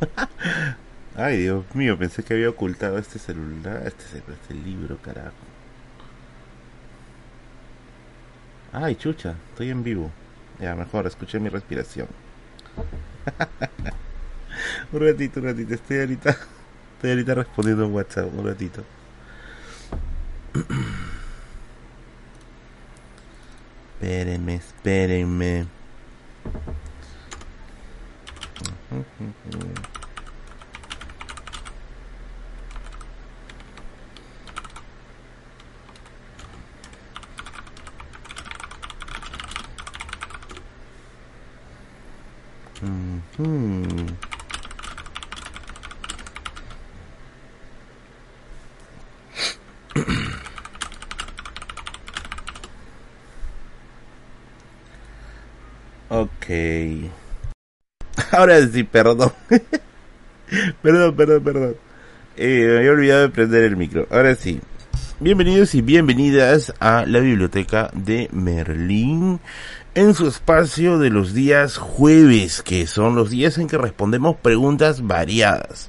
Ay, Dios mío, pensé que había ocultado este celular, este, este libro, carajo. Ay, chucha, estoy en vivo. Ya, mejor, escuché mi respiración. un ratito, un ratito, estoy ahorita, estoy ahorita respondiendo en WhatsApp, un ratito. espérenme, espérenme. ok. Ahora sí, perdón. perdón, perdón, perdón. Eh, me había olvidado de prender el micro. Ahora sí. Bienvenidos y bienvenidas a la biblioteca de Merlín en su espacio de los días jueves, que son los días en que respondemos preguntas variadas.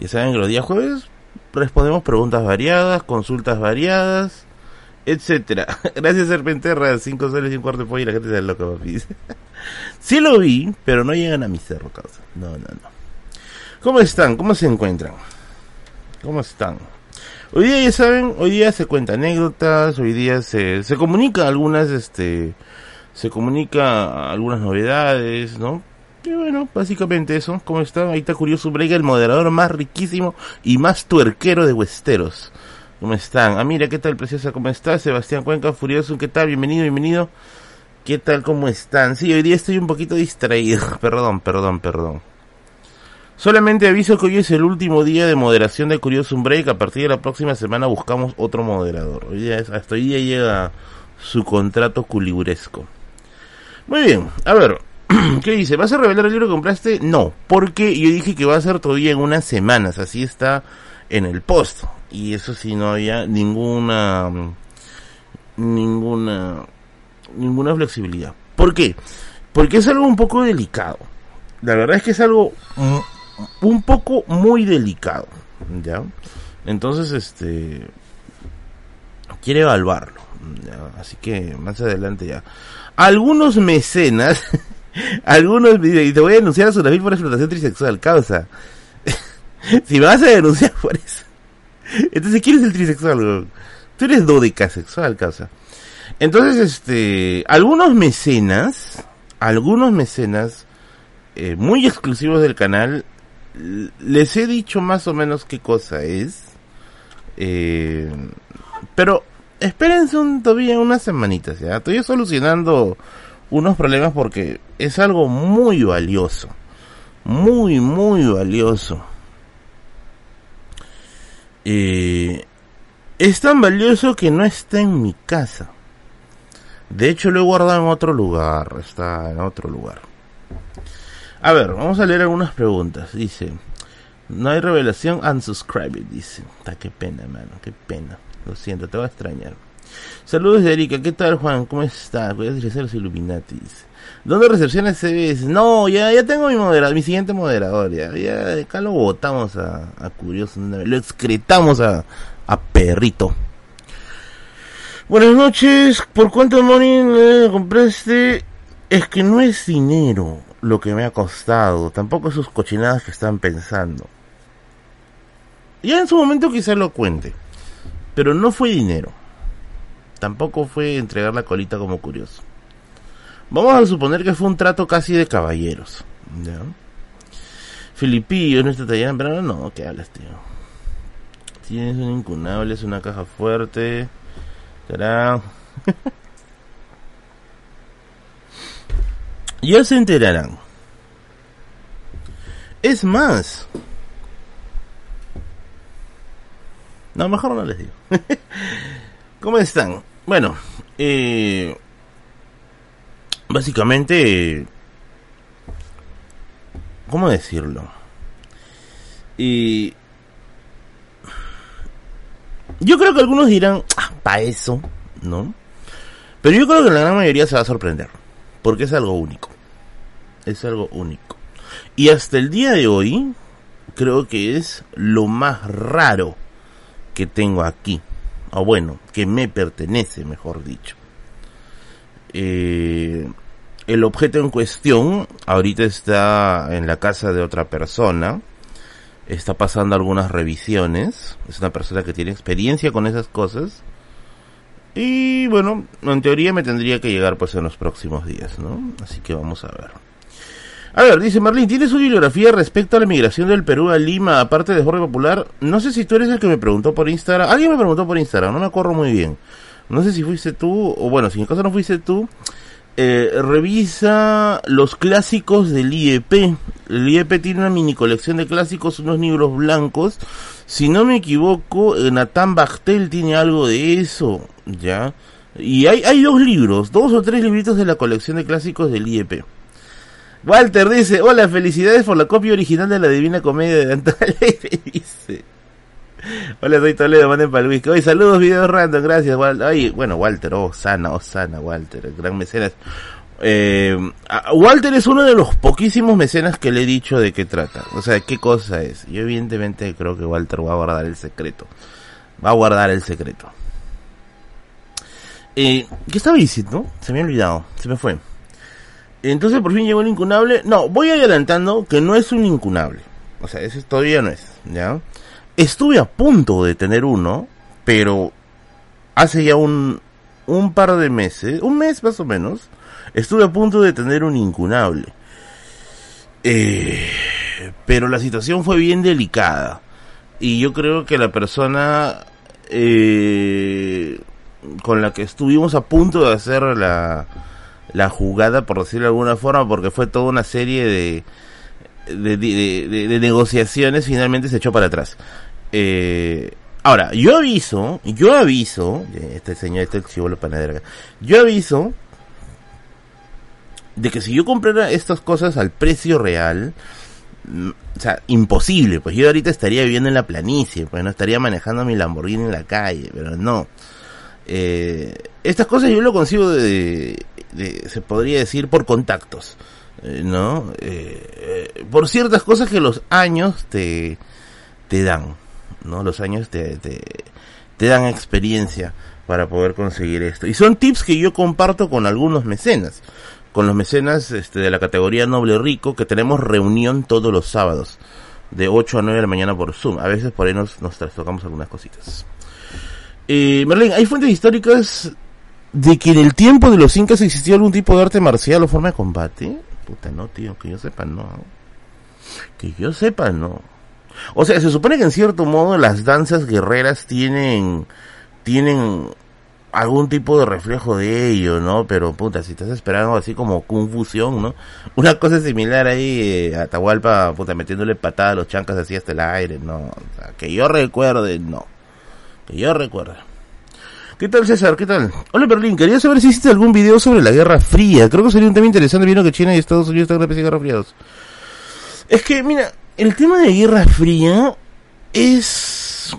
Ya saben que los días jueves respondemos preguntas variadas, consultas variadas, etcétera. Gracias Serpenterra, 5 soles y un cuarto de pollo y la gente se loca, papi. sí lo vi, pero no llegan a mi cerro, causa. No, no, no. ¿Cómo están? ¿Cómo se encuentran? ¿Cómo están? Hoy día, ya saben, hoy día se cuentan anécdotas, hoy día se, se comunica algunas, este, se comunica algunas novedades, ¿no? Y bueno, básicamente eso. ¿Cómo está? Ahí está Curioso Break, el moderador más riquísimo y más tuerquero de Westeros. ¿Cómo están? Ah, mira, ¿qué tal, preciosa? ¿Cómo está? Sebastián Cuenca, Furioso, ¿qué tal? Bienvenido, bienvenido. ¿Qué tal? ¿Cómo están? Sí, hoy día estoy un poquito distraído. perdón, perdón, perdón. Solamente aviso que hoy es el último día de moderación de Curioso Break. A partir de la próxima semana buscamos otro moderador. Hoy día es, hasta hoy día llega su contrato culiburesco. Muy bien, a ver, ¿qué dice? ¿Vas a revelar el libro que compraste? No, porque yo dije que va a ser todavía en unas semanas, así está en el post. Y eso sí, no había ninguna, ninguna, ninguna flexibilidad. ¿Por qué? Porque es algo un poco delicado. La verdad es que es algo un poco muy delicado, ¿ya? Entonces, este, quiere evaluarlo, Así que más adelante ya algunos mecenas, algunos, y te voy a denunciar a Sunafil por explotación trisexual, causa. si vas a denunciar por eso. Entonces, ¿quién es el trisexual? Tú eres dodecasexual, causa. Entonces, este, algunos mecenas, algunos mecenas, eh, muy exclusivos del canal, les he dicho más o menos qué cosa es. Eh, pero espérense un, todavía unas semanitas, ¿ya? Estoy solucionando unos problemas porque es algo muy valioso. Muy, muy valioso. Eh, es tan valioso que no está en mi casa. De hecho, lo he guardado en otro lugar. Está en otro lugar. A ver, vamos a leer algunas preguntas. Dice, no hay revelación, unsubscribe. Dice, está qué pena, mano, qué pena. Lo siento, te va a extrañar. Saludos de Erika, ¿qué tal Juan? ¿Cómo estás? Voy a utilizar los Illuminatis. ¿Dónde recepciones CBS? No, ya, ya tengo mi moderador, mi siguiente moderador, ya, ya acá lo votamos a, a Curioso, lo excretamos a, a Perrito. Buenas noches, ¿por cuánto money compraste? Es que no es dinero lo que me ha costado, tampoco sus cochinadas que están pensando. Ya en su momento quizás lo cuente. Pero no fue dinero. Tampoco fue entregar la colita como curioso. Vamos a suponer que fue un trato casi de caballeros. ¿ya? Filipillo, no está tallando, pero no, ¿qué hablas, tío? Tienes un incunable, es una caja fuerte. Ya se enterarán. Es más, No, mejor no les digo. ¿Cómo están? Bueno, eh, básicamente, ¿cómo decirlo? Y yo creo que algunos dirán, ah, para eso, ¿no? Pero yo creo que la gran mayoría se va a sorprender, porque es algo único. Es algo único. Y hasta el día de hoy, creo que es lo más raro que tengo aquí. O bueno, que me pertenece, mejor dicho. Eh, el objeto en cuestión ahorita está en la casa de otra persona. Está pasando algunas revisiones. Es una persona que tiene experiencia con esas cosas. Y bueno, en teoría me tendría que llegar pues en los próximos días, ¿no? Así que vamos a ver. A ver, dice Marlene, ¿tienes su bibliografía respecto a la migración del Perú a Lima, aparte de Jorge Popular? No sé si tú eres el que me preguntó por Instagram. Alguien me preguntó por Instagram, no me acuerdo muy bien. No sé si fuiste tú, o bueno, si en caso no fuiste tú, eh, revisa los clásicos del IEP. El IEP tiene una mini colección de clásicos, unos libros blancos. Si no me equivoco, Nathan Bachtel tiene algo de eso, ¿ya? Y hay, hay dos libros, dos o tres libritos de la colección de clásicos del IEP. Walter dice, hola, felicidades por la copia original de la Divina Comedia de dice. Hola, soy Toledo, manden para whisky. Oye, saludos, videos random, gracias, Walter. Ay, bueno, Walter, oh, sana, oh, sana, Walter, gran mecenas. Eh, Walter es uno de los poquísimos mecenas que le he dicho de qué trata. O sea, qué cosa es. Yo evidentemente creo que Walter va a guardar el secreto. Va a guardar el secreto. Eh, ¿Qué estaba diciendo? Se me ha olvidado, se me fue. Entonces por fin llegó el incunable. No, voy adelantando que no es un incunable. O sea, ese todavía no es, ¿ya? Estuve a punto de tener uno, pero hace ya un, un par de meses, un mes más o menos, estuve a punto de tener un incunable. Eh, pero la situación fue bien delicada. Y yo creo que la persona eh, con la que estuvimos a punto de hacer la, la jugada, por decirlo de alguna forma, porque fue toda una serie de, de, de, negociaciones, finalmente se echó para atrás. Eh, ahora, yo aviso, yo aviso, este señor, este chivolo panadero, yo aviso de que si yo comprara estas cosas al precio real, mm, o sea, imposible, pues yo ahorita estaría viviendo en la planicie, pues no estaría manejando mi Lamborghini en la calle, pero no. Eh, estas cosas yo lo consigo de, se podría decir, por contactos, eh, ¿no? Eh, eh, por ciertas cosas que los años te, te dan, ¿no? Los años te, te, te dan experiencia para poder conseguir esto. Y son tips que yo comparto con algunos mecenas, con los mecenas este, de la categoría noble rico, que tenemos reunión todos los sábados, de 8 a 9 de la mañana por Zoom. A veces por ahí nos, nos trastocamos algunas cositas. Eh, Merlin, ¿hay fuentes históricas de que en el tiempo de los incas existió algún tipo de arte marcial o forma de combate. Puta, no, tío, que yo sepa, no. Que yo sepa, no. O sea, se supone que en cierto modo las danzas guerreras tienen, tienen algún tipo de reflejo de ello, ¿no? Pero puta, si estás esperando así como confusión, ¿no? Una cosa similar ahí eh, a Atahualpa, puta, metiéndole patada a los chancas así hasta el aire, no. O sea, que yo recuerde, no. Que yo recuerde. ¿Qué tal César? ¿Qué tal? Hola Berlín, quería saber si hiciste algún video sobre la Guerra Fría. Creo que sería un tema interesante viendo que China y Estados Unidos están en la Guerra Fría Es que, mira, el tema de Guerra Fría es...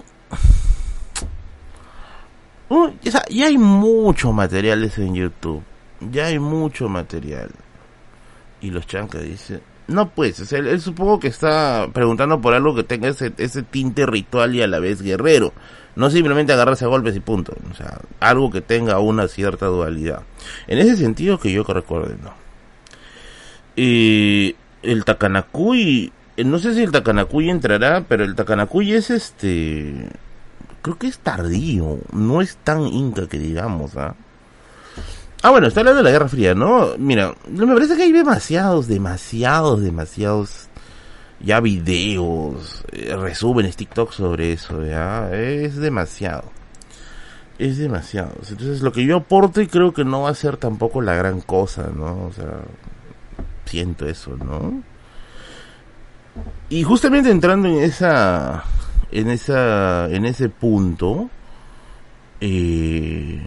ya hay muchos materiales en YouTube. Ya hay mucho material. Y los chancas dicen... No pues, o él, supongo que está preguntando por algo que tenga ese, tinte ritual y a la vez guerrero. No simplemente agarrarse a golpes y punto. O sea, algo que tenga una cierta dualidad. En ese sentido que yo que recuerde, no. Y el Takanakuy, eh, no sé si el Takanakuy entrará, pero el Takanakuy es este... Creo que es tardío, no es tan inca que digamos, ¿ah? Ah, bueno, está hablando de la Guerra Fría, ¿no? Mira, me parece que hay demasiados, demasiados, demasiados ya videos, eh, resúmenes, TikTok sobre eso, ya, es demasiado. Es demasiado. Entonces lo que yo aporto y creo que no va a ser tampoco la gran cosa, ¿no? O sea, siento eso, ¿no? Y justamente entrando en esa, en esa, en ese punto, eh,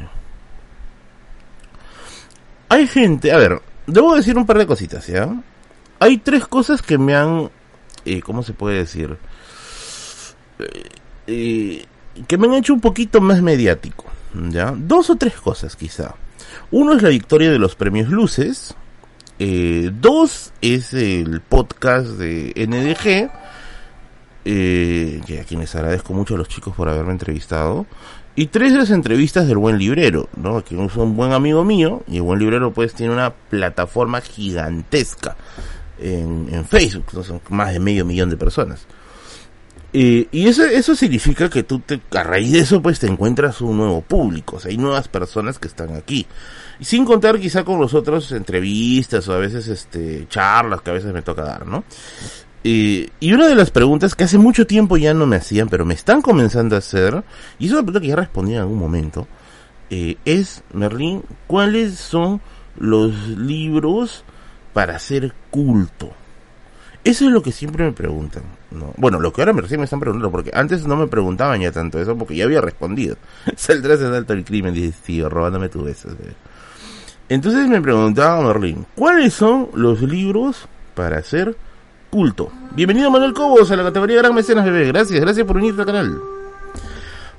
hay gente, a ver, debo decir un par de cositas, ¿ya? Hay tres cosas que me han eh, ¿cómo se puede decir? Eh, eh, que me han hecho un poquito más mediático, ¿ya? Dos o tres cosas quizá. Uno es la victoria de los premios Luces Eh, dos es el podcast de NDG, eh, que a quienes agradezco mucho a los chicos por haberme entrevistado. Y tres las entrevistas del buen librero, ¿no? Que es un buen amigo mío y el buen librero pues tiene una plataforma gigantesca en, Facebook, ¿no? son más de medio millón de personas. Eh, y eso, eso significa que tú te, a raíz de eso pues te encuentras un nuevo público, o sea, hay nuevas personas que están aquí. Sin contar quizá con los otros entrevistas o a veces este charlas que a veces me toca dar, ¿no? Y una de las preguntas que hace mucho tiempo ya no me hacían, pero me están comenzando a hacer, y es una pregunta que ya respondí en algún momento, eh, es, Merlín, ¿cuáles son los libros para hacer culto? Eso es lo que siempre me preguntan. ¿no? Bueno, lo que ahora me, recién me están preguntando, porque antes no me preguntaban ya tanto eso, porque ya había respondido. Saldrás en alto el crimen, dice tío, robándome tu beso. Entonces me preguntaba Merlín, ¿cuáles son los libros para hacer culto. Bienvenido Manuel Cobos a la categoría Gran Mecenas Bebé. Gracias, gracias por unirte al canal.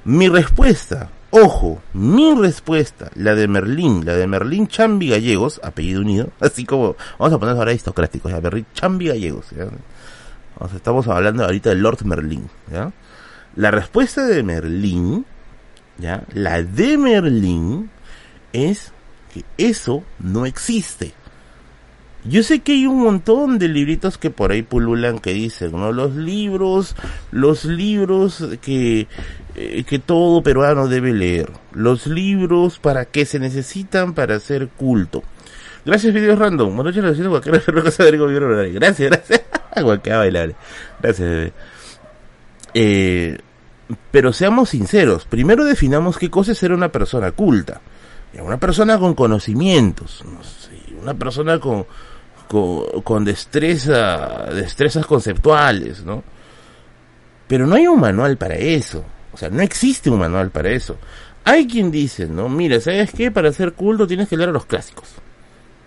Mi respuesta, ojo, mi respuesta, la de Merlín, la de Merlín Chambi Gallegos, apellido unido, así como, vamos a poner ahora aristocráticos, ya, Merlín Chambi Gallegos, ¿ya? estamos hablando ahorita de Lord Merlín, ¿ya? La respuesta de Merlín, ¿ya? La de Merlín es que eso no existe. Yo sé que hay un montón de libritos que por ahí pululan que dicen, ¿no? Los libros, los libros que, eh, que todo peruano debe leer. Los libros para que se necesitan para hacer culto. Gracias, videos random. Buenas noches, Gracias, gracias. Gracias, bebé. Eh, pero seamos sinceros. Primero definamos qué cosa es ser una persona culta. Una persona con conocimientos. No sé, una persona con con, destreza, destrezas conceptuales, ¿no? Pero no hay un manual para eso. O sea, no existe un manual para eso. Hay quien dice, ¿no? Mira, ¿sabes qué? Para hacer culto tienes que leer a los clásicos.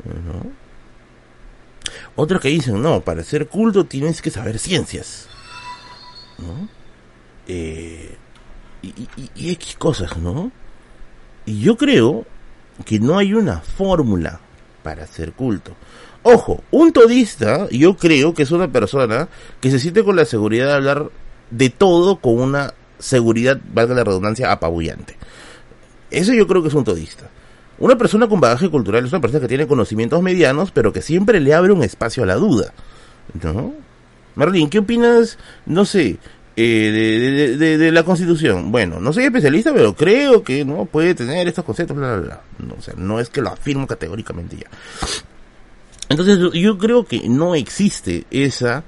¿no? Otros que dicen, no, para hacer culto tienes que saber ciencias. ¿no? Eh, y, y, y X cosas, ¿no? Y yo creo que no hay una fórmula para hacer culto. Ojo, un todista yo creo que es una persona que se siente con la seguridad de hablar de todo con una seguridad, valga la redundancia, apabullante. Eso yo creo que es un todista. Una persona con bagaje cultural es una persona que tiene conocimientos medianos, pero que siempre le abre un espacio a la duda. ¿No? Marlene, ¿qué opinas, no sé, eh, de, la Constitución? Bueno, no soy especialista, pero creo que no puede tener estos conceptos, bla, bla, bla. No, o sea, no es que lo afirmo categóricamente ya. Entonces yo creo que no existe esa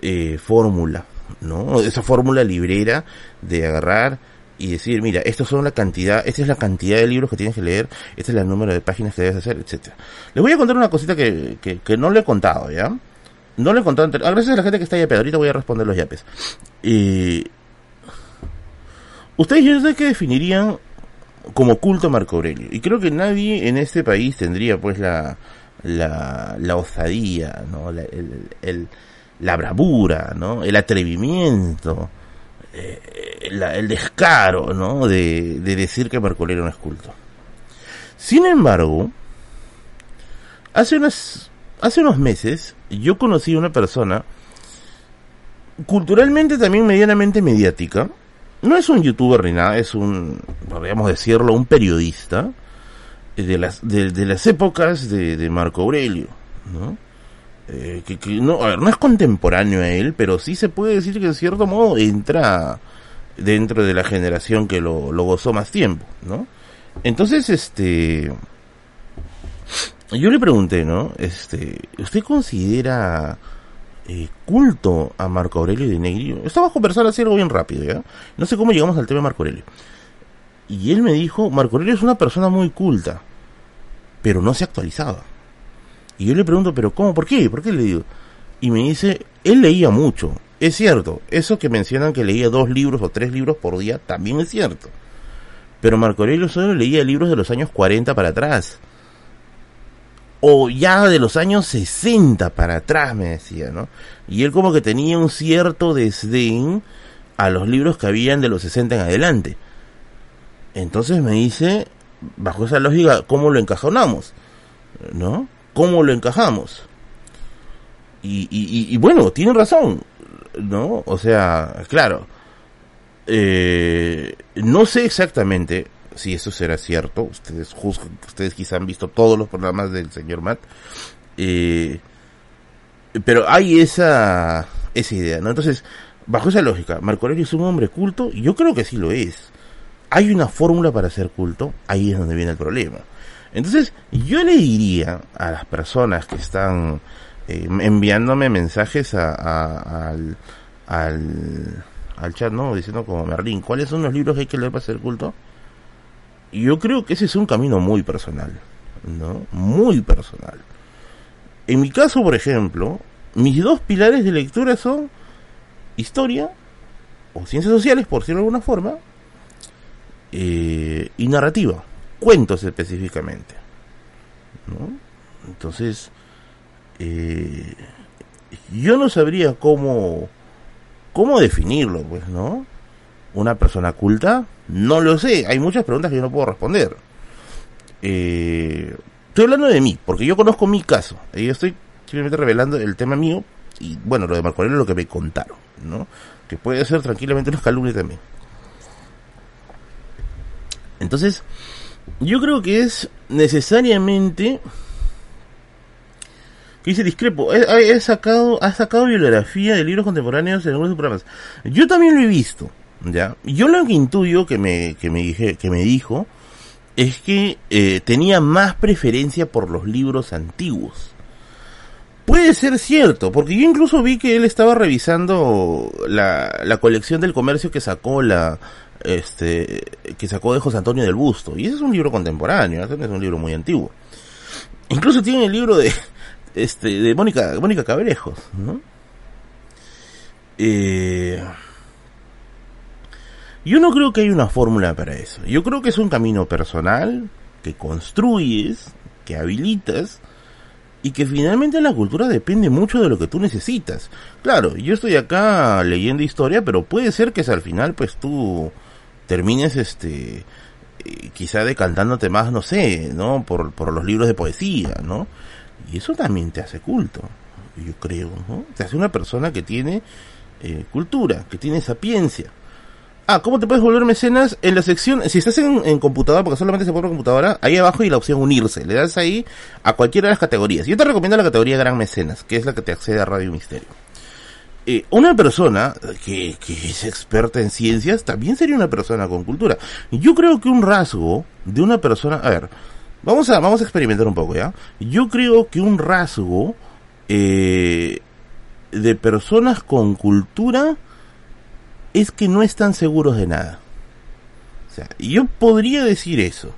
eh, fórmula, ¿no? Esa fórmula librera de agarrar y decir, mira, estas son la cantidad, esta es la cantidad de libros que tienes que leer, este es el número de páginas que debes hacer, etcétera. Les voy a contar una cosita que, que, no le he contado, ¿ya? No contado, ah, gracias a la gente que está pero ahorita voy a responder los yapes. Eh, ustedes yo sé que definirían como culto Marco Aurelio, y creo que nadie en este país tendría pues la, la, la osadía, ¿no? La, el, la bravura, ¿no? El atrevimiento, eh, el descaro, ¿no? De, de decir que Marco Aurelio no es culto. Sin embargo, hace unas, hace unos meses yo conocí una persona culturalmente también medianamente mediática. No es un youtuber ni nada, es un, podríamos decirlo, un periodista de las, de, las épocas de, Marco Aurelio, ¿no? Eh, que, no, a ver, no es contemporáneo a él, pero sí se puede decir que en cierto modo entra dentro de la generación que lo gozó más tiempo, ¿no? Entonces, este, yo le pregunté, ¿no? Este, ¿usted considera eh, culto a Marco Aurelio de Negri? Estamos conversando así algo bien rápido, ¿ya? No sé cómo llegamos al tema de Marco Aurelio. Y él me dijo, Marco Aurelio es una persona muy culta, pero no se actualizaba. Y yo le pregunto, ¿pero cómo? ¿Por qué? ¿Por qué le digo? Y me dice, él leía mucho. Es cierto, eso que mencionan que leía dos libros o tres libros por día, también es cierto. Pero Marco Aurelio solo leía libros de los años 40 para atrás. O ya de los años 60 para atrás, me decía, ¿no? Y él como que tenía un cierto desdén a los libros que habían de los 60 en adelante. Entonces me dice, bajo esa lógica, ¿cómo lo encajonamos? ¿No? ¿cómo lo encajamos? Y, bueno, tienen razón, ¿no? O sea, claro, eh, no sé exactamente si eso será cierto, ustedes juzgan, ustedes quizá han visto todos los programas del señor Matt, eh, pero hay esa, esa idea, ¿no? Entonces, bajo esa lógica, Marco Aurelio es un hombre culto, yo creo que sí lo es. Hay una fórmula para ser culto, ahí es donde viene el problema. Entonces, yo le diría a las personas que están eh, enviándome mensajes al, al, al chat, ¿no? Diciendo como Merlín, ¿cuáles son los libros que hay que leer para ser culto? Yo creo que ese es un camino muy personal, ¿no? Muy personal. En mi caso, por ejemplo, mis dos pilares de lectura son historia o ciencias sociales, por decirlo de alguna forma, eh, y narrativa, cuentos específicamente. ¿no? Entonces, eh, yo no sabría cómo, cómo definirlo, pues, ¿no? Una persona culta, no lo sé, hay muchas preguntas que yo no puedo responder. Eh, estoy hablando de mí, porque yo conozco mi caso. Y yo estoy simplemente revelando el tema mío y bueno, lo de Marco Aurelio es lo que me contaron, ¿no? Que puede ser tranquilamente unos calumnias también. Entonces, yo creo que es necesariamente que dice discrepo, he, sacado, ha sacado bibliografía de libros contemporáneos en algunos programas. Yo también lo he visto, ya. Yo lo que intuyo que me, que me dije, que me dijo, es que eh, tenía más preferencia por los libros antiguos. Puede ser cierto, porque yo incluso vi que él estaba revisando la, la colección del comercio que sacó la, este, que sacó de José Antonio del Busto. Y ese es un libro contemporáneo, no es un libro muy antiguo. Incluso tiene el libro de, este, de Mónica, Mónica Cabrejos, ¿no? Eh, yo no creo que haya una fórmula para eso. Yo creo que es un camino personal que construyes, que habilitas, y que finalmente la cultura depende mucho de lo que tú necesitas. Claro, yo estoy acá leyendo historia, pero puede ser que al final pues tú termines este eh, quizá decantándote más, no sé, ¿no? Por, por los libros de poesía, ¿no? Y eso también te hace culto, yo creo, ¿no? Te hace una persona que tiene eh, cultura, que tiene sapiencia. Ah, ¿cómo te puedes volver mecenas? En la sección, si estás en, computadora, porque solamente se puede por computadora, ahí abajo hay la opción unirse. Le das ahí a cualquiera de las categorías. Yo te recomiendo la categoría Gran Mecenas, que es la que te accede a Radio Misterio. Eh, una persona que, que, es experta en ciencias también sería una persona con cultura. Yo creo que un rasgo de una persona, a ver, vamos a, vamos a experimentar un poco, ¿ya? Yo creo que un rasgo eh, de personas con cultura es que no están seguros de nada. O sea, yo podría decir eso.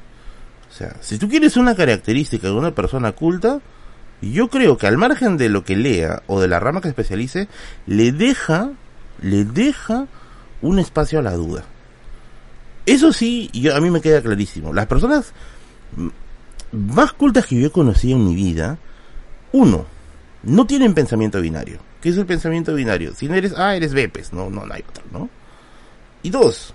O sea, si tú quieres una característica de una persona culta, yo creo que al margen de lo que lea o de la rama que especialice, le deja, le deja un espacio a la duda. Eso sí, yo, a mí me queda clarísimo. Las personas más cultas que yo he conocido en mi vida, uno, no tienen pensamiento binario. ¿Qué es el pensamiento binario? Si no eres A, eres B, pues no, no, no hay otro, ¿no? Y dos,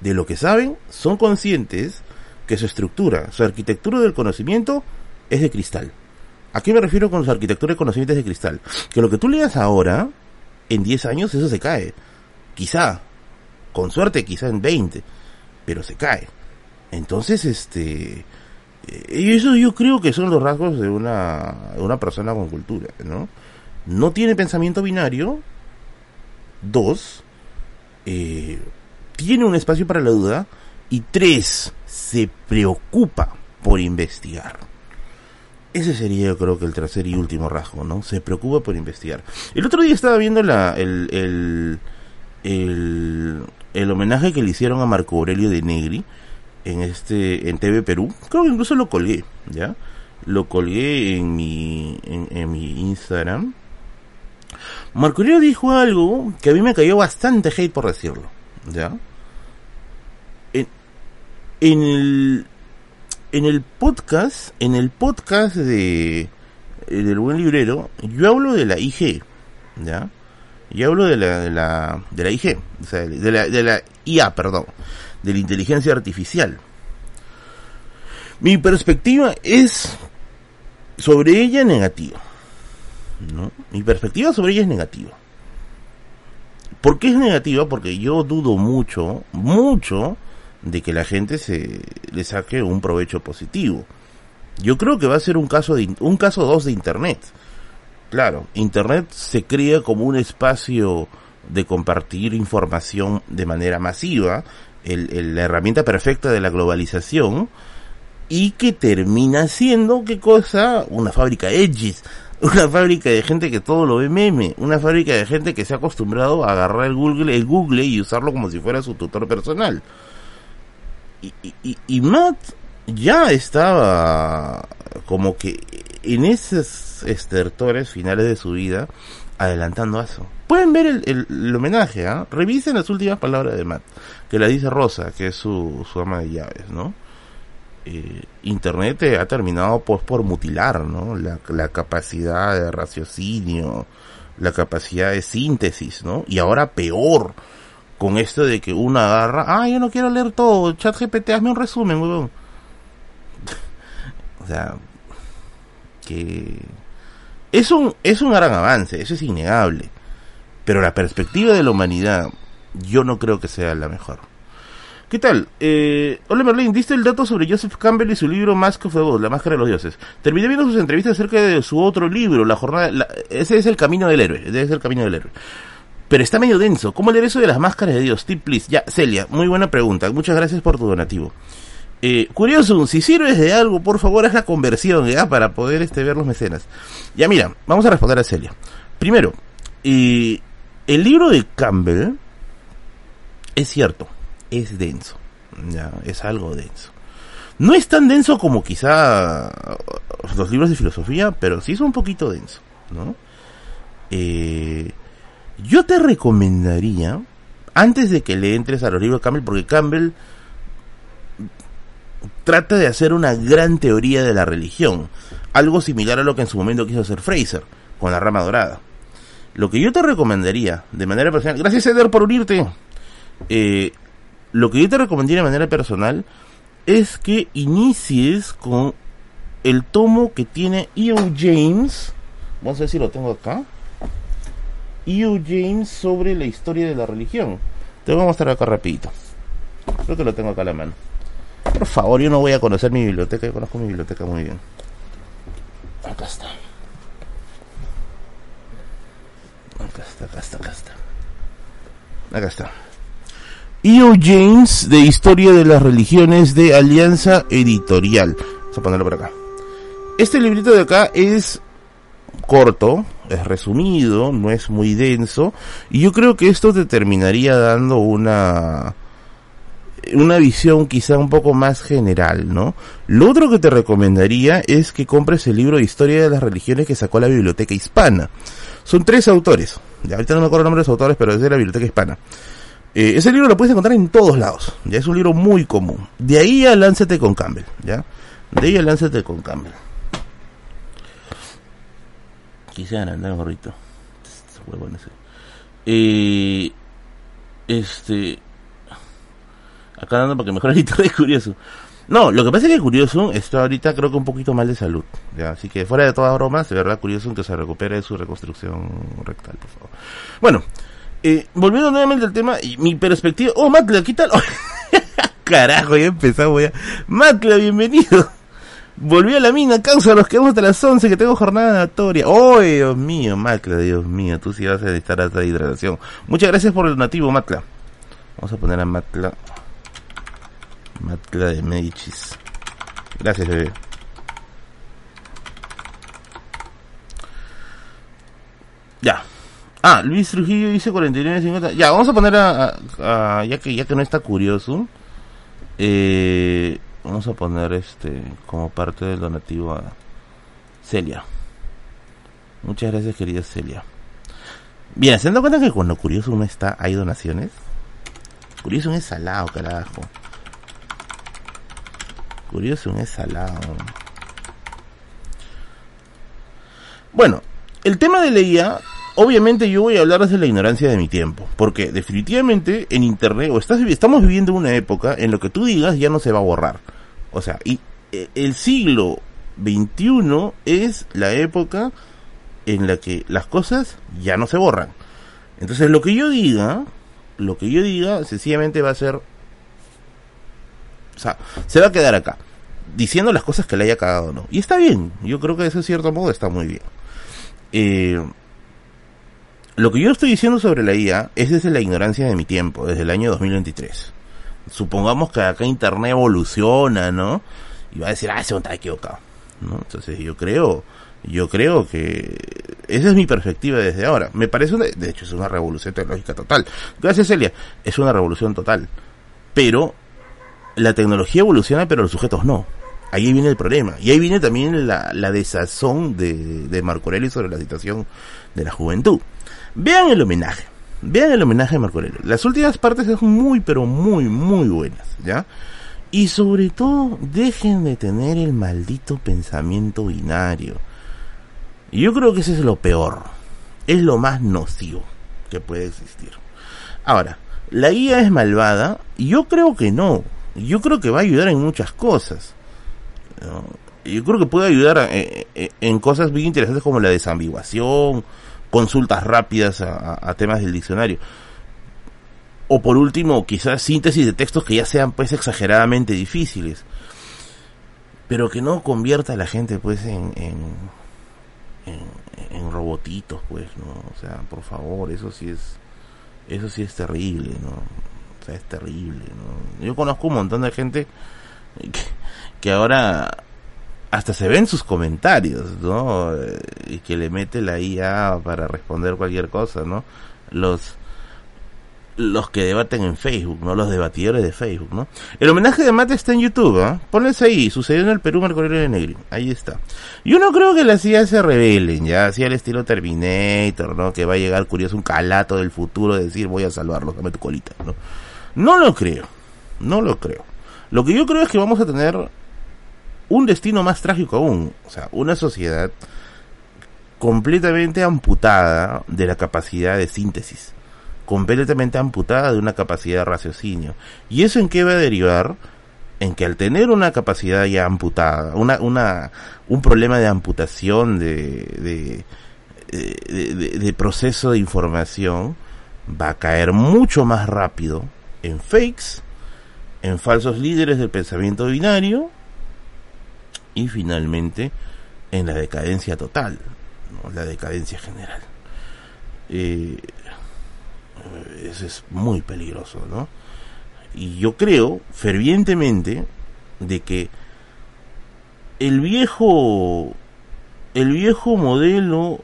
de lo que saben, son conscientes que su estructura, su arquitectura del conocimiento es de cristal. ¿A qué me refiero con su arquitectura de conocimiento de cristal? Que lo que tú leas ahora, en 10 años eso se cae. Quizá, con suerte quizá en 20, pero se cae. Entonces, este, y eso yo creo que son los rasgos de una, una persona con cultura, ¿no? No tiene pensamiento binario. Dos, eh, tiene un espacio para la duda. Y tres, se preocupa por investigar. Ese sería yo creo que el tercer y último rasgo, ¿no? Se preocupa por investigar. El otro día estaba viendo la, el, el, el, el homenaje que le hicieron a Marco Aurelio de Negri en este en TV Perú. Creo que incluso lo colgué, ¿ya? Lo colgué en mi en, mi Instagram. Marco Aurelio dijo algo que a mí me cayó bastante hate por decirlo, ¿ya? En, en el en el podcast, en el podcast de del buen librero, yo hablo de la IG, ¿ya? Yo hablo de la de la de la IG, o sea, de la de la IA, perdón de la inteligencia artificial. Mi perspectiva es sobre ella negativa. ¿No? Mi perspectiva sobre ella es negativa. ¿Por qué es negativa? Porque yo dudo mucho, mucho, de que la gente se le saque un provecho positivo. Yo creo que va a ser un caso de un caso dos de internet. Claro, internet se crea como un espacio de compartir información de manera masiva, el, la herramienta perfecta de la globalización, y que termina siendo, ¿qué cosa? Una fábrica edgys, una fábrica de gente que todo lo ve meme, una fábrica de gente que se ha acostumbrado a agarrar el Google, el Google y usarlo como si fuera su tutor personal. Y, y, y Matt ya estaba como que en esos estertores finales de su vida adelantando eso. Pueden ver el, el, homenaje, ¿ah? Revisen las últimas palabras de Matt, que la dice Rosa, que es su, su ama de llaves, ¿no? Eh, Internet ha terminado pues por mutilar, ¿no? La, la capacidad de raciocinio, la capacidad de síntesis, ¿no? Y ahora peor, con esto de que uno agarra, ah, yo no quiero leer todo, chat GPT, hazme un resumen, weón. o sea, que es un, es un gran avance, eso es innegable. Pero la perspectiva de la humanidad, yo no creo que sea la mejor. ¿Qué tal? Eh, hola Merlin, diste el dato sobre Joseph Campbell y su libro Mask of the La Máscara de los Dioses. Terminé viendo sus entrevistas acerca de su otro libro, La Jornada... ese es el camino del héroe, ese es el camino del héroe. Pero está medio denso. ¿Cómo leer eso de las máscaras de Dios? Tip, please. Ya, Celia, muy buena pregunta. Muchas gracias por tu donativo. Eh, curioso, si sirves de algo, por favor haz la conversión, ¿ya? Para poder este, ver los mecenas. Ya, mira, vamos a responder a Celia. Primero, eh, el libro de Campbell es cierto es denso. Ya, es algo denso. No es tan denso como quizá los libros de filosofía, pero sí es un poquito denso, ¿no? Eh, yo te recomendaría, antes de que le entres a los libros de Campbell, porque Campbell trata de hacer una gran teoría de la religión, algo similar a lo que en su momento quiso hacer Fraser, con la rama dorada. Lo que yo te recomendaría, de manera personal, gracias Eder por unirte, eh, lo que yo te recomendaría de manera personal es que inicies con el tomo que tiene E.O. James. Vamos a ver si lo tengo acá. E.O. James sobre la historia de la religión. Te voy a mostrar acá rapidito. Creo que lo tengo acá a la mano. Por favor, yo no voy a conocer mi biblioteca, yo conozco mi biblioteca muy bien. Acá está. Acá está, acá está, acá está. Acá está. E.O. James de Historia de las Religiones de Alianza Editorial. Vamos a ponerlo por acá. Este librito de acá es corto, es resumido, no es muy denso, y yo creo que esto te terminaría dando una una visión quizá un poco más general, ¿no? Lo otro que te recomendaría es que compres el libro de Historia de las Religiones que sacó la Biblioteca Hispana. Son tres autores. Ahorita no me acuerdo el nombre de los autores, pero es de la Biblioteca Hispana. Eh, ese libro lo puedes encontrar en todos lados. Ya es un libro muy común. De ahí a Lánzate con Campbell. ¿ya? De ahí a Lánzate con Campbell. Quisiera andar un gorrito. Eh, este. Acá dando para que mejore el internet curioso. No, lo que pasa es que Curioso está ahorita creo que un poquito mal de salud. ¿ya? Así que fuera de todas bromas, de verdad Curioso que se recupere de su reconstrucción rectal, por favor. Bueno, eh, volviendo nuevamente al tema, y mi perspectiva. Oh, Matla, ¿qué tal? Carajo, ya empezamos ya. Matla, bienvenido. Volví a la mina, causa, los quedamos hasta las 11 que tengo jornada natoria. Oh, Dios mío, Matla, Dios mío, tú sí vas a necesitar esta hidratación. Muchas gracias por el nativo, Matla. Vamos a poner a Matla. Matla de Medicis. Gracias, bebé. Ya. Ah, Luis Trujillo dice 49.50. Ya, vamos a poner a, ya que ya que no está curioso, eh, vamos a poner este como parte del donativo a Celia. Muchas gracias, querida Celia. Bien, ¿se dan cuenta que cuando Curioso no está, hay donaciones? Curioso es salado, carajo. Curioso es salado. Bueno, el tema de leía obviamente yo voy a hablar desde la ignorancia de mi tiempo, porque definitivamente en internet o estás, estamos viviendo una época en lo que tú digas ya no se va a borrar. O sea, y eh, el siglo XXI es la época en la que las cosas ya no se borran. Entonces lo que yo diga, lo que yo diga sencillamente va a ser... O sea, se va a quedar acá, diciendo las cosas que le haya cagado o no. Y está bien, yo creo que de ese cierto modo está muy bien. Eh, lo que yo estoy diciendo sobre la IA es desde la ignorancia de mi tiempo, desde el año 2023. Supongamos que acá Internet evoluciona, ¿no? Y va a decir, ah, ese está equivocado. ¿no? Entonces yo creo, yo creo que esa es mi perspectiva desde ahora. Me parece, una, de hecho, es una revolución tecnológica total. Gracias, Celia. Es una revolución total. Pero la tecnología evoluciona, pero los sujetos no. Ahí viene el problema. Y ahí viene también la, la desazón de, de Marco Aurelio sobre la situación de la juventud. Vean el homenaje. Vean el homenaje a Marco Aurelio. Las últimas partes son muy, pero muy, muy buenas, ¿ya? Y sobre todo, dejen de tener el maldito pensamiento binario. Yo creo que ese es lo peor. Es lo más nocivo que puede existir. Ahora, ¿la guía es malvada? Yo creo que no. Yo creo que va a ayudar en muchas cosas. Yo creo que puede ayudar en, cosas bien interesantes como la desambiguación, consultas rápidas a temas del diccionario. O por último quizás síntesis de textos que ya sean pues exageradamente difíciles pero que no convierta a la gente pues en, en, en, robotitos pues no o sea por favor eso sí es eso sí es terrible no o sea es terrible no yo conozco un montón de gente que, que ahora hasta se ven sus comentarios no y que le mete la IA para responder cualquier cosa no los los que debaten en Facebook, ¿no? Los debatidores de Facebook, ¿no? El homenaje de Mate está en YouTube, ¿eh? Ponles ahí, sucedió en el Perú Mercurio de Negri, ahí está. Yo no creo que las CIA se rebelen, ya, así al estilo Terminator, ¿no? Que va a llegar curioso un calato del futuro de decir voy a salvarlos, dame tu colita, ¿no? No lo creo, no lo creo. Lo que yo creo es que vamos a tener un destino más trágico aún, o sea, una sociedad completamente amputada de la capacidad de síntesis completamente amputada de una capacidad de raciocinio. ¿Y eso en qué va a derivar? En que al tener una capacidad ya amputada, una, una, un problema de amputación de, de, de, proceso de información, va a caer mucho más rápido en fakes, en falsos líderes del pensamiento binario y finalmente en la decadencia total, la decadencia general. Eh, eso es muy peligroso, ¿no? Y yo creo fervientemente de que el viejo el viejo modelo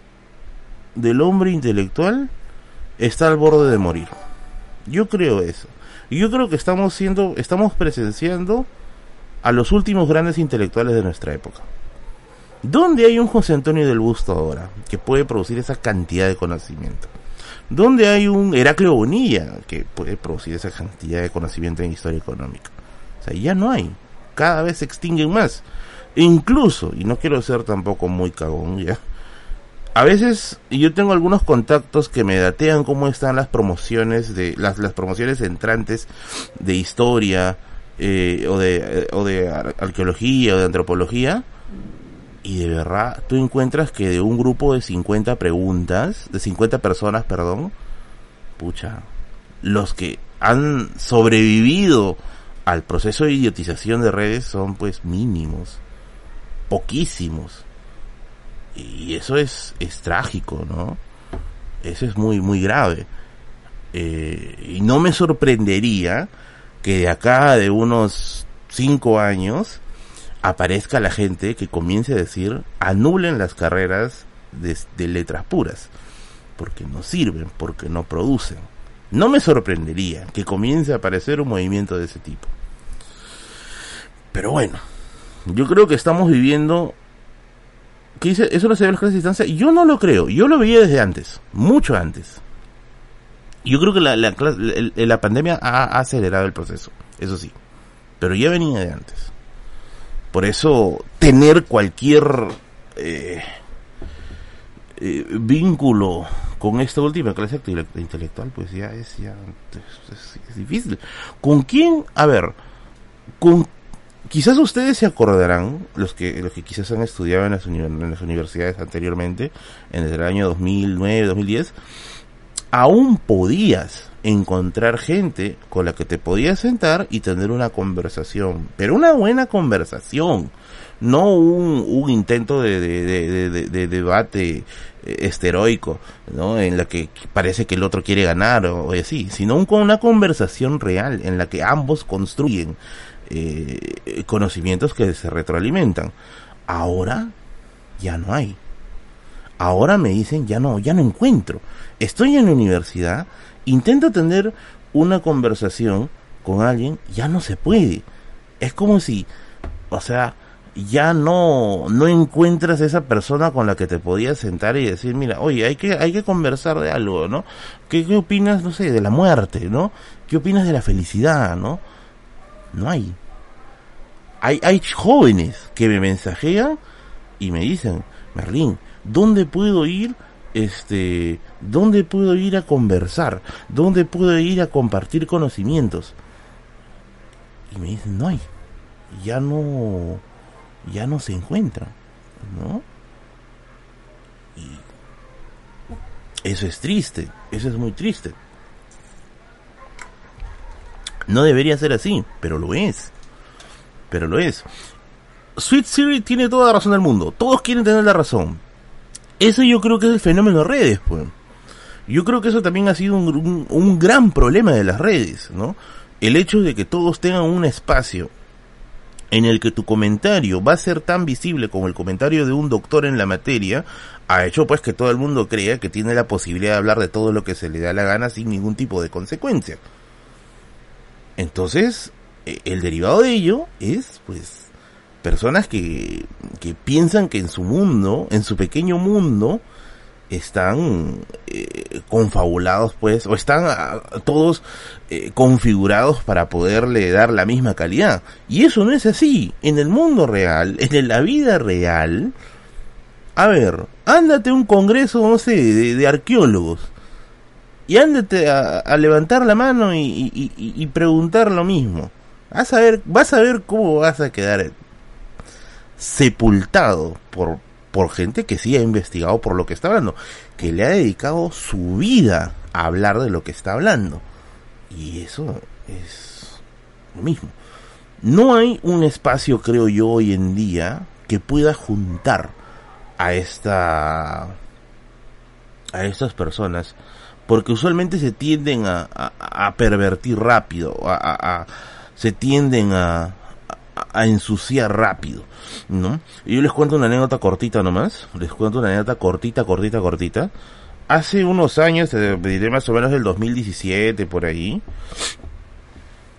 del hombre intelectual está al borde de morir. Yo creo eso. Yo creo que estamos siendo estamos presenciando a los últimos grandes intelectuales de nuestra época. ¿Dónde hay un José Antonio del Busto ahora que puede producir esa cantidad de conocimiento? donde hay un Heraclio Bonilla que puede producir esa cantidad de conocimiento en historia económica. O sea, ya no hay. Cada vez se extinguen más. Incluso, y no quiero ser tampoco muy cagón ya, a veces yo tengo algunos contactos que me datean cómo están las promociones de las promociones entrantes de historia eh, o de eh, o de arqueología o de antropología y de verdad tú encuentras que de un grupo de 50 preguntas, de 50 personas, perdón, pucha, los que han sobrevivido al proceso de idiotización de redes son pues mínimos, poquísimos. Y eso es, es trágico, ¿no? Eso es muy, muy grave. Eh, y no me sorprendería que de acá de unos 5 años aparezca la gente que comience a decir anulen las carreras de, letras puras, porque no sirven, porque no producen. No me sorprendería que comience a aparecer un movimiento de ese tipo. Pero bueno, yo creo que estamos viviendo... ¿Qué dice? ¿Eso no se ve en las clases de distancia? Yo no lo creo, yo lo veía desde antes, mucho antes. Yo creo que la, la, la pandemia ha acelerado el proceso, eso sí, pero ya venía de antes. Por eso tener cualquier eh, eh, vínculo con esta última clase intelectual, pues ya es, ya es, difícil. ¿Con quién? A ver, ¿con quizás ustedes se acordarán, los que, los que quizás han estudiado en las, en las universidades anteriormente, en el año 2009, 2010, aún podías encontrar gente con la que te podías sentar y tener una conversación, pero una buena conversación, no un, un intento de, de, de, de, debate eh, esteroico, ¿no? En la que parece que el otro quiere ganar o, así, sino con una conversación real en la que ambos construyen eh, conocimientos que se retroalimentan. Ahora ya no hay. Ahora me dicen ya no, ya no encuentro. Estoy en la universidad, intento tener una conversación con alguien, ya no se puede. Es como si, o sea, ya no, no encuentras esa persona con la que te podías sentar y decir, mira, oye, hay que, hay que conversar de algo, ¿no? ¿Qué, qué opinas, no sé, de la muerte, ¿no? ¿Qué opinas de la felicidad, ¿no? No hay. Hay, hay jóvenes que me mensajean y me dicen, Merlín, ¿dónde puedo ir? Este, ¿dónde puedo ir a conversar? ¿Dónde puedo ir a compartir conocimientos? Y me dicen, no hay. Ya no, ya no se encuentra, ¿no? Y eso es triste, eso es muy triste. No debería ser así, pero lo es. Pero lo es. Sweet Siri tiene toda la razón del mundo. Todos quieren tener la razón. Eso yo creo que es el fenómeno de redes, pues. Yo creo que eso también ha sido un, un gran problema de las redes, ¿no? El hecho de que todos tengan un espacio en el que tu comentario va a ser tan visible como el comentario de un doctor en la materia, ha hecho pues que todo el mundo crea que tiene la posibilidad de hablar de todo lo que se le da la gana sin ningún tipo de consecuencia. Entonces, e, el derivado de ello es pues personas que, que piensan que en su mundo, en su pequeño mundo, están eh, confabulados pues o están ah, todos eh, configurados para poderle dar la misma calidad. Y eso no es así. En el mundo real en la vida real a ver ándate a un congreso no sé de, arqueólogos. Y ándate a, levantar la mano y, y, preguntar lo mismo. Vas a ver vas a ver cómo vas a quedar sepultado por por gente que sí ha investigado por lo que está hablando, que le ha dedicado su vida a hablar de lo que está hablando. Y eso es lo mismo. No hay un espacio, creo yo, hoy en día que pueda juntar a esta a estas personas porque usualmente se tienden a, a, pervertir rápido, a, se tienden a, a ensuciar rápido, ¿no? Y yo les cuento una anécdota cortita nomás, les cuento una anécdota cortita, cortita, cortita. Hace unos años, diré más o menos del 2017 por ahí,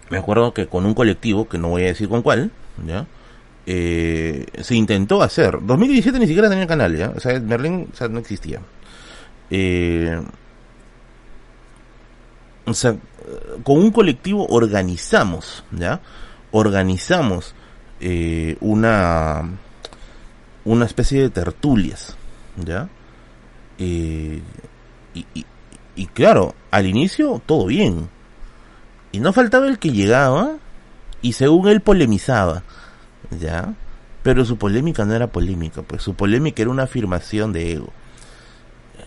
me acuerdo que con un colectivo, que no voy a decir con cuál, ¿ya? Eh, se intentó hacer. 2017 ni siquiera tenía canal, ¿ya? O sea, Merlin o sea, no existía. Eh, o sea, con un colectivo organizamos, ¿ya? Organizamos eh, una una especie de tertulias, ¿ya? Eh, y, y, claro, al inicio todo bien. Y no faltaba el que llegaba y según él polemizaba, ¿ya? Pero su polémica no era polémica, pues su polémica era una afirmación de ego.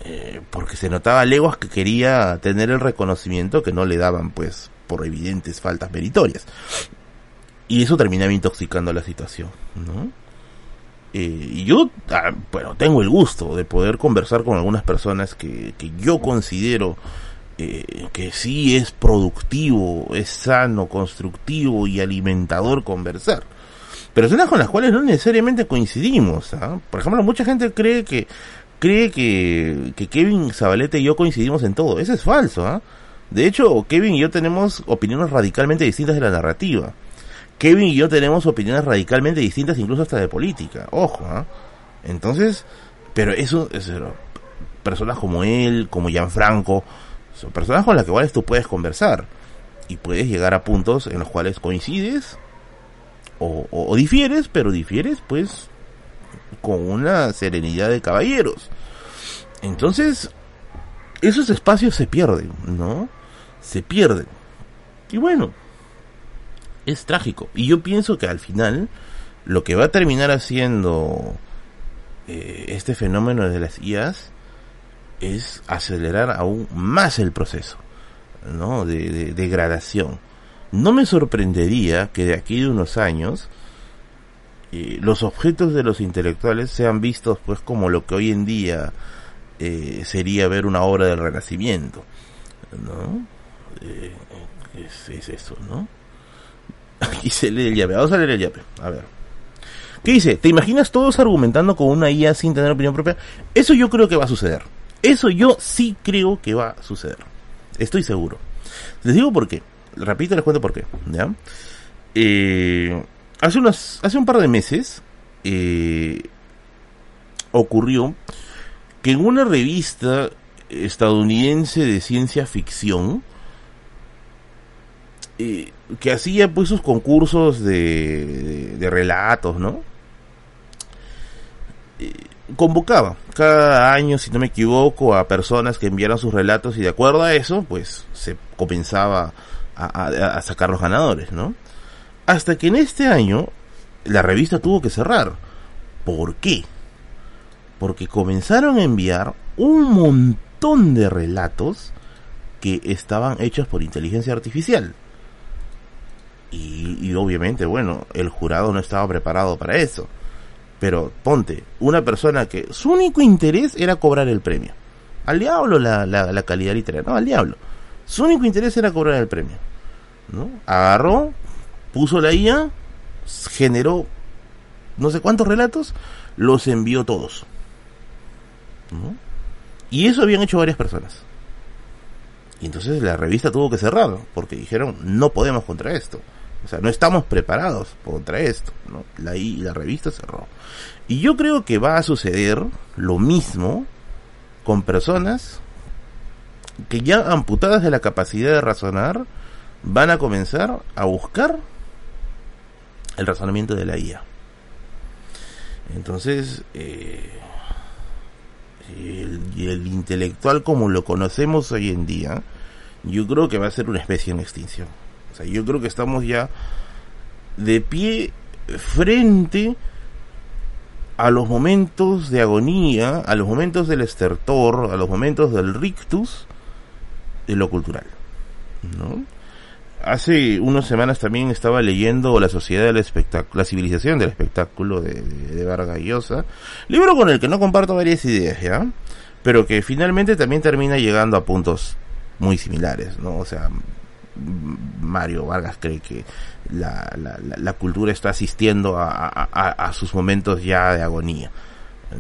Eh, porque se notaba leguas que quería tener el reconocimiento que no le daban, pues, por evidentes faltas meritorias. Y eso terminaba intoxicando la situación, ¿no? Eh, y yo, ah, bueno, tengo el gusto de poder conversar con algunas personas que, que yo considero eh, que sí es productivo, es sano, constructivo y alimentador conversar. Personas con las cuales no necesariamente coincidimos. ¿ah? Por ejemplo, mucha gente cree que cree que, que Kevin Zabaleta y yo coincidimos en todo. Eso es falso. ¿ah? De hecho, Kevin y yo tenemos opiniones radicalmente distintas de la narrativa. Kevin y yo tenemos opiniones radicalmente distintas, incluso hasta de política. Ojo, ¿ah? Entonces, pero eso, es personas como él, como Gianfranco, son personas con las que tú puedes conversar y puedes llegar a puntos en los cuales coincides o, o difieres, pero difieres pues con una serenidad de caballeros. Entonces, esos espacios se pierden, ¿no? Se pierden. Y bueno, es trágico. Y yo pienso que al final lo que va a terminar haciendo eh, este fenómeno de las IAS es acelerar aún más el proceso ¿no? de, degradación. No me sorprendería que de aquí de unos años eh, los objetos de los intelectuales sean vistos pues como lo que hoy en día eh, sería ver una obra del Renacimiento, ¿no? Eh, es, eso, ¿no? Aquí se lee el llave, vamos a leer el llave, a ver. ¿Qué dice? ¿Te imaginas todos argumentando con una IA sin tener opinión propia? Eso yo creo que va a suceder. Eso yo sí creo que va a suceder. Estoy seguro. Les digo por qué. Repito, les cuento por qué. ¿ya? Eh, hace, unos, hace un par de meses eh, ocurrió que en una revista estadounidense de ciencia ficción, que hacía pues sus concursos de, de, relatos, ¿no? Convocaba cada año, si no me equivoco, a personas que enviaran sus relatos y de acuerdo a eso, pues se comenzaba a, a, sacar los ganadores, ¿no? Hasta que en este año la revista tuvo que cerrar. ¿Por qué? Porque comenzaron a enviar un montón de relatos que estaban hechos por inteligencia artificial. Y, y, obviamente, bueno, el jurado no estaba preparado para eso. Pero ponte, una persona que su único interés era cobrar el premio. Al diablo la, la, calidad literaria, no, al diablo. Su único interés era cobrar el premio. ¿no? Agarró, puso la IA, generó no sé cuántos relatos, los envió todos. ¿no? Y eso habían hecho varias personas. Y entonces la revista tuvo que cerrar, porque dijeron, no podemos contra esto. O sea, no estamos preparados contra esto. ¿no? La, la revista cerró. Y yo creo que va a suceder lo mismo con personas que ya amputadas de la capacidad de razonar, van a comenzar a buscar el razonamiento de la IA. Entonces, eh, el, el, intelectual como lo conocemos hoy en día, yo creo que va a ser una especie en extinción. Yo creo que estamos ya de pie frente a los momentos de agonía, a los momentos del estertor, a los momentos del rictus de lo cultural. ¿no? Hace unas semanas también estaba leyendo La Sociedad del Espectáculo, La Civilización del Espectáculo de, de, Vargas Llosa, libro con el que no comparto varias ideas, ¿ya? Pero que finalmente también termina llegando a puntos muy similares, ¿no? O sea, Mario Vargas cree que la, cultura está asistiendo a, sus momentos ya de agonía.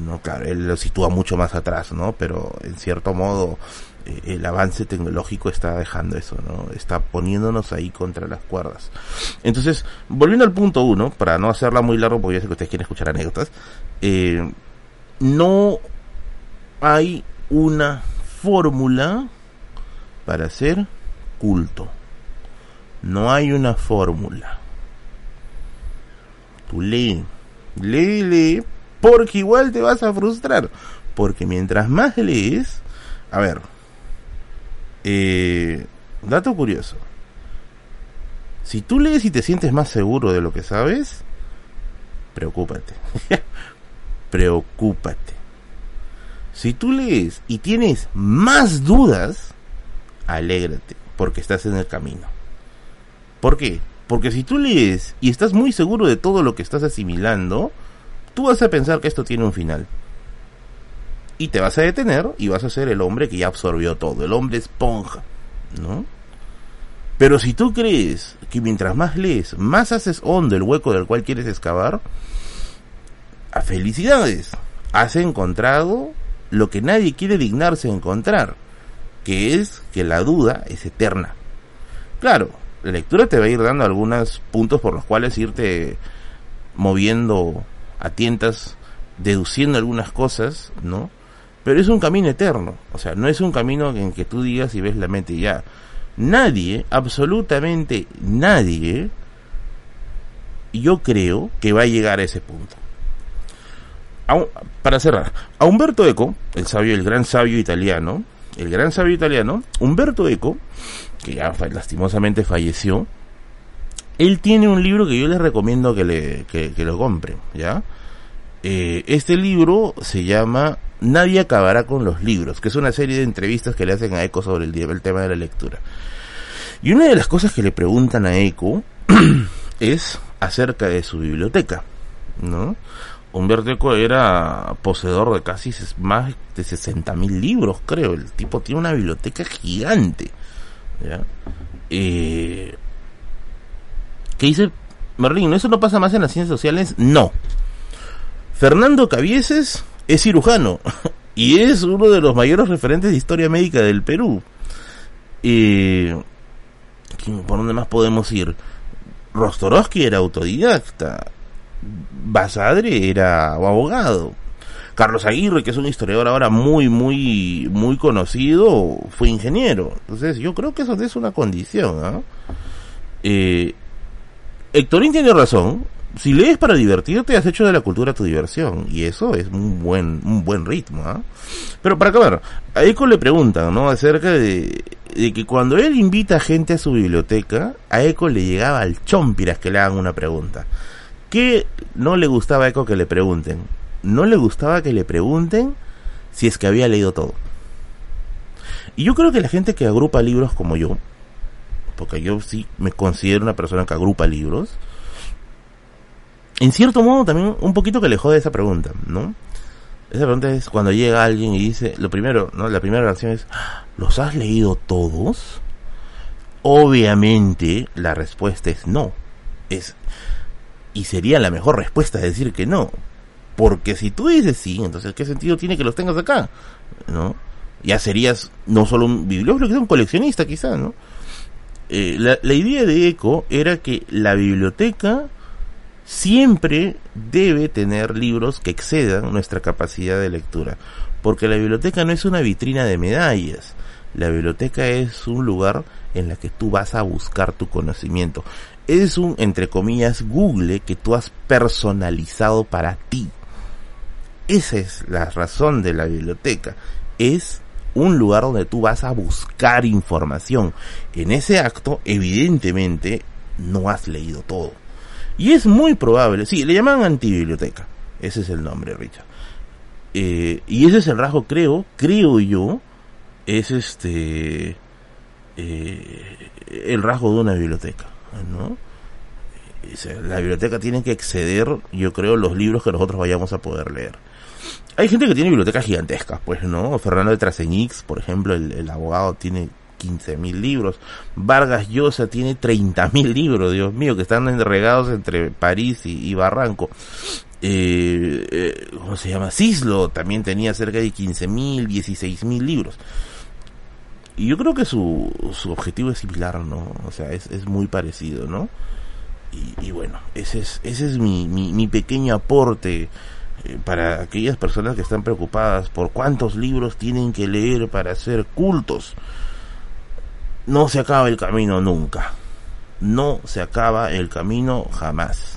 No, claro, él lo sitúa mucho más atrás, ¿no? Pero en cierto modo eh, el avance tecnológico está dejando eso, ¿no? Está poniéndonos ahí contra las cuerdas. Entonces, volviendo al punto uno, para no hacerla muy largo, porque ya sé que ustedes quieren escuchar anécdotas, eh, no hay una fórmula para ser culto. No hay una fórmula. Tú lee, lee, lee, porque igual te vas a frustrar. Porque mientras más lees, a ver, eh, dato curioso. Si tú lees y te sientes más seguro de lo que sabes, preocúpate. preocúpate. Si tú lees y tienes más dudas, alégrate, porque estás en el camino. ¿Por qué? Porque si tú lees y estás muy seguro de todo lo que estás asimilando, tú vas a pensar que esto tiene un final. Y te vas a detener y vas a ser el hombre que ya absorbió todo, el hombre esponja, ¿no? Pero si tú crees que mientras más lees, más haces hondo el hueco del cual quieres excavar, a felicidades, has encontrado lo que nadie quiere dignarse encontrar, que es que la duda es eterna. Claro, la lectura te va a ir dando algunos puntos por los cuales irte moviendo a tientas, deduciendo algunas cosas, ¿no? Pero es un camino eterno, o sea, no es un camino en que tú digas y ves la mente ya. Nadie, absolutamente nadie, yo creo que va a llegar a ese punto. para cerrar, a Umberto Eco, el sabio, el gran sabio italiano, el gran sabio italiano, Umberto Eco, que ya lastimosamente falleció, él tiene un libro que yo les recomiendo que, le, que, lo compren, ¿ya? Eh, este libro se llama Nadie acabará con los libros, que es una serie de entrevistas que le hacen a Eco sobre el, el tema de la lectura. Y una de las cosas que le preguntan a Eco es acerca de su biblioteca, ¿no? Humberto Eco era poseedor de casi más de 60 mil libros, creo. El tipo tiene una biblioteca gigante. ¿Ya? Eh, ¿Qué dice Merlín? ¿Eso no pasa más en las ciencias sociales? No. Fernando Cavieses es cirujano y es uno de los mayores referentes de historia médica del Perú. ¿Por dónde más podemos ir? Rostorowski era autodidacta. Basadre era abogado. Carlos Aguirre, que es un historiador ahora muy, muy, muy conocido, fue ingeniero. Entonces, yo creo que eso es una condición. ¿ah? Eh, tiene razón. Si lees para divertirte, has hecho de la cultura tu diversión. Y eso es un buen, un buen ritmo. ¿ah? Pero para acabar, a Eco le preguntan, ¿no? Acerca de, de que cuando él invita a gente a su biblioteca, a Eco le llegaba al chompiras que le hagan una pregunta. ¿Qué no le gustaba a Eco que le pregunten? No le gustaba que le pregunten si es que había leído todo. Y yo creo que la gente que agrupa libros como yo, porque yo sí me considero una persona que agrupa libros, en cierto modo también un poquito que le jode esa pregunta, ¿no? Esa pregunta es cuando llega alguien y dice, lo primero, ¿no? La primera reacción es, ¿los has leído todos? Obviamente la respuesta es no. Es, y sería la mejor respuesta decir que no. Porque si tú dices sí, entonces ¿qué sentido tiene que los tengas acá? ¿No? Ya serías no solo un bibliófilo, sino un coleccionista quizá, ¿no? Eh, la, la idea de ECO era que la biblioteca siempre debe tener libros que excedan nuestra capacidad de lectura. Porque la biblioteca no es una vitrina de medallas. La biblioteca es un lugar en la que tú vas a buscar tu conocimiento es un, entre comillas, Google que tú has personalizado para ti. Esa es la razón de la biblioteca. Es un lugar donde tú vas a buscar información. En ese acto, evidentemente, no has leído todo. Y es muy probable, sí, le llaman antibiblioteca. Ese es el nombre, Richard. Eh, y ese es el rasgo, creo, creo yo, es este, eh, el rasgo de una biblioteca. ¿no? La biblioteca tiene que exceder, yo creo, los libros que nosotros vayamos a poder leer. Hay gente que tiene bibliotecas gigantescas, pues, ¿no? Fernando de Traseñix, por ejemplo, el, abogado tiene 15.000 libros. Vargas Llosa tiene 30.000 libros, Dios mío, que están regados entre París y, Barranco. Eh, eh, ¿Cómo se llama? Cislo también tenía cerca de 15.000, 16.000 libros y yo creo que su, su objetivo es similar, ¿no? O sea, es, es muy parecido, ¿no? Y, bueno, ese es, ese es mi, mi, pequeño aporte para aquellas personas que están preocupadas por cuántos libros tienen que leer para ser cultos. No se acaba el camino nunca. No se acaba el camino jamás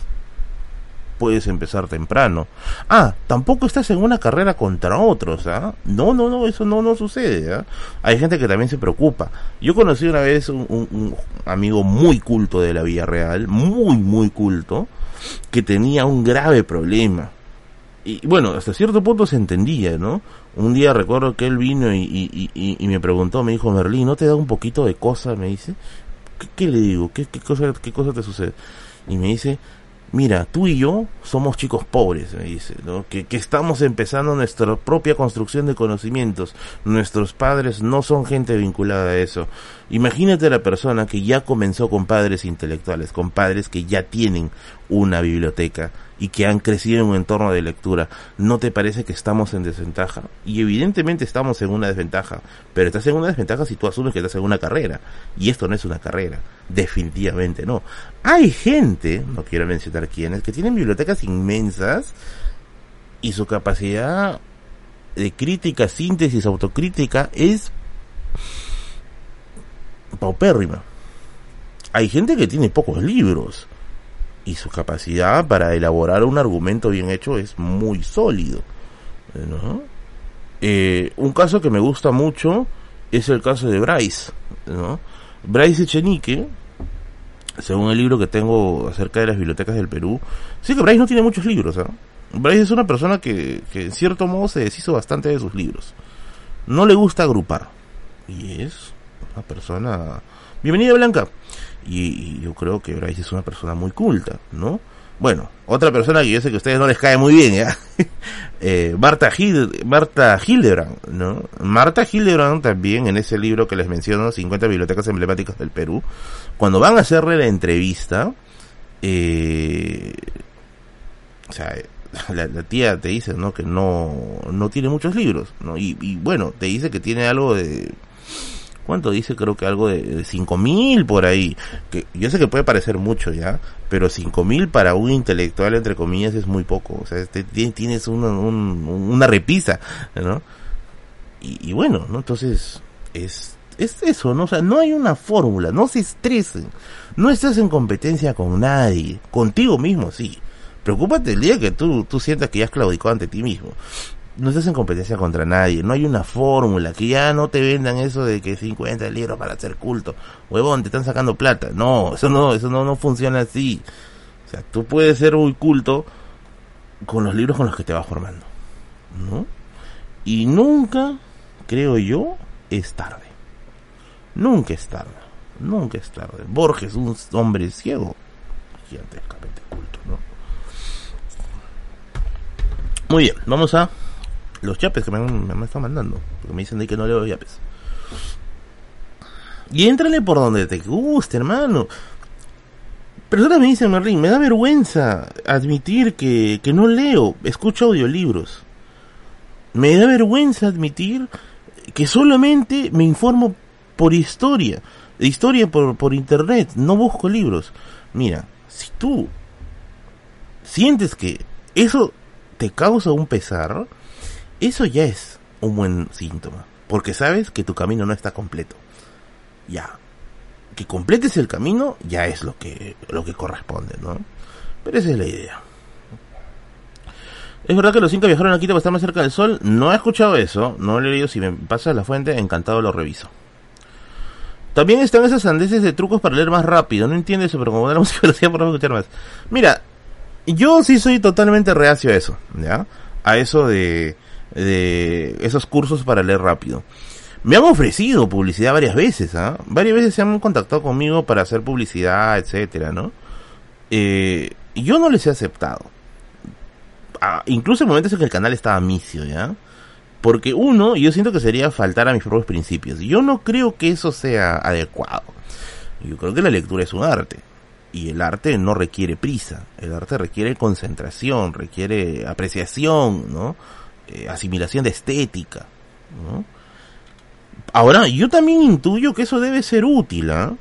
puedes empezar temprano. Ah, tampoco estás en una carrera contra otros, ¿ah? No, no, no, eso no, no sucede, ¿ah? Hay gente que también se preocupa. Yo conocí una vez un, un, amigo muy culto de la vida real, muy, muy culto, que tenía un grave problema. Y bueno, hasta cierto punto se entendía, ¿no? Un día recuerdo que él vino y, y, y, me preguntó, me dijo, Merlín, ¿no te da un poquito de cosa? Me dice. ¿Qué, le digo? ¿Qué, qué, cosa, ¿Qué te sucede? Y me dice, mira, tú y yo somos chicos pobres, me dice, ¿no? que, que, estamos empezando nuestra propia construcción de conocimientos. Nuestros padres no son gente vinculada a eso. Imagínate la persona que ya comenzó con padres intelectuales, con padres que ya tienen una biblioteca y que han crecido en un entorno de lectura, ¿no te parece que estamos en desventaja? Y evidentemente estamos en una desventaja, pero estás en una desventaja si tú asumes que estás en una carrera. Y esto no es una carrera, definitivamente no. Hay gente, no quiero mencionar quiénes, que tienen bibliotecas inmensas y su capacidad de crítica, síntesis, autocrítica es paupérrima. Hay gente que tiene pocos libros y su capacidad para elaborar un argumento bien hecho es muy sólido. Eh, un caso que me gusta mucho es el caso de Bryce. ¿no? Bryce Echenique según el libro que tengo acerca de las bibliotecas del Perú, sí que Bryce no tiene muchos libros, ¿ah? Bryce es una persona que, que en cierto modo se deshizo bastante de sus libros. No le gusta agrupar. Y es una persona... Bienvenida Blanca. Y, yo creo que Bryce es una persona muy culta, ¿no? Bueno, otra persona que yo sé que a ustedes no les cae muy bien, ¿ya? eh, Marta, Marta Hildebrand, ¿no? Marta Hildebrand también en ese libro que les menciono, 50 bibliotecas emblemáticas del Perú, cuando van a hacerle la entrevista, eh, o sea, la, tía te dice, ¿no? Que no, no tiene muchos libros, ¿no? Y, y bueno, te dice que tiene algo de ¿Cuánto dice? Creo que algo de, cinco mil por ahí. Que yo sé que puede parecer mucho ya, pero cinco mil para un intelectual, entre comillas, es muy poco. O sea, este, tienes una, una repisa, ¿no? Y, bueno, ¿no? Entonces, es, es eso, ¿no? O sea, no hay una fórmula, no se estresen. No estás en competencia con nadie. Contigo mismo, sí. Preocúpate el día que tú, tú sientas que ya has claudicado ante ti mismo no estás en competencia contra nadie, no hay una fórmula, que ya no te vendan eso de que 50 libros para hacer culto, huevón, te están sacando plata, no, eso no, eso no, no funciona así, o sea, tú puedes ser muy culto con los libros con los que te vas formando, ¿no? Y nunca, creo yo, es tarde, nunca es tarde, nunca es tarde, Borges, un hombre ciego, gigantescamente culto, ¿no? Muy bien, vamos a los yapes que me, me, están mandando. Porque me dicen de que no leo yapes. Y éntrale por donde te guste, hermano. Personas me dicen, Merlin, me da vergüenza admitir que, que no leo, escucho audiolibros. Me da vergüenza admitir que solamente me informo por historia, historia por, por internet, no busco libros. Mira, si tú sientes que eso te causa un pesar, eso ya es un buen síntoma, porque sabes que tu camino no está completo. Ya. Que completes el camino ya es lo que, lo que corresponde, ¿no? Pero esa es la idea. ¿Es verdad que los cinco viajaron aquí para estar más cerca del sol? No he escuchado eso, no lo he leído. Si me pasa la fuente, encantado lo reviso. También están esas sandeces de trucos para leer más rápido. No entiendo eso, pero como la música lo hacía por escuchar más. Mira, yo sí soy totalmente reacio a eso, ¿ya? A eso de de esos cursos para leer rápido. Me han ofrecido publicidad varias veces, ¿ah? Varias veces se han contactado conmigo para hacer publicidad, etcétera, ¿no? Eh, yo no les he aceptado. Ah, incluso en momentos en que el canal estaba misio, ¿ya? Porque uno, yo siento que sería faltar a mis propios principios. Yo no creo que eso sea adecuado. Yo creo que la lectura es un arte. Y el arte no requiere prisa. El arte requiere concentración, requiere apreciación, ¿no? Eh, asimilación de estética. Ahora, yo también intuyo que eso debe ser útil, ¿ah?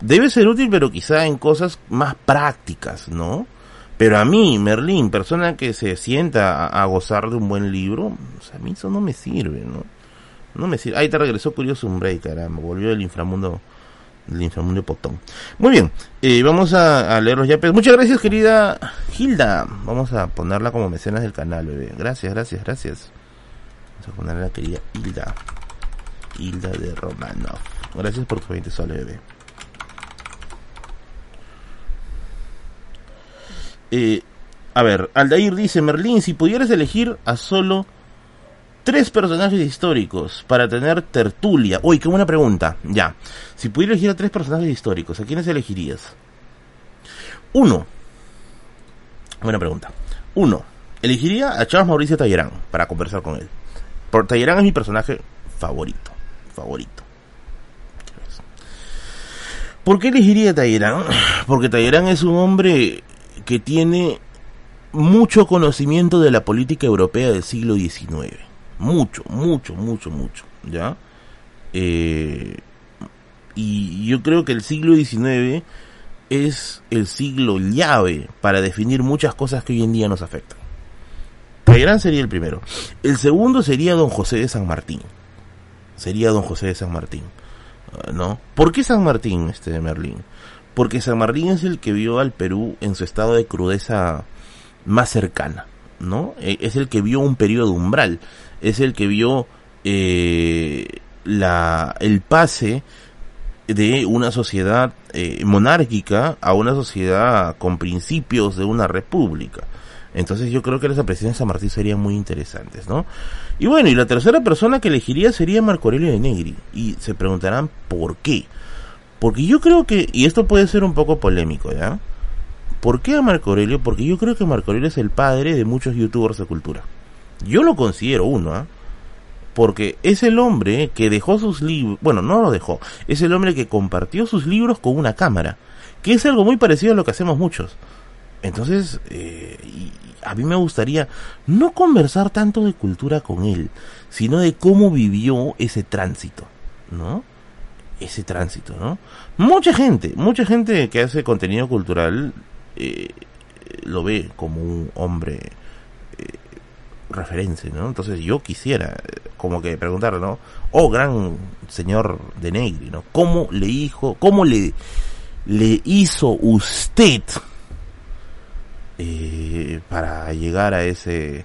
Debe ser útil, pero quizá en cosas más prácticas, ¿no? Pero a mí, Merlín, persona que se sienta a, gozar de un buen libro, a mí eso no me sirve, ¿no? No me sirve. Ahí te regresó Curioso un break, caramba, volvió del inframundo el inframundo Potón. Muy bien, eh, vamos a, leer los. Muchas gracias, querida Hilda. Vamos a ponerla como mecenas del canal, bebé. Gracias, gracias, gracias. Vamos a ponerla a la querida Hilda. Hilda de Romanov. Gracias por tu 20 soles, bebé. Eh, a ver, Aldair dice, Merlín, si pudieras elegir a solo tres personajes históricos para tener tertulia. Uy, qué buena pregunta. Ya. Si pudiera elegir a tres personajes históricos, ¿a quiénes elegirías? Uno. Buena pregunta. Uno. Elegiría a Charles Mauricio Tallerán para conversar con él. Por Tallerán es mi personaje favorito. Favorito. ¿Por qué elegiría a Tallerán? Porque Tallerán es un hombre que tiene mucho conocimiento de la política europea del siglo XIX mucho, mucho, mucho, mucho, ¿ya? Eh, y yo creo que el siglo XIX es el siglo llave para definir muchas cosas que hoy en día nos afectan. Gran sería el primero. El segundo sería Don José de San Martín. Sería Don José de San Martín. Ah, ¿No? ¿Por qué San Martín, este de Merlín? Porque San Martín es el que vio al Perú en su estado de crudeza más cercana. ¿No? E, es el que vio un periodo umbral es el que vio eh, la, el pase de una sociedad eh, monárquica a una sociedad con principios de una república. Entonces yo creo que las apreciaciones de San Martín serían muy interesantes, ¿no? Y bueno, y la tercera persona que elegiría sería Marco Aurelio de Negri. Y se preguntarán por qué. Porque yo creo que, y esto puede ser un poco polémico, ¿ya? ¿Por qué a Marco Aurelio? Porque yo creo que Marco Aurelio es el padre de muchos youtubers de cultura. Yo lo considero uno, ¿ah? porque es el hombre que dejó sus libros, bueno, no lo dejó, es el hombre que compartió sus libros con una cámara, que es algo muy parecido a lo que hacemos muchos. Entonces, eh, a mí me gustaría no conversar tanto de cultura con él, sino de cómo vivió ese tránsito, ¿no? Ese tránsito, ¿no? Mucha gente, mucha gente que hace contenido cultural eh, lo ve como un hombre eh, referencia, ¿no? Entonces yo quisiera eh, como que preguntarle, ¿no? Oh, gran señor de Negri, ¿no? ¿Cómo le hizo, cómo le, le hizo usted eh, para llegar a ese,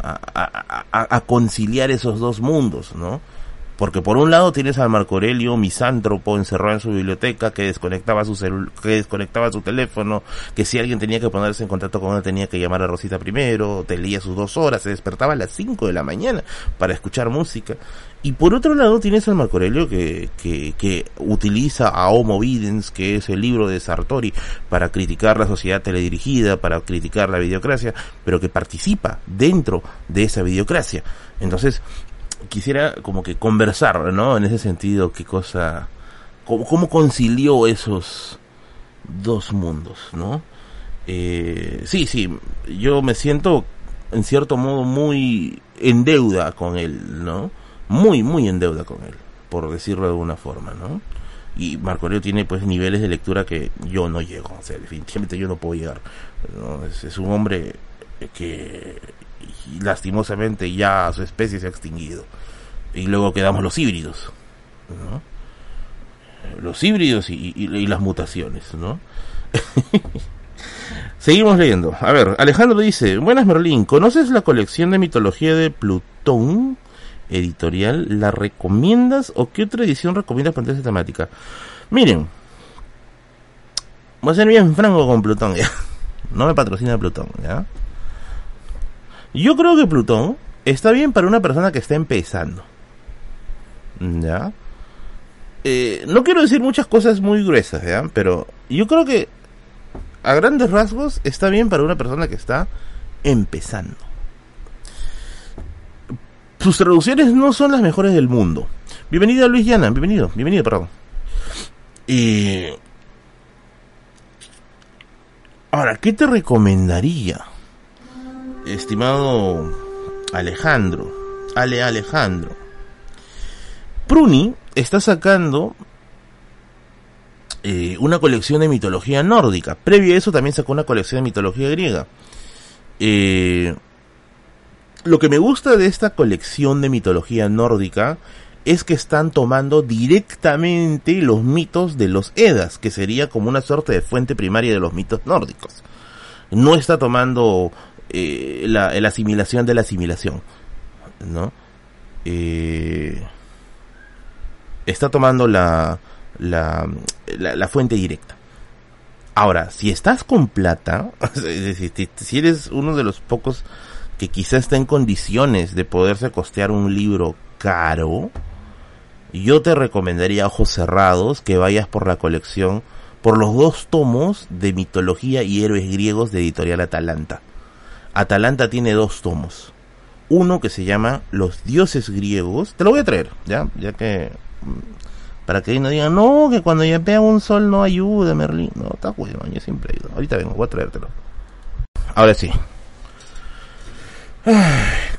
a, conciliar esos dos mundos, ¿no? Porque por un lado tienes al Marco Aurelio misántropo encerrado en su biblioteca que desconectaba su que desconectaba su teléfono, que si alguien tenía que ponerse en contacto con él tenía que llamar a Rosita primero, te leía sus dos horas, se despertaba a las 5 de la mañana para escuchar música. Y por otro lado tienes al Marco Aurelio que, que, que utiliza a Homo Videns, que es el libro de Sartori, para criticar la sociedad teledirigida, para criticar la videocracia, pero que participa dentro de esa videocracia. Entonces, quisiera como que conversar, ¿no? En ese sentido, qué cosa, cómo, concilió esos dos mundos, ¿no? Eh, sí, sí, yo me siento en cierto modo muy en deuda con él, ¿no? Muy, muy en deuda con él, por decirlo de alguna forma, ¿no? Y Marco Aurelio tiene pues niveles de lectura que yo no llego, o sea, definitivamente yo no puedo llegar. es un hombre que y lastimosamente ya su especie se ha extinguido. Y luego quedamos los híbridos, ¿no? Los híbridos y, las mutaciones, ¿no? Seguimos leyendo. A ver, Alejandro dice, buenas Merlín, ¿conoces la colección de mitología de Plutón? Editorial, ¿la recomiendas o qué otra edición recomiendas para esta temática? Miren, voy a ser bien franco con Plutón, ¿ya? No me patrocina Plutón, ¿ya? Yo creo que Plutón está bien para una persona que está empezando. ¿Ya? Eh, no quiero decir muchas cosas muy gruesas, ¿ya? Pero yo creo que a grandes rasgos está bien para una persona que está empezando. Sus traducciones no son las mejores del mundo. Bienvenido Luis Llana, bienvenido, bienvenido, perdón. Y... Ahora, ¿qué te recomendaría? Estimado Alejandro, Ale Alejandro, Pruni está sacando eh, una colección de mitología nórdica. Previo a eso también sacó una colección de mitología griega. Eh, lo que me gusta de esta colección de mitología nórdica es que están tomando directamente los mitos de los Edas, que sería como una suerte de fuente primaria de los mitos nórdicos. No está tomando eh, la, la, asimilación de la asimilación, ¿no? Eh, está tomando la, la, la, fuente directa. Ahora, si estás con plata, si eres uno de los pocos que quizá está en condiciones de poderse costear un libro caro, yo te recomendaría ojos cerrados que vayas por la colección, por los dos tomos de mitología y héroes griegos de editorial Atalanta. Atalanta tiene dos tomos. Uno que se llama Los dioses griegos. Te lo voy a traer, ya, ya que mm, para que no digan, no, que cuando ya pega un sol no ayuda, Merlín. No, está bueno, yo siempre ayudo. Ahorita vengo, voy a traértelo. Ahora sí. Ay,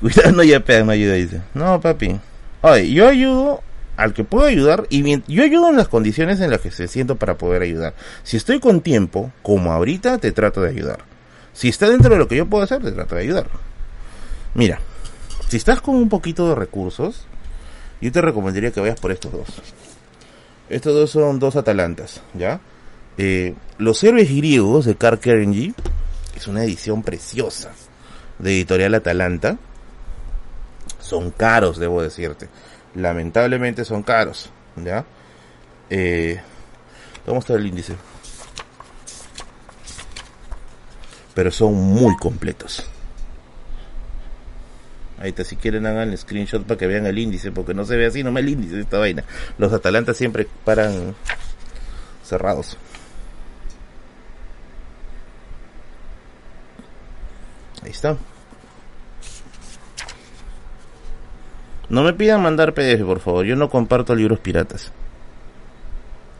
cuidado, no ya pega, no ayuda, dice. No, papi. Oye, yo ayudo al que puedo ayudar y bien, yo ayudo en las condiciones en las que se siento para poder ayudar. Si estoy con tiempo, como ahorita, te trato de ayudar. Si está dentro de lo que yo puedo hacer, te trato de ayudar. Mira, si estás con un poquito de recursos, yo te recomendaría que vayas por estos dos. Estos dos son dos Atalantas, ¿ya? Eh, Los héroes griegos de Carl Kerenji, es una edición preciosa de editorial Atalanta. Son caros, debo decirte. Lamentablemente son caros, ¿ya? Eh, a mostrar el índice. Pero son muy completos. Ahí está, si quieren hagan el screenshot para que vean el índice, porque no se ve así, no me el índice de esta vaina. Los Atalantas siempre paran cerrados. Ahí está. No me pidan mandar PDF, por favor. Yo no comparto libros piratas.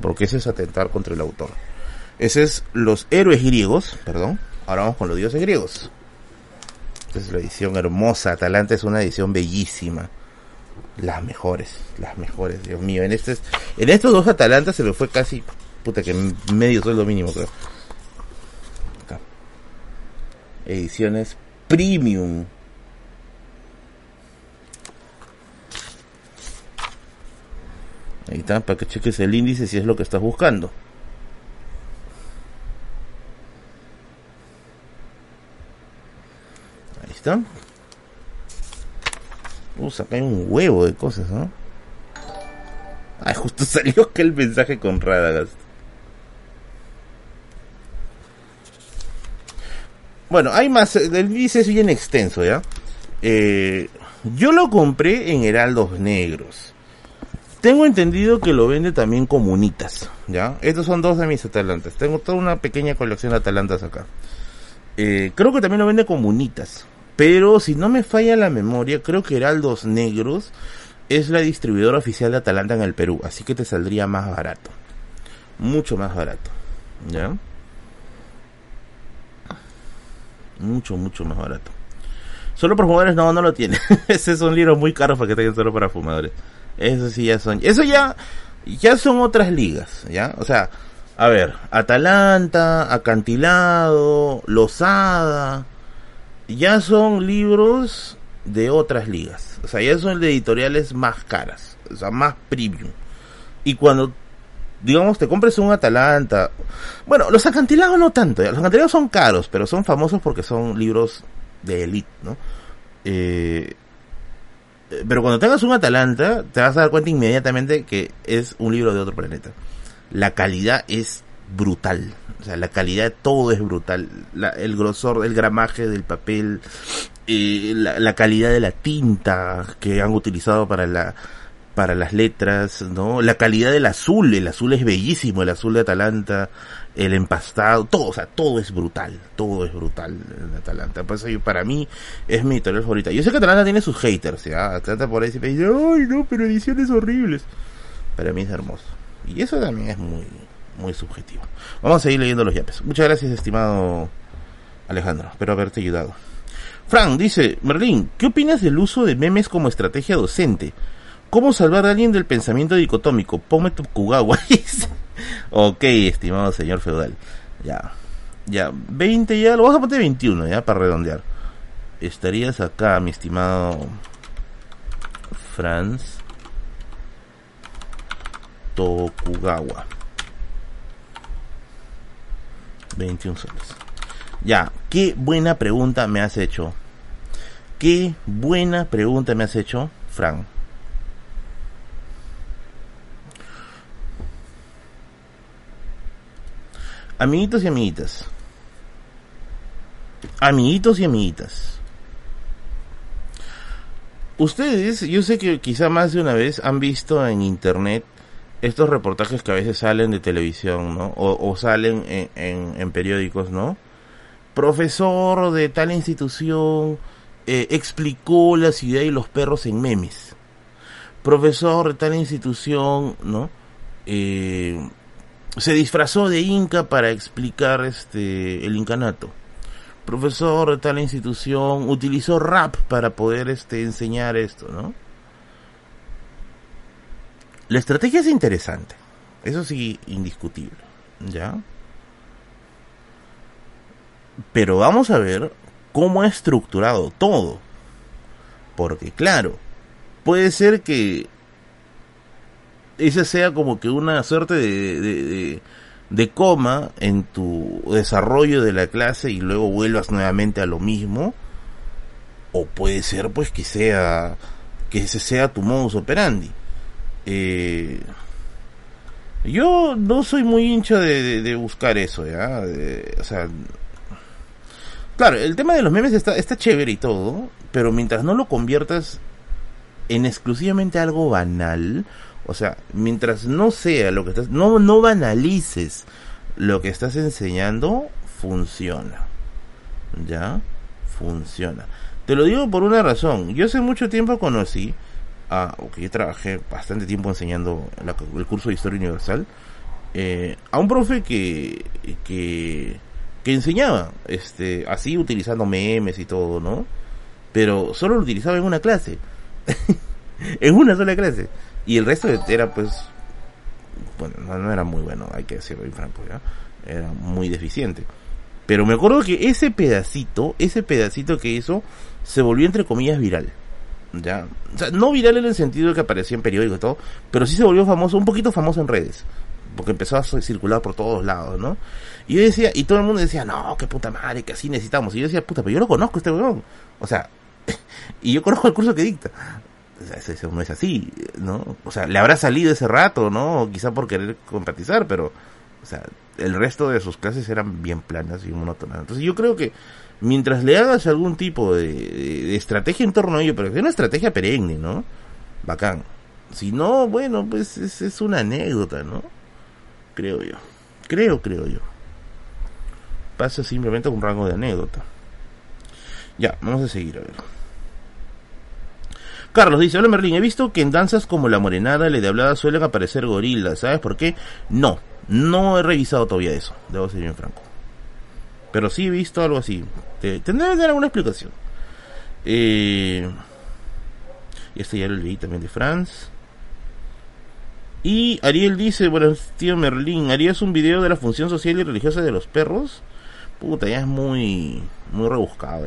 Porque ese es atentar contra el autor. Ese es los héroes griegos, perdón. Ahora vamos con los dioses griegos. Esta es la edición hermosa. Atalanta es una edición bellísima. Las mejores, las mejores, Dios mío. En, este, en estos dos Atalantas se me fue casi, puta que medio sueldo mínimo, creo. Acá. Ediciones premium. Ahí está, para que cheques el índice si es lo que estás buscando. Está. Uh, saca un huevo de cosas, ¿no? Ay, justo salió aquel mensaje con Radagast. Bueno, hay más. El índice es bien extenso, ¿ya? Eh, yo lo compré en Heraldos Negros. Tengo entendido que lo vende también Comunitas, ¿ya? Estos son dos de mis Atalantas. Tengo toda una pequeña colección de Atalantas acá. Eh, creo que también lo vende Comunitas. Pero si no me falla la memoria, creo que Heraldos Negros es la distribuidora oficial de Atalanta en el Perú. Así que te saldría más barato. Mucho más barato. ¿Ya? Mucho, mucho más barato. Solo para fumadores no, no lo tiene. Ese es un libro muy caro para que tengan solo para fumadores. Eso sí ya son. Eso ya, ya son otras ligas, ¿ya? O sea, a ver, Atalanta, Acantilado, Losada, ya son libros de otras ligas. O sea, ya son de editoriales más caras, o sea, más premium. Y cuando, digamos, te compres un Atalanta, bueno, los acantilados no tanto, los acantilados son caros, pero son famosos porque son libros de elite, ¿no? Eh, pero cuando tengas un Atalanta, te vas a dar cuenta inmediatamente que es un libro de otro planeta. La calidad es brutal. O sea, la calidad todo es brutal. el grosor, el gramaje del papel, eh, la, calidad de la tinta que han utilizado para la para las letras, ¿no? La calidad del azul, el azul es bellísimo, el azul de Atalanta, el empastado, todo, o sea, todo es brutal, todo es brutal en Atalanta. Por eso para mí es mi editorial favorita. Yo sé que Atalanta tiene sus haters, ¿ya? Atalanta por ahí se dice, ay no, pero ediciones horribles. Para mí es hermoso. Y eso también es muy, muy subjetivo. Vamos a seguir leyendo los yapes. Muchas gracias, estimado Alejandro. Espero haberte ayudado. Frank dice, Merlín, ¿qué opinas del uso de memes como estrategia docente? ¿Cómo salvar a alguien del pensamiento dicotómico? Ponme tu Kugawa. ok, estimado señor feudal. Ya. Ya, 20 ya, lo vas a poner 21 ya, para redondear. Estarías acá, mi estimado Franz Tokugawa. 21 soles. Ya, qué buena pregunta me has hecho. Qué buena pregunta me has hecho, Frank. Amiguitos y amiguitas. Amiguitos y amiguitas. Ustedes, yo sé que quizá más de una vez han visto en internet estos reportajes que a veces salen de televisión, ¿no? O, salen en, periódicos, ¿no? Profesor de tal institución eh, explicó la ciudad y los perros en memes. Profesor de tal institución, ¿no? Eh, se disfrazó de inca para explicar este el incanato. Profesor de tal institución utilizó rap para poder este enseñar esto, ¿no? La estrategia es interesante. Eso sí, indiscutible, ¿ya? Pero vamos a ver cómo ha estructurado todo. Porque claro, puede ser que esa sea como que una suerte de, de, coma en tu desarrollo de la clase y luego vuelvas nuevamente a lo mismo. O puede ser pues que sea que ese sea tu modus operandi. Eh, Yo no soy muy hincha de, buscar eso, ¿ya? o sea, claro, el tema de los memes está, está chévere y todo, pero mientras no lo conviertas en exclusivamente algo banal, o sea, mientras no sea lo que estás, no, no banalices lo que estás enseñando, funciona. ¿Ya? Funciona. Te lo digo por una razón. Yo hace mucho tiempo conocí a, que yo trabajé bastante tiempo enseñando el curso de Historia Universal, eh, a un profe que, que, que enseñaba, este, así utilizando memes y todo, ¿no? Pero solo lo utilizaba en una clase. en una sola clase. Y el resto era pues, bueno, no, era muy bueno, hay que decirlo bien franco, ¿ya? Era muy deficiente. Pero me acuerdo que ese pedacito, ese pedacito que hizo, se volvió entre comillas viral. Ya, o sea, no viral en el sentido de que aparecía en periódicos y todo, pero sí se volvió famoso, un poquito famoso en redes, porque empezó a circular por todos lados, ¿no? Y yo decía, y todo el mundo decía, no, qué puta madre, que así necesitamos. Y yo decía, puta, pero yo lo conozco este weón. O sea, y yo conozco el curso que dicta. O sea, eso no es así, ¿no? O sea, le habrá salido ese rato, ¿no? Quizá por querer compatizar, pero, o sea, el resto de sus clases eran bien planas y monótonas. Entonces yo creo que mientras le hagas algún tipo de, estrategia en torno a ello, pero es una estrategia perenne, ¿no? Bacán. Si no, bueno, pues es, una anécdota, ¿no? Creo yo. Creo, creo yo. Pasa simplemente con un rango de anécdota. Ya, vamos a seguir a ver. Carlos dice, hola Merlín, he visto que en danzas como la morenada, le de hablada suelen aparecer gorilas, ¿sabes por qué? No, no he revisado todavía eso, debo ser bien franco. Pero sí he visto algo así. Tendré que dar alguna explicación. Eh, este ya lo leí también de Franz. Y Ariel dice, bueno, tío Merlín, ¿harías un video de la función social y religiosa de los perros? Puta, ya es muy, muy rebuscado.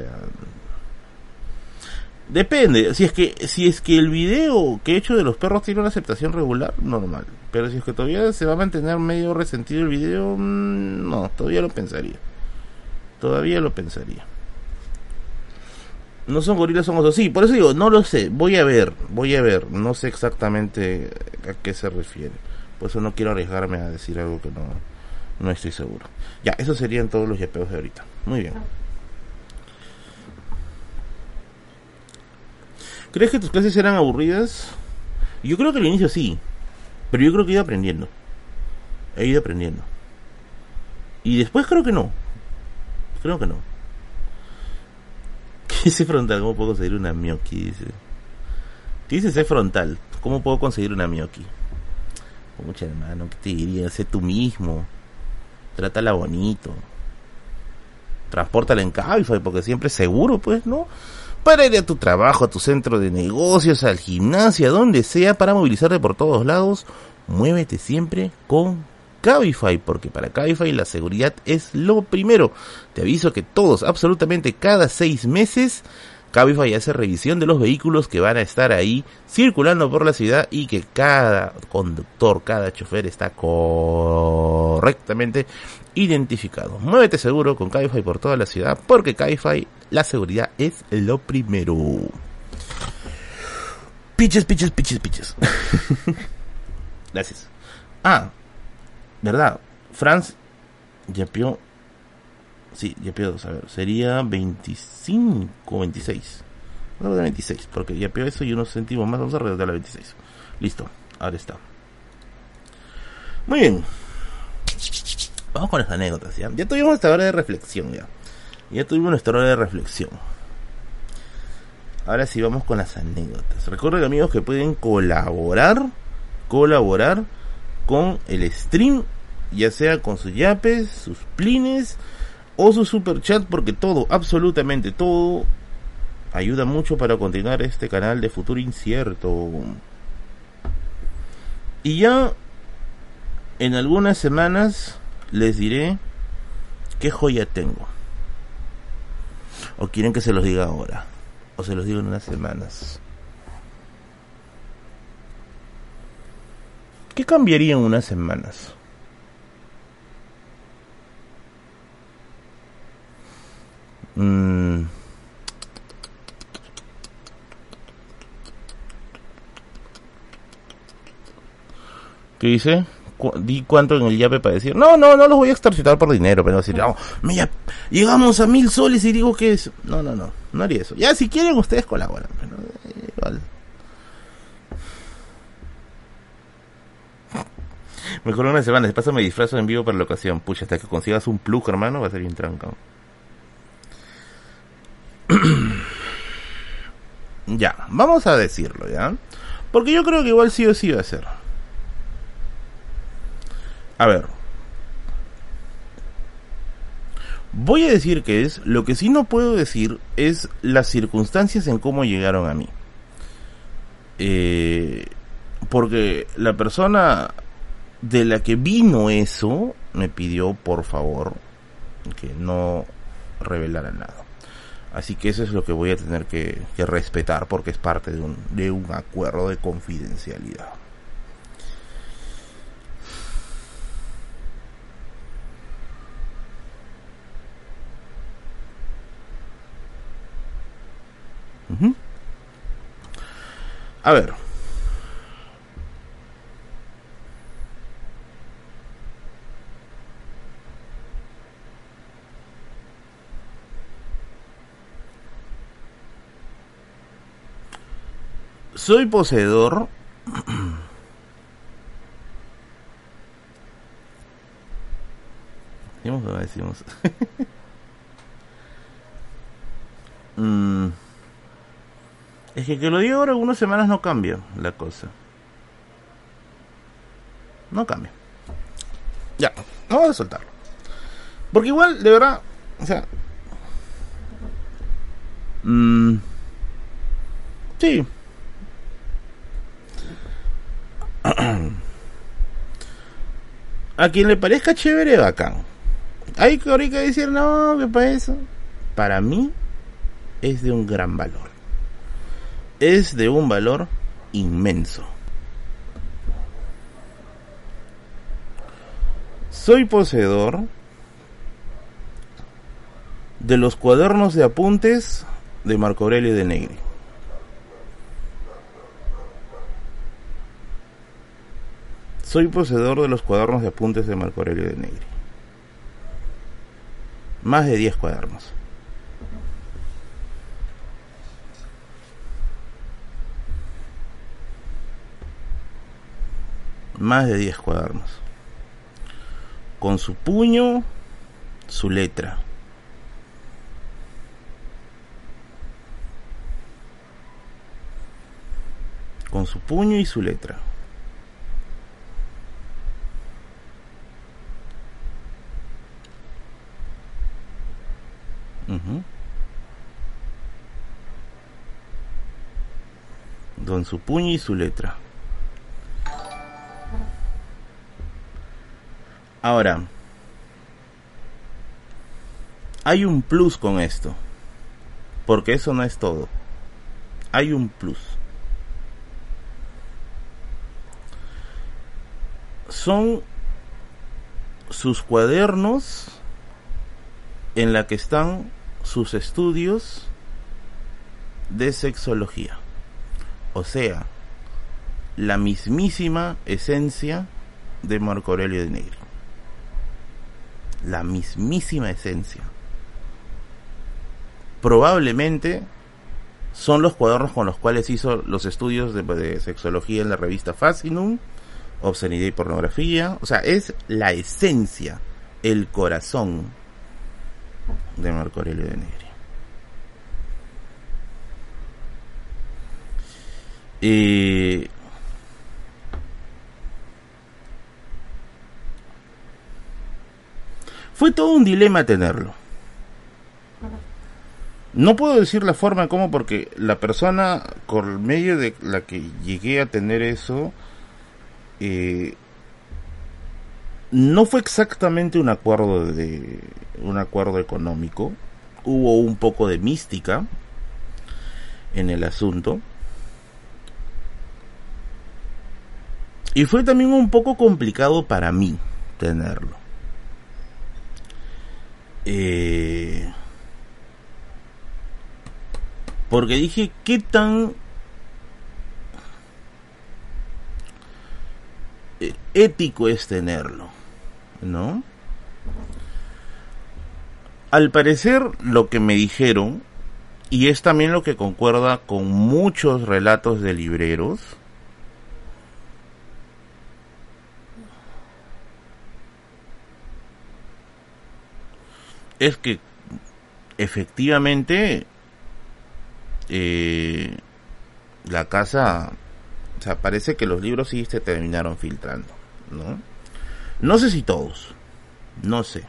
Depende, si es que si es que el video que he hecho de los perros tiene una aceptación regular, normal. Pero si es que todavía se va a mantener medio resentido el video, mm, no, todavía lo pensaría. Todavía lo pensaría. No son gorilas, son osos. Sí, por eso digo, no lo sé. Voy a ver, voy a ver. No sé exactamente a qué se refiere. Por eso no quiero arriesgarme a decir algo que no, no estoy seguro. Ya, esos serían todos los yapeos de ahorita. Muy bien. ¿Crees que tus clases eran aburridas? Yo creo que al inicio sí. Pero yo creo que he ido aprendiendo. He ido aprendiendo. Y después creo que no. Creo que no. ¿Qué dice frontal? ¿Cómo puedo conseguir una Miyoki? Dice. ¿Qué dice ser frontal? ¿Cómo puedo conseguir una Miyoki? Mucha hermano, ¿qué te diría? Sé tú mismo. Trátala bonito. Transportala en Cabify, porque siempre es seguro, pues, ¿no? Para ir a tu trabajo, a tu centro de negocios, al gimnasio, a donde sea, para movilizarte por todos lados, muévete siempre con Cabify, porque para Cabify la seguridad es lo primero. Te aviso que todos, absolutamente cada seis meses, Cabify hace revisión de los vehículos que van a estar ahí circulando por la ciudad y que cada conductor, cada chofer está correctamente identificado. Muévete seguro con Cabify por toda la ciudad, porque Cabify la seguridad es lo primero. Piches, piches, piches, piches. Gracias. Ah, ¿verdad? Franz yapeó. Sí, yapeó dos, a ver, sería 25 26. Vamos a 26, porque yapeó eso y unos céntimos más, vamos a redondear la 26. Listo, ahora está. Muy bien. Vamos con las anécdotas, ¿ya? Ya tuvimos esta hora de reflexión, ya. Ya tuvimos nuestra hora de reflexión. Ahora sí vamos con las anécdotas. Recuerden amigos que pueden colaborar, colaborar con el stream, ya sea con sus yapes, sus plines o su super chat, porque todo, absolutamente todo, ayuda mucho para continuar este canal de futuro incierto. Y ya en algunas semanas les diré qué joya tengo. O quieren que se los diga ahora. O se los digo en unas semanas. ¿Qué cambiaría en unas semanas? Mm. ¿Qué dice? di cuánto en el yape para decir, no, no, no los voy a extorsionar por dinero, pero decir, no, mira, llegamos a mil soles y digo que es, no, no, no, no haría eso. Ya si quieren ustedes colaboran, pero eh, Mejor una semana, de paso me disfrazo en vivo para la ocasión. Pucha, hasta que consigas un plug, hermano, va a ser bien trancado. ya, vamos a decirlo, ¿ya? Porque yo creo que igual sí o sí va a ser. A ver. Voy a decir que es, lo que sí no puedo decir es las circunstancias en cómo llegaron a mí. Eh, porque la persona de la que vino eso me pidió por favor que no revelara nada. Así que eso es lo que voy a tener que, respetar porque es parte de un, de un acuerdo de confidencialidad. A ver. Soy poseedor. ¿Cómo decimos? mm. Es que que lo digo ahora algunas semanas no cambia la cosa. No cambia. Ya, vamos a soltarlo. Porque igual, de verdad, o sea... Mmm, sí, a quien le parezca chévere, bacán. Hay que ahorita decir, no, que para eso. Para mí es de un gran valor. Es de un valor inmenso. Soy poseedor de los cuadernos de apuntes de Marco Aurelio de Negri. Soy poseedor de los cuadernos de apuntes de Marco Aurelio de Negri. Más de 10 cuadernos. Más de 10 cuadernos. Con su puño, su letra. Con su puño y su letra. Con su puño y su letra. Ahora, hay un plus con esto. Porque eso no es todo. Hay un plus. Son sus cuadernos en la que están sus estudios de sexología. O sea, la mismísima esencia de Marco Aurelio de Negri. La mismísima esencia. Probablemente son los cuadernos con los cuales hizo los estudios de, sexología en la revista Fascinum, obscenidad y pornografía. O sea, es la esencia, el corazón de Marco Aurelio de Negri. Y fue todo un dilema tenerlo. No puedo decir la forma como porque la persona con medio de la que llegué a tener eso eh, no fue exactamente un acuerdo de un acuerdo económico hubo un poco de mística en el asunto. Y fue también un poco complicado para mí tenerlo. Eh, porque dije qué tan ético es tenerlo, ¿no? Al parecer, lo que me dijeron, y es también lo que concuerda con muchos relatos de libreros, es que efectivamente eh, la casa, o sea, parece que los libros sí se terminaron filtrando, ¿no? No sé si todos, no sé.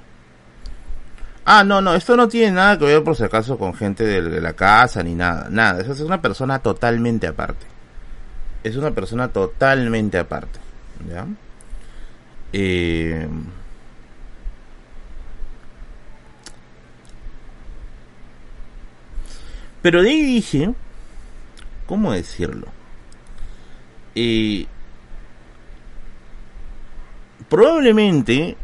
Ah, no, no, esto no tiene nada que ver por si acaso con gente de, la casa ni nada, nada, esa es una persona totalmente aparte. Es una persona totalmente aparte, ¿ya? Eh, pero de ahí dije, ¿cómo decirlo? Eh, probablemente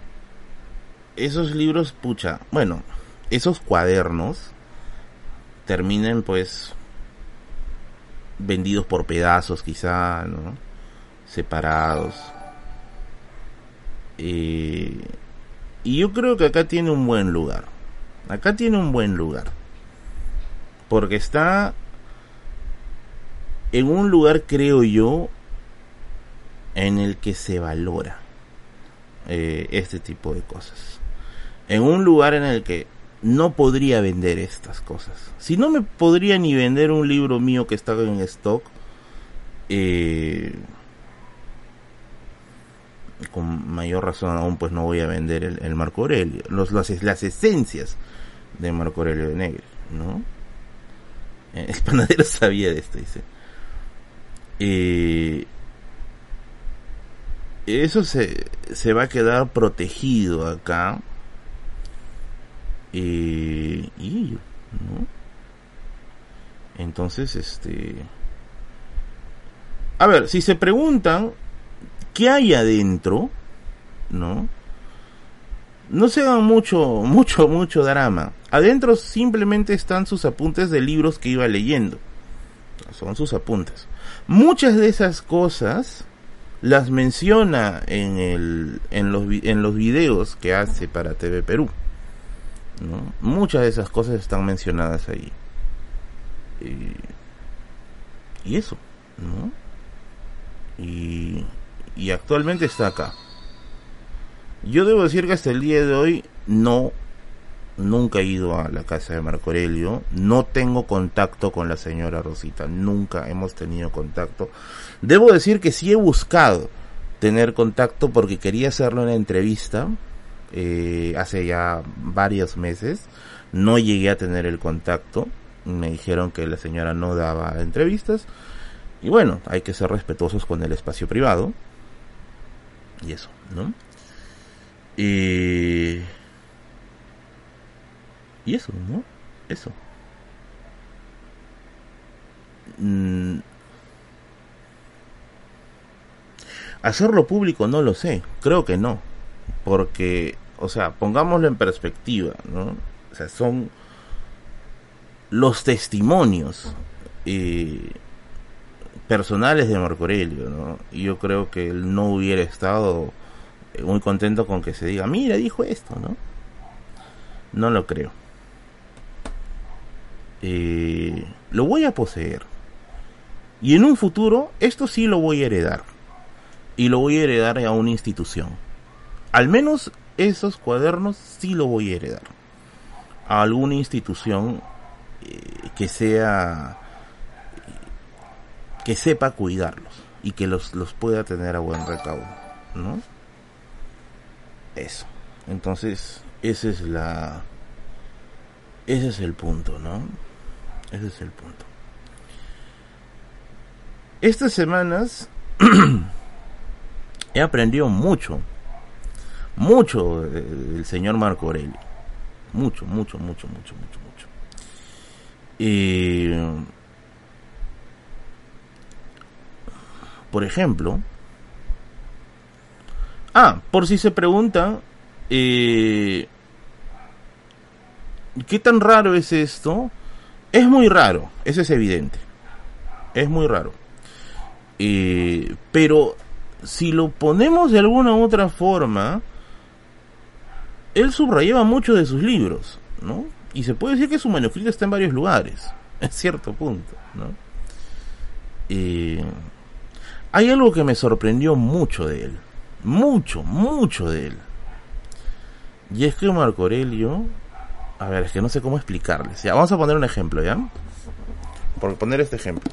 esos libros, pucha, bueno, esos cuadernos terminen pues vendidos por pedazos quizá, ¿no? Separados. Eh, y yo creo que acá tiene un buen lugar. Acá tiene un buen lugar. Porque está en un lugar, creo yo, en el que se valora eh, este tipo de cosas. En un lugar en el que no podría vender estas cosas. Si no me podría ni vender un libro mío que estaba en stock, eh, con mayor razón aún pues no voy a vender el, Marco Aurelio, los, las esencias de Marco Aurelio de Negri, ¿no? Eh, el panadero sabía de esto, dice. Eso se, se va a quedar protegido acá. Eh, y ¿no? Entonces, este... A ver, si se preguntan qué hay adentro, ¿no? No se hagan mucho, mucho, mucho drama. Adentro simplemente están sus apuntes de libros que iba leyendo. Son sus apuntes. Muchas de esas cosas las menciona en, el, en, los, en los videos que hace para TV Perú. Muchas de esas cosas están mencionadas ahí. Y, eso, ¿no? Y, y actualmente está acá. Yo debo decir que hasta el día de hoy no nunca he ido a la casa de Marco Aurelio, no tengo contacto con la señora Rosita, nunca hemos tenido contacto. Debo decir que sí he buscado tener contacto porque quería hacerle una entrevista eh, hace ya varios meses, no llegué a tener el contacto, me dijeron que la señora no daba entrevistas y bueno, hay que ser respetuosos con el espacio privado y eso, ¿no? Y y eso, ¿no? Eso. Mm. Hacerlo público no lo sé, creo que no. Porque, o sea, pongámoslo en perspectiva, ¿no? O sea, son los testimonios eh, personales de Marco Aurelio, ¿no? Y yo creo que él no hubiera estado muy contento con que se diga, mira, dijo esto, ¿no? No lo creo. Eh, lo voy a poseer. Y en un futuro, esto sí lo voy a heredar. Y lo voy a heredar a una institución. Al menos esos cuadernos sí lo voy a heredar. A alguna institución eh, que sea... que sepa cuidarlos. Y que los, los pueda tener a buen recaudo. ¿No? Eso. Entonces, esa es la... Ese es el punto, ¿no? Ese es el punto. Estas semanas he aprendido mucho, mucho del señor Marco Aurelio. Mucho, mucho, mucho, mucho, mucho, mucho. Y, por ejemplo, ah, por si se pregunta, eh, ¿qué tan raro es esto? Es muy raro, eso es evidente. Es muy raro. Eh, pero si lo ponemos de alguna u otra forma, él subrayaba mucho de sus libros, ¿no? Y se puede decir que su manuscrito está en varios lugares, en cierto punto, ¿no? hay algo que me sorprendió mucho de él, mucho, mucho de él. Y es que Marco Aurelio, a ver, es que no sé cómo explicarles. Ya, vamos a poner un ejemplo, ¿ya? Por poner este ejemplo.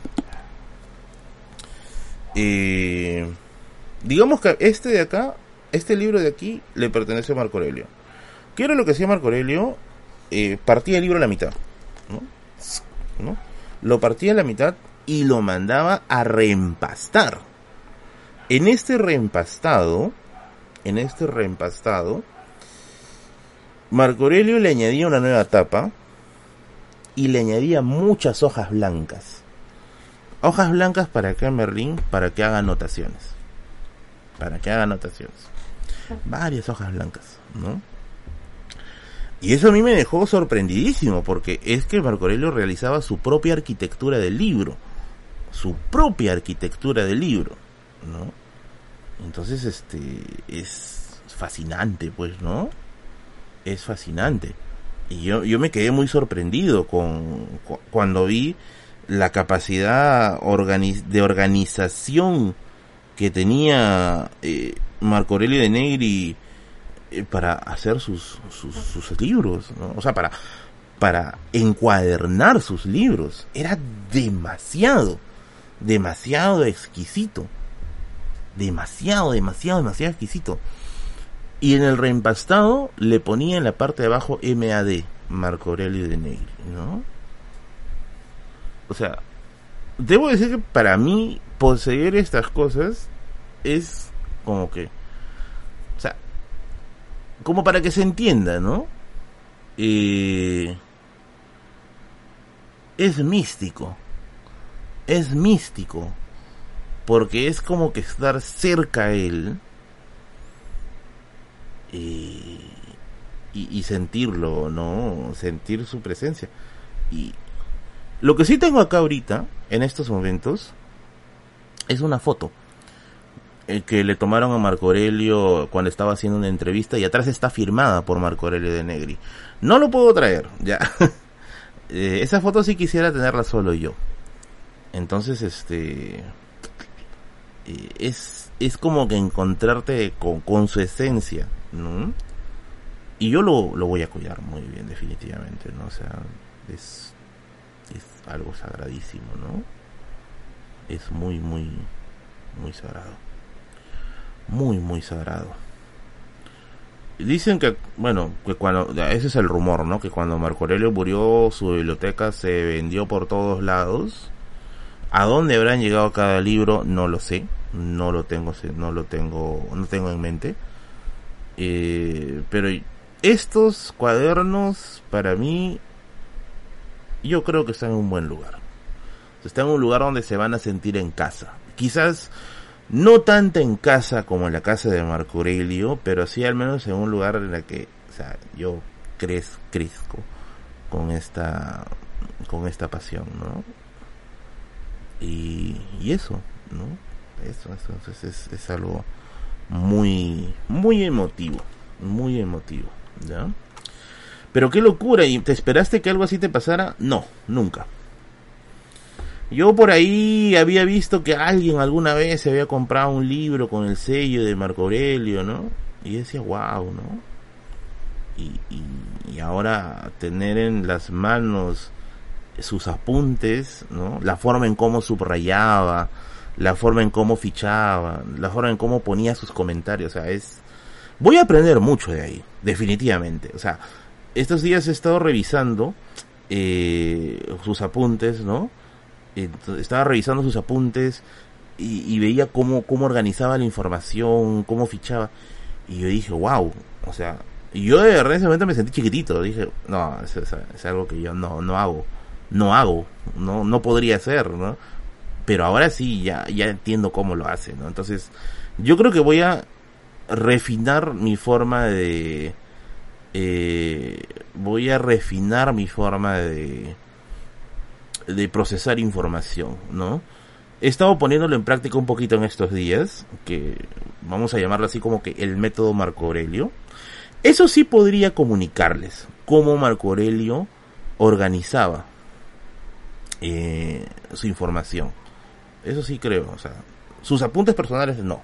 Eh, digamos que este de acá, este libro de aquí, le pertenece a Marco Aurelio. ¿Qué era lo que hacía Marco Aurelio? Eh, partía el libro a la mitad. ¿no? Lo partía a la mitad y lo mandaba a reempastar. En este reempastado, en este reempastado, Marco Aurelio le añadía una nueva tapa y le añadía muchas hojas blancas. Hojas blancas para que Merlín, para que haga anotaciones. Para que haga anotaciones. Varias hojas blancas, ¿no? Y eso a mí me dejó sorprendidísimo, porque es que Marco Aurelio realizaba su propia arquitectura del libro. Su propia arquitectura del libro, ¿no? Entonces, este, es fascinante, pues, ¿no? Es fascinante. Y yo, yo me quedé muy sorprendido con, cuando vi la capacidad de organización que tenía eh, Marco Aurelio de Negri eh, para hacer sus, sus, libros, o sea, para, para encuadernar sus libros. Era demasiado, demasiado exquisito. Demasiado, demasiado, demasiado exquisito. Y en el reempastado le ponía en la parte de abajo MAD, Marco Aurelio de Negri, ¿no? O sea, debo decir que para mí poseer estas cosas es como que como para que se entienda, ¿no? Eh, es místico. Es místico. Porque es como que estar cerca a él. Eh, y, y, sentirlo, ¿no? Sentir su presencia. Y lo que sí tengo acá ahorita, en estos momentos, es una foto el que le tomaron a Marco Aurelio cuando estaba haciendo una entrevista y atrás está firmada por Marco Aurelio de Negri. No lo puedo traer, ya. Eh, esa foto sí quisiera tenerla solo yo. Entonces, este... Eh, es, es como que encontrarte con, con su esencia, ¿no? Y yo lo, lo voy a cuidar muy bien, definitivamente, ¿no? O sea, es, es algo sagradísimo, ¿no? Es muy, muy, muy sagrado muy, muy sagrado. Dicen que, bueno, que cuando, ese es el rumor, ¿no? Que cuando Marco Aurelio murió, su biblioteca se vendió por todos lados. ¿A dónde habrán llegado cada libro? No lo sé. No lo tengo, no lo tengo, no tengo en mente. Eh, pero estos cuadernos, para mí, yo creo que están en un buen lugar. Están en un lugar donde se van a sentir en casa. Quizás no tanto en casa como en la casa de Marco Aurelio, pero sí al menos en un lugar en el que, o sea, yo crez, crezco con esta, con esta pasión, ¿no? Y, y eso, ¿no? Eso, eso, entonces es, es algo muy, muy emotivo, muy emotivo, ¿ya? Pero qué locura, ¿y te esperaste que algo así te pasara? No, nunca. Yo por ahí había visto que alguien alguna vez se había comprado un libro con el sello de Marco Aurelio, ¿no? Y decía, wow, ¿no? Y, y, ahora tener en las manos sus apuntes, ¿no? La forma en cómo subrayaba, la forma en cómo fichaba, la forma en cómo ponía sus comentarios, o sea, es... Voy a aprender mucho de ahí, definitivamente. O sea, estos días he estado revisando eh, sus apuntes, ¿no? Estaba revisando sus apuntes y, veía cómo, cómo organizaba la información, cómo fichaba. Y yo dije, wow, o sea, yo de verdad en ese momento me sentí chiquitito. Dije, no, es, algo que yo no, no hago, no hago, no, no podría hacer, ¿no? Pero ahora sí, ya, ya entiendo cómo lo hace, ¿no? Entonces, yo creo que voy a refinar mi forma de... Eh, voy a refinar mi forma de de procesar información, ¿no? He estado poniéndolo en práctica un poquito en estos días, que vamos a llamarlo así como que el método Marco Aurelio. Eso sí podría comunicarles cómo Marco Aurelio organizaba eh, su información. Eso sí creo, o sea, sus apuntes personales no,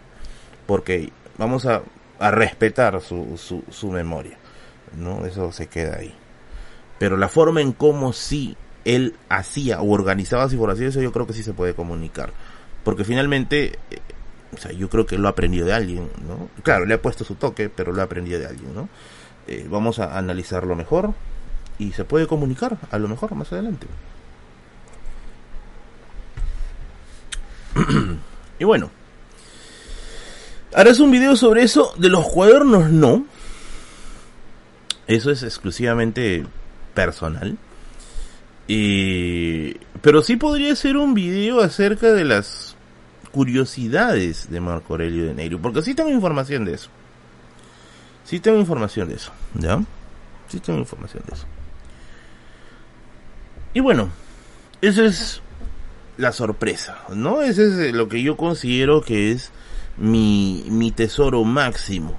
porque vamos a, respetar su, su memoria, ¿no? Eso se queda ahí. Pero la forma en cómo sí él hacía o organizaba información, eso yo creo que sí se puede comunicar. Porque finalmente, eh, o sea, yo creo que lo ha aprendido de alguien, ¿no? Claro, le ha puesto su toque, pero lo ha aprendido de alguien, ¿no? Eh, vamos a analizarlo mejor y se puede comunicar a lo mejor más adelante. y bueno, harás un video sobre eso, de los cuadernos no. Eso es exclusivamente personal. Pero sí podría ser un video acerca de las curiosidades de Marco Aurelio de Negro, porque sí tengo información de eso. Sí tengo información de eso, ¿ya? Sí tengo información de eso. Y bueno, esa es la sorpresa, ¿no? Ese es lo que yo considero que es mi, mi tesoro máximo.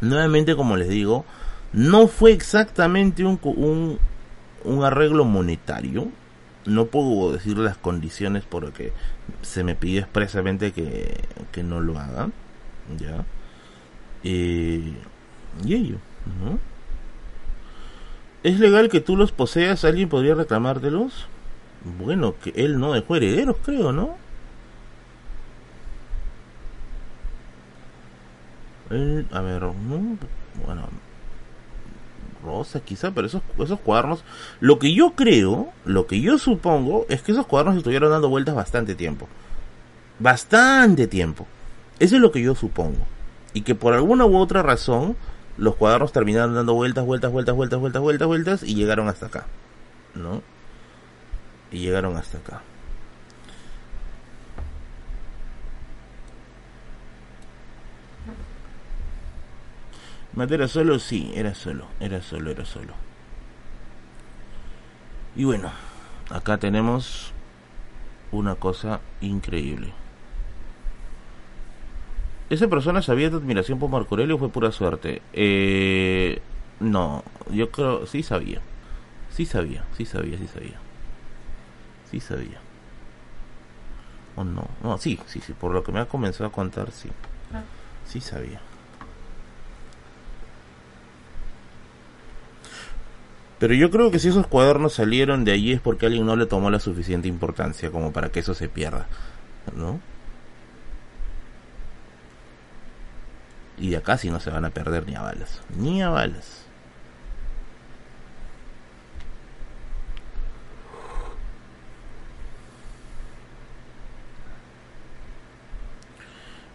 Nuevamente, como les digo, no fue exactamente un, un arreglo monetario. No puedo decir las condiciones porque se me pidió expresamente que, que no lo haga. Ya. Eh, y ello, ¿no? ¿Es legal que tú los poseas? ¿Alguien podría reclamártelos? Bueno, que él no dejó herederos, creo, ¿no? Él, a ver, ¿no? bueno, Rosa quizá, pero esos, esos cuadernos, lo que yo creo, lo que yo supongo, es que esos cuadernos estuvieron dando vueltas bastante tiempo. Bastante tiempo. Eso es lo que yo supongo. Y que por alguna u otra razón, los cuadernos terminaron dando vueltas, vueltas, vueltas, vueltas, vueltas, vueltas, vueltas, y llegaron hasta acá. ¿No? Y llegaron hasta acá. ¿Matera solo? Sí, era solo, era solo, era solo. Y bueno, acá tenemos una cosa increíble. ¿Esa persona sabía de admiración por Marco Aurelio o fue pura suerte? Eh, no, yo creo, sí sabía. Sí sabía, sí sabía, sí sabía. Sí sabía. ¿O no? No, sí, sí, sí, por lo que me ha comenzado a contar, sí. Ah. Sí sabía. Pero yo creo que si esos cuadernos salieron de allí es porque alguien no le tomó la suficiente importancia como para que eso se pierda, ¿no? Y de acá sí no se van a perder ni a balas, ni a balas.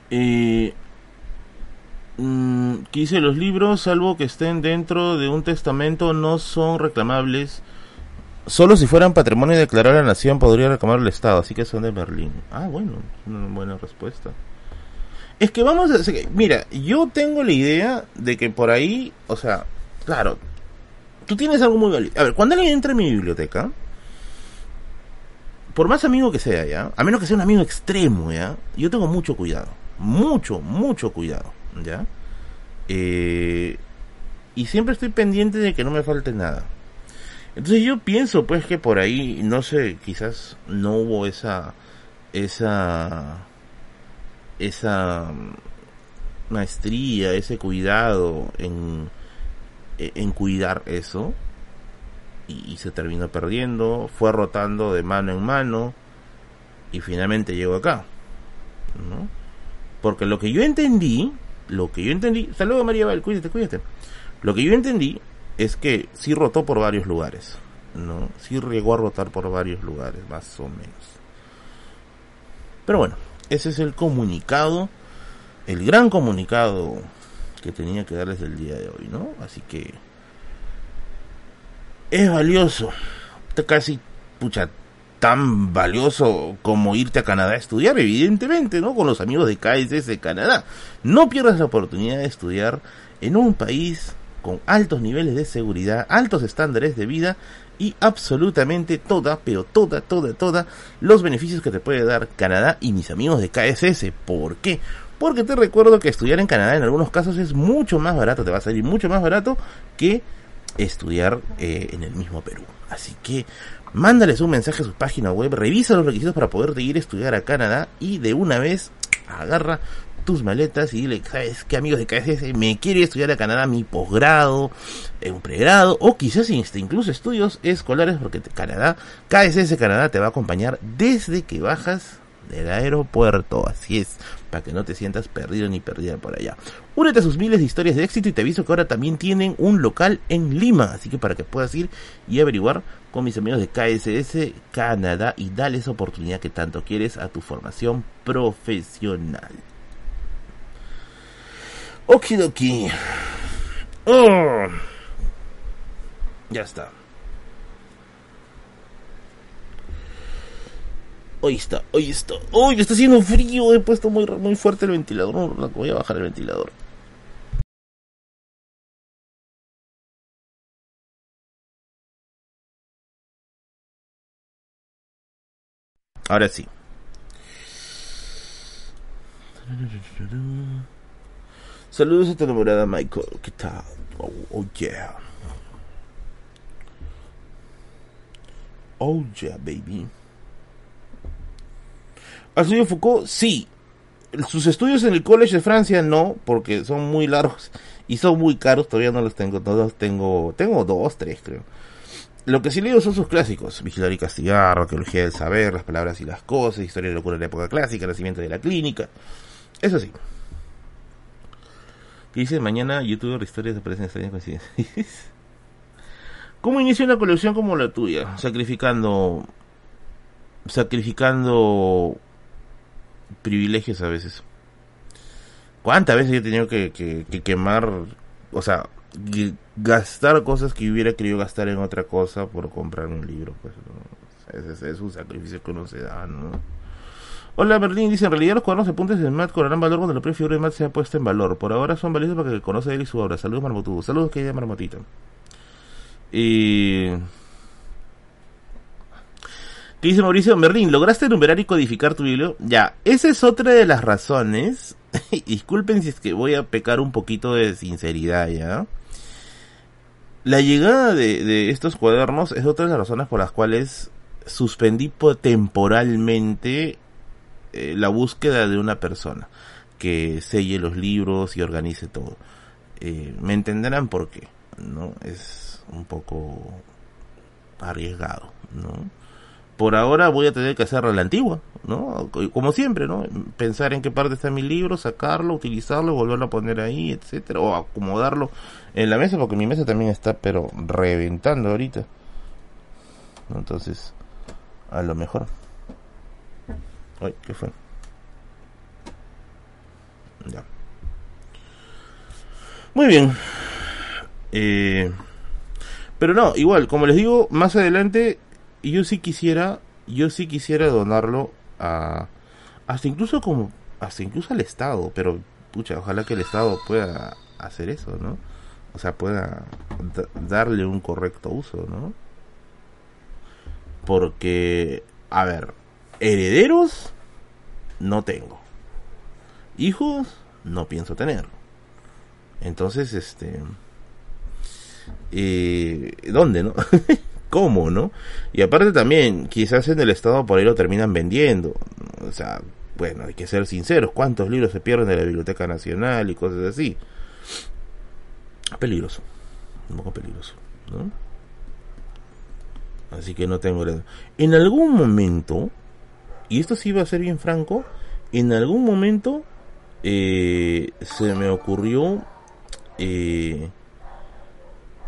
Eh, Mm, quise los libros, salvo que estén dentro de un testamento, no son reclamables. Solo si fueran patrimonio declarado a la nación podría reclamar el Estado, así que son de Berlín. Ah, bueno, una buena respuesta. Es que vamos a mira, yo tengo la idea de que por ahí, o sea, claro, tú tienes algo muy valioso. A ver, cuando alguien entra en mi biblioteca, por más amigo que sea, ya, a menos que sea un amigo extremo, ya, yo tengo mucho cuidado, mucho, mucho cuidado. ¿Ya? Eh, y siempre estoy pendiente de que no me falte nada. Entonces yo pienso pues que por ahí, no sé, quizás no hubo esa, esa, esa maestría, ese cuidado en, en cuidar eso. Y, y, se terminó perdiendo, fue rotando de mano en mano y finalmente llegó acá. ¿no? Porque lo que yo entendí lo que yo entendí, saludos María Val, cuídate, cuídate. Lo que yo entendí es que sí rotó por varios lugares, ¿no? Sí llegó a rotar por varios lugares, más o menos. Pero bueno, ese es el comunicado, el gran comunicado que tenía que darles el día de hoy, ¿no? Así que es valioso. Casi, pucha, tan valioso como irte a Canadá a estudiar, evidentemente, ¿no? Con los amigos de KSS de Canadá. No pierdas la oportunidad de estudiar en un país con altos niveles de seguridad, altos estándares de vida y absolutamente toda, pero toda, toda, toda los beneficios que te puede dar Canadá y mis amigos de KSS. ¿Por qué? Porque te recuerdo que estudiar en Canadá en algunos casos es mucho más barato, te va a salir mucho más barato que estudiar eh, en el mismo Perú. Así que mándales un mensaje a su página web, revisa los requisitos para poder ir a estudiar a Canadá y de una vez agarra tus maletas y dile, ¿sabes qué amigos de KSS? Me quiero ir a estudiar a Canadá mi posgrado, eh, un pregrado, o quizás incluso estudios escolares, porque Canadá, KSS Canadá te va a acompañar desde que bajas del aeropuerto, así es, para que no te sientas perdido ni perdida por allá. Únete a sus miles de historias de éxito y te aviso que ahora también tienen un local en Lima, así que para que puedas ir y averiguar con mis amigos de KSS Canadá y dale esa oportunidad que tanto quieres a tu formación profesional. Okidoki. Oh. Ya está. Hoy está, hoy está. Hoy está haciendo frío. He puesto muy, muy fuerte el ventilador. No, voy a bajar el ventilador. Ahora sí. Saludos a tu enamorada Michael. ¿Qué tal? Oh, oh, yeah. Oh yeah, baby. ¿Has Foucault? Sí. Sus estudios en el College de Francia no, porque son muy largos y son muy caros. Todavía no los tengo. Todos tengo, tengo dos, tres creo. Lo que sí leo son sus clásicos: Vigilar y castigar, Arqueología del saber, Las palabras y las cosas, Historia de locura de la época clásica, Nacimiento de la clínica. Eso sí. ¿Qué dice mañana youtuber historias aparecen extrañas coincidencias. ¿Cómo inicia una colección como la tuya? Sacrificando. Sacrificando. Privilegios a veces. ¿Cuántas veces he tenido que, que, quemar? O sea, gastar cosas que hubiera querido gastar en otra cosa por comprar un libro. Pues, es, es un sacrificio que uno se da, ¿no? Hola Berlín, dice, en realidad los cuadernos de apuntes de Matt cobrarán valor cuando la propia figura de Matt sea puesta en valor. Por ahora son valiosos para que conoce él y su obra. Saludos Marmotudo. Saludos que Marmotita. Y... ¿Qué dice Mauricio? Merlín, ¿lograste enumerar y codificar tu libro? Ya, esa es otra de las razones. Disculpen si es que voy a pecar un poquito de sinceridad, ¿ya? La llegada de, de estos cuadernos es otra de las razones por las cuales suspendí temporalmente eh, la búsqueda de una persona que selle los libros y organice todo. Eh, me entenderán por qué, ¿no? Es un poco arriesgado, ¿no? Por ahora voy a tener que hacer la antigua, ¿no? Como siempre, ¿no? Pensar en qué parte está mi libro, sacarlo, utilizarlo, volverlo a poner ahí, etcétera, o acomodarlo en la mesa, porque mi mesa también está, pero reventando ahorita. Entonces, a lo mejor. Ay, ¿qué fue? Ya. Muy bien. Eh, pero no, igual, como les digo, más adelante yo sí quisiera, yo sí quisiera donarlo a hasta incluso como hasta incluso al Estado, pero pucha, ojalá que el Estado pueda hacer eso, ¿no? O sea, pueda darle un correcto uso, ¿no? Porque a ver, herederos no tengo. Hijos no pienso tener. Entonces, este... Eh, ¿Dónde, no? ¿Cómo, no? Y aparte también, quizás en el Estado por ahí lo terminan vendiendo. O sea, bueno, hay que ser sinceros. ¿Cuántos libros se pierden de la Biblioteca Nacional y cosas así? Peligroso. Un poco peligroso, ¿no? Así que no tengo... En algún momento y esto sí va a ser bien franco, en algún momento eh, se me ocurrió, eh,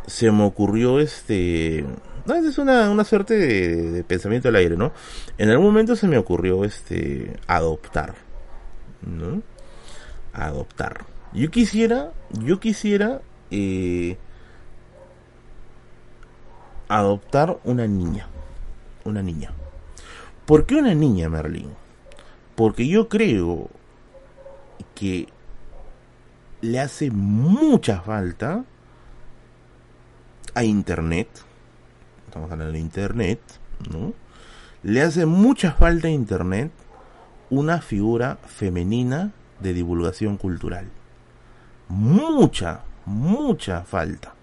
se me ocurrió este, no, es una, una suerte de, pensamiento al aire, ¿no? En algún momento se me ocurrió este, adoptar, ¿no? Adoptar. Yo quisiera, yo quisiera, eh, adoptar una niña, una niña. ¿Por qué una niña, Merlín? Porque yo creo que le hace mucha falta a Internet. Estamos hablando de Internet, ¿no? Le hace mucha falta a Internet una figura femenina de divulgación cultural. Mucha, mucha falta.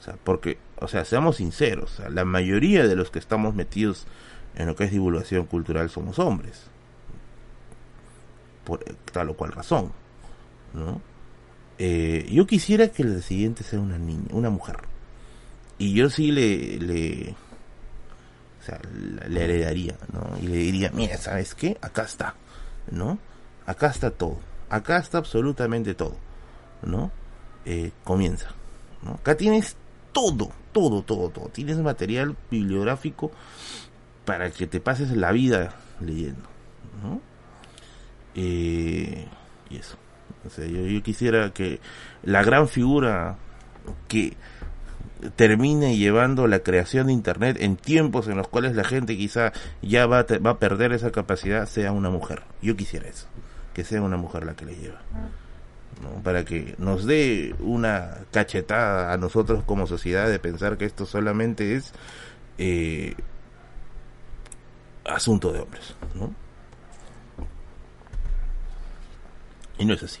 O sea, porque, o sea, seamos sinceros, la mayoría de los que estamos metidos en lo que es divulgación cultural somos hombres. Por tal o cual razón, ¿no? Eh, yo quisiera que el siguiente sea una niña, una mujer. Y yo sí le, le, o sea, le heredaría, ¿no? Y le diría, mira, ¿sabes qué? Acá está, ¿no? Acá está todo. Acá está absolutamente todo, ¿no? Eh, comienza, ¿no? Acá tienes todo, todo, todo, todo. Tienes material bibliográfico para que te pases la vida leyendo, ¿no? Eh, y eso. O sea, yo, yo quisiera que la gran figura que termine llevando la creación de Internet en tiempos en los cuales la gente quizá ya va va a perder esa capacidad, sea una mujer. Yo quisiera eso, que sea una mujer la que le lleva. Para que nos dé una cachetada a nosotros como sociedad de pensar que esto solamente es eh, asunto de hombres. ¿no? Y no es así.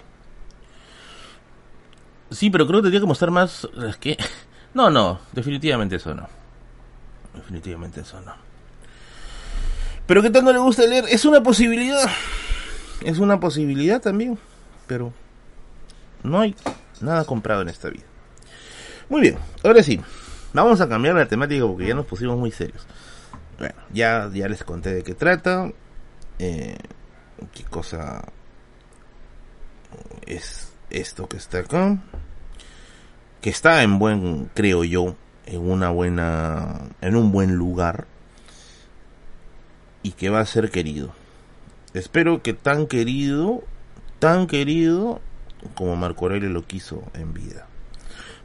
Sí, pero creo que tendría que mostrar más. Es que no, no, definitivamente eso no. Definitivamente eso no. Pero ¿qué tanto le gusta leer? Es una posibilidad. Es una posibilidad también. Pero no hay nada comprado en esta vida. Muy bien, ahora sí. Vamos a cambiar la temática porque ya nos pusimos muy serios. Bueno, ya, ya les conté de qué trata. Eh, qué cosa es esto que está acá que está en buen, creo yo, en una buena, en un buen lugar y que va a ser querido. Espero que tan querido, tan querido como Marco Aurelio lo quiso en vida.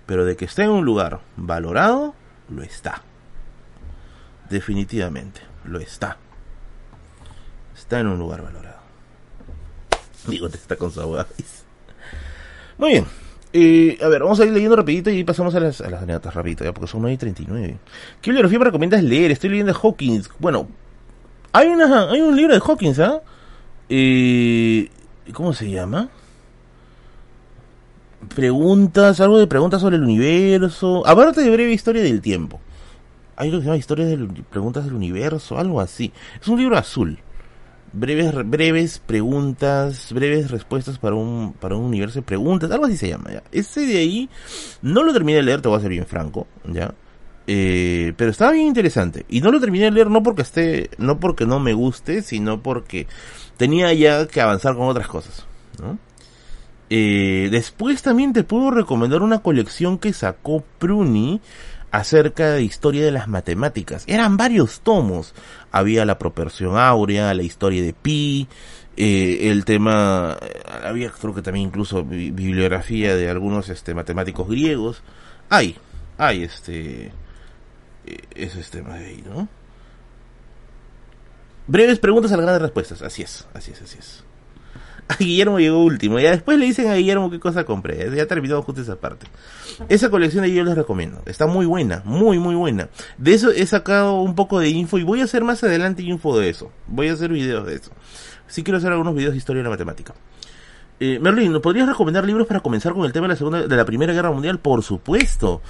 Pero de que esté en un lugar valorado, lo está. Definitivamente, lo está. Está en un lugar valorado. Digo, te está con su Muy bien. Eh, a ver, vamos a ir leyendo rapidito y pasamos a las, a las anécdotas rapidito, ya, porque son 9 y 39. ¿Qué bibliografía me recomiendas leer? Estoy leyendo Hawkins. Bueno, hay, una, hay un libro de Hawkins, ¿ah? Eh, ¿Cómo se llama? Preguntas, algo de preguntas sobre el universo. Aparte de breve historia del tiempo. Hay algo que se llama historia de preguntas del universo, algo así. Es un libro azul breves breves preguntas, breves respuestas para un para un universo de preguntas, algo así se llama ya. Ese de ahí no lo terminé de leer, te voy a ser bien franco, ya. Eh, pero estaba bien interesante y no lo terminé de leer no porque esté no porque no me guste, sino porque tenía ya que avanzar con otras cosas, ¿no? Eh, después también te puedo recomendar una colección que sacó Pruni acerca de historia de las matemáticas. Eran varios tomos. Había la proporción áurea, la historia de pi, eh, el tema, eh, había creo que también incluso bibliografía de algunos este, matemáticos griegos. Hay, hay este, eh, esos temas de ahí, ¿no? Breves preguntas a las grandes respuestas. Así es, así es, así es. A Guillermo llegó último. Ya después le dicen a Guillermo qué cosa compré. Ya terminó justo esa parte. Esa colección de yo les recomiendo. Está muy buena, muy, muy buena. De eso he sacado un poco de info y voy a hacer más adelante info de eso. Voy a hacer videos de eso. Sí quiero hacer algunos videos de historia de la matemática. Eh, Merlin, ¿nos podrías recomendar libros para comenzar con el tema de la segunda, de la Primera Guerra Mundial? Por supuesto.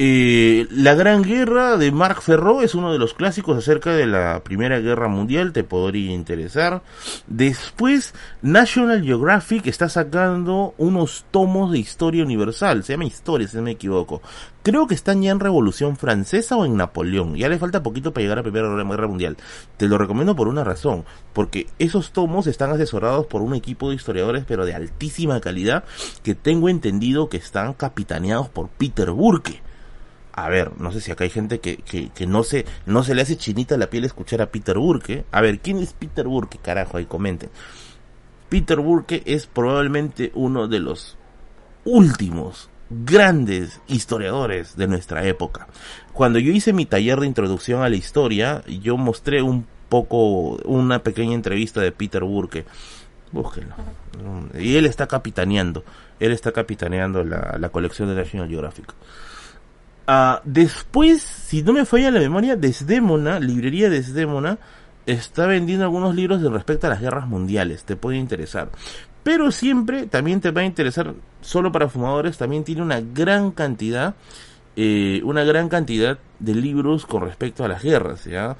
Eh, la Gran Guerra de Marc Ferro es uno de los clásicos acerca de la Primera Guerra Mundial, te podría interesar. Después, National Geographic está sacando unos tomos de historia universal, se llama Historia, si no me equivoco. Creo que están ya en Revolución Francesa o en Napoleón, ya le falta poquito para llegar a la Primera Guerra Mundial. Te lo recomiendo por una razón, porque esos tomos están asesorados por un equipo de historiadores, pero de altísima calidad, que tengo entendido que están capitaneados por Peter Burke a ver, no sé si acá hay gente que, que, no, se, no se le hace chinita la piel escuchar a Peter Burke. A ver, ¿quién es Peter Burke? Carajo, ahí comenten. Peter Burke es probablemente uno de los últimos grandes historiadores de nuestra época. Cuando yo hice mi taller de introducción a la historia, yo mostré un poco, una pequeña entrevista de Peter Burke. Búsquenlo. Y él está capitaneando, él está capitaneando la, la colección de National Geographic. Ah, después, si no me falla la memoria, Desdémona, librería Desdémona, está vendiendo algunos libros de respecto a las guerras mundiales. Te puede interesar. Pero siempre también te va a interesar, solo para fumadores, también tiene una gran cantidad, eh, una gran cantidad de libros con respecto a las guerras, ¿ya?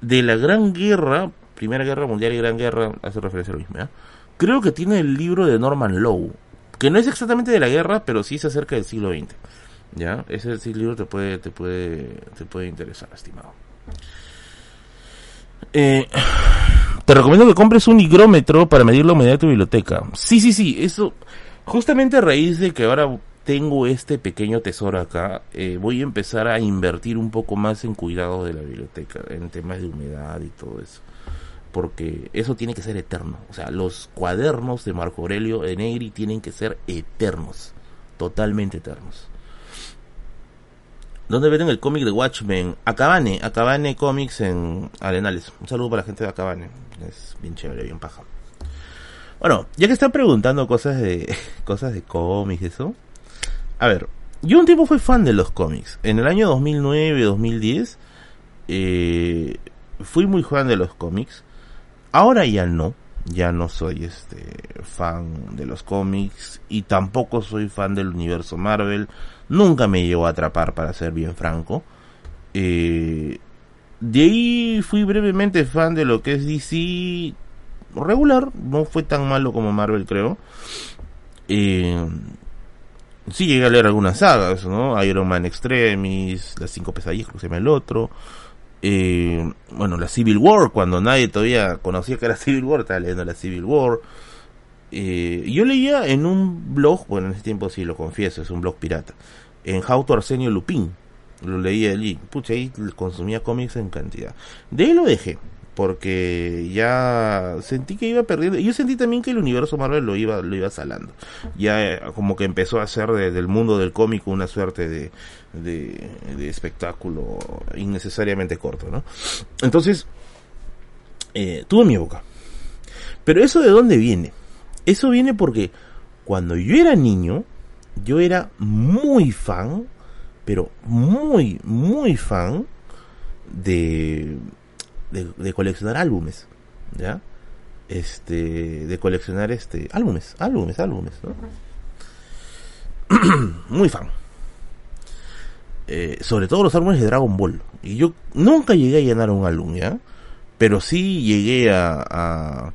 De la Gran Guerra, Primera Guerra Mundial y Gran Guerra, hace referencia a lo mismo, ¿ya? Creo que tiene el libro de Norman Lowe, que no es exactamente de la guerra, pero sí se acerca del siglo XX. ¿Ya? Ese, libro te puede, te puede, te puede interesar, estimado. Eh, te recomiendo que compres un higrómetro para medir la humedad de tu biblioteca. Sí, sí, sí, eso. Justamente a raíz de que ahora tengo este pequeño tesoro acá, eh, voy a empezar a invertir un poco más en cuidado de la biblioteca, en temas de humedad y todo eso. Porque eso tiene que ser eterno. O sea, los cuadernos de Marco Aurelio de Negri tienen que ser eternos. Totalmente eternos. ¿Dónde venden el cómic de Watchmen? Acabane, Acabane Comics en Arenales. Un saludo para la gente de Acabane. Es bien chévere, bien paja. Bueno, ya que están preguntando cosas de cosas de cómics eso. A ver, yo un tiempo fui fan de los cómics. En el año 2009, 2010 eh, fui muy fan de los cómics. Ahora ya no, ya no soy este fan de los cómics y tampoco soy fan del universo Marvel nunca me llegó a atrapar, para ser bien franco. Eh, de ahí fui brevemente fan de lo que es DC regular, no fue tan malo como Marvel, creo. Eh, sí llegué a leer algunas sagas, ¿no? Iron Man Extremis, Las Cinco Pesadillas, se llama el otro. Eh, bueno, la Civil War, cuando nadie todavía conocía que era Civil War, estaba leyendo la Civil War. Eh, yo leía en un blog, bueno, en ese tiempo sí lo confieso, es un blog pirata, en Jauto Arsenio Lupín. Lo leía allí. Pucha, ahí consumía cómics en cantidad. De ahí lo dejé. Porque ya sentí que iba perdiendo. Yo sentí también que el universo Marvel lo iba, lo iba salando. Ya eh, como que empezó a hacer del mundo del cómic una suerte de, de, espectáculo innecesariamente corto, ¿no? Entonces, eh, tuvo mi boca. Pero eso de dónde viene? Eso viene porque cuando yo era niño, yo era muy fan, pero muy, muy fan de, de, coleccionar álbumes, ¿ya? Este, de coleccionar este, álbumes, álbumes, álbumes, ¿no? muy fan. Eh, sobre todo los álbumes de Dragon Ball. Y yo nunca llegué a llenar un álbum, ¿ya? Pero sí llegué a,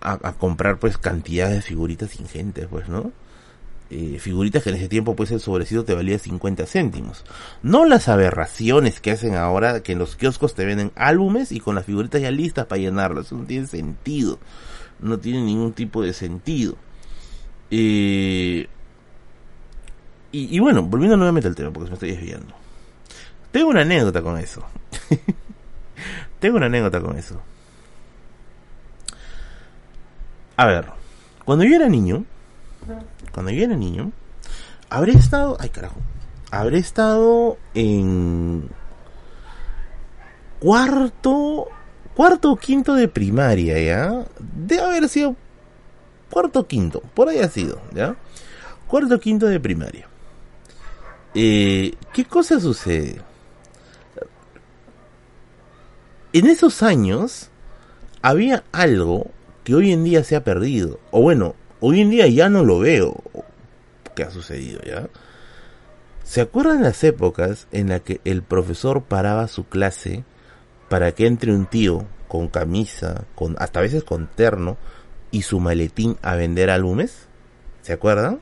a, comprar pues cantidades de figuritas ingentes, pues, ¿no? Eh, figuritas que en ese tiempo pues el sobrecito te valía 50 céntimos. No las aberraciones que hacen ahora que en los kioscos te venden álbumes y con las figuritas ya listas para llenarlas. Eso no tiene sentido. No tiene ningún tipo de sentido. Eh, y, y, bueno, volviendo nuevamente al tema porque me estoy desviando. Tengo una anécdota con eso. Tengo una anécdota con eso. A ver, cuando yo era niño, cuando yo era niño, habré estado, ay carajo, habré estado en cuarto, cuarto o quinto de primaria, ¿ya? Debe haber sido cuarto o quinto, por ahí ha sido, ¿ya? Cuarto o quinto de primaria. Eh, ¿Qué cosa sucede? En esos años había algo que hoy en día se ha perdido. O bueno, hoy en día ya no lo veo. ¿Qué ha sucedido ya? ¿Se acuerdan las épocas en las que el profesor paraba su clase para que entre un tío con camisa, con hasta a veces con terno y su maletín a vender álbumes? ¿Se acuerdan?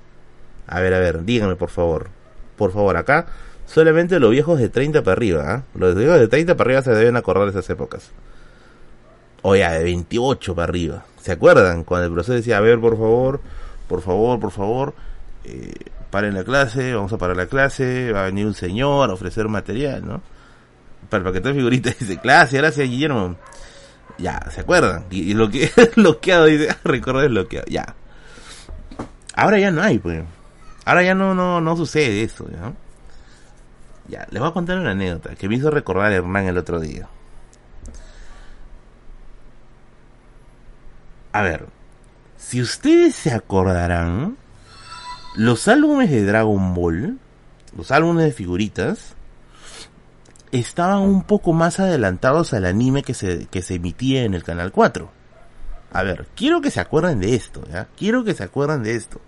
A ver, a ver, díganme por favor. Por favor, acá solamente los viejos de 30 para arriba, ¿eh? Los viejos de 30 para arriba se deben acordar de esas épocas. O ya, de 28 para arriba. ¿Se acuerdan? Cuando el profesor decía, a ver, por favor, por favor, por favor, eh, paren la clase, vamos a parar la clase, va a venir un señor a ofrecer material, ¿no? Para el paquete de figuritas dice, clase, gracias Guillermo. Ya, ¿se acuerdan? Y, lo que bloqueado dice, recordar bloqueado, ya. Ahora ya no hay, pues. Ahora ya no, no, no sucede eso, ¿ya? Ya, les voy a contar una anécdota que me hizo recordar a Hernán el otro día. A ver, si ustedes se acordarán, los álbumes de Dragon Ball los álbumes de figuritas, estaban un poco más adelantados al anime que se, que se emitía en el Canal 4. A ver, quiero que se acuerden de esto, ¿ya? Quiero que se acuerden de esto.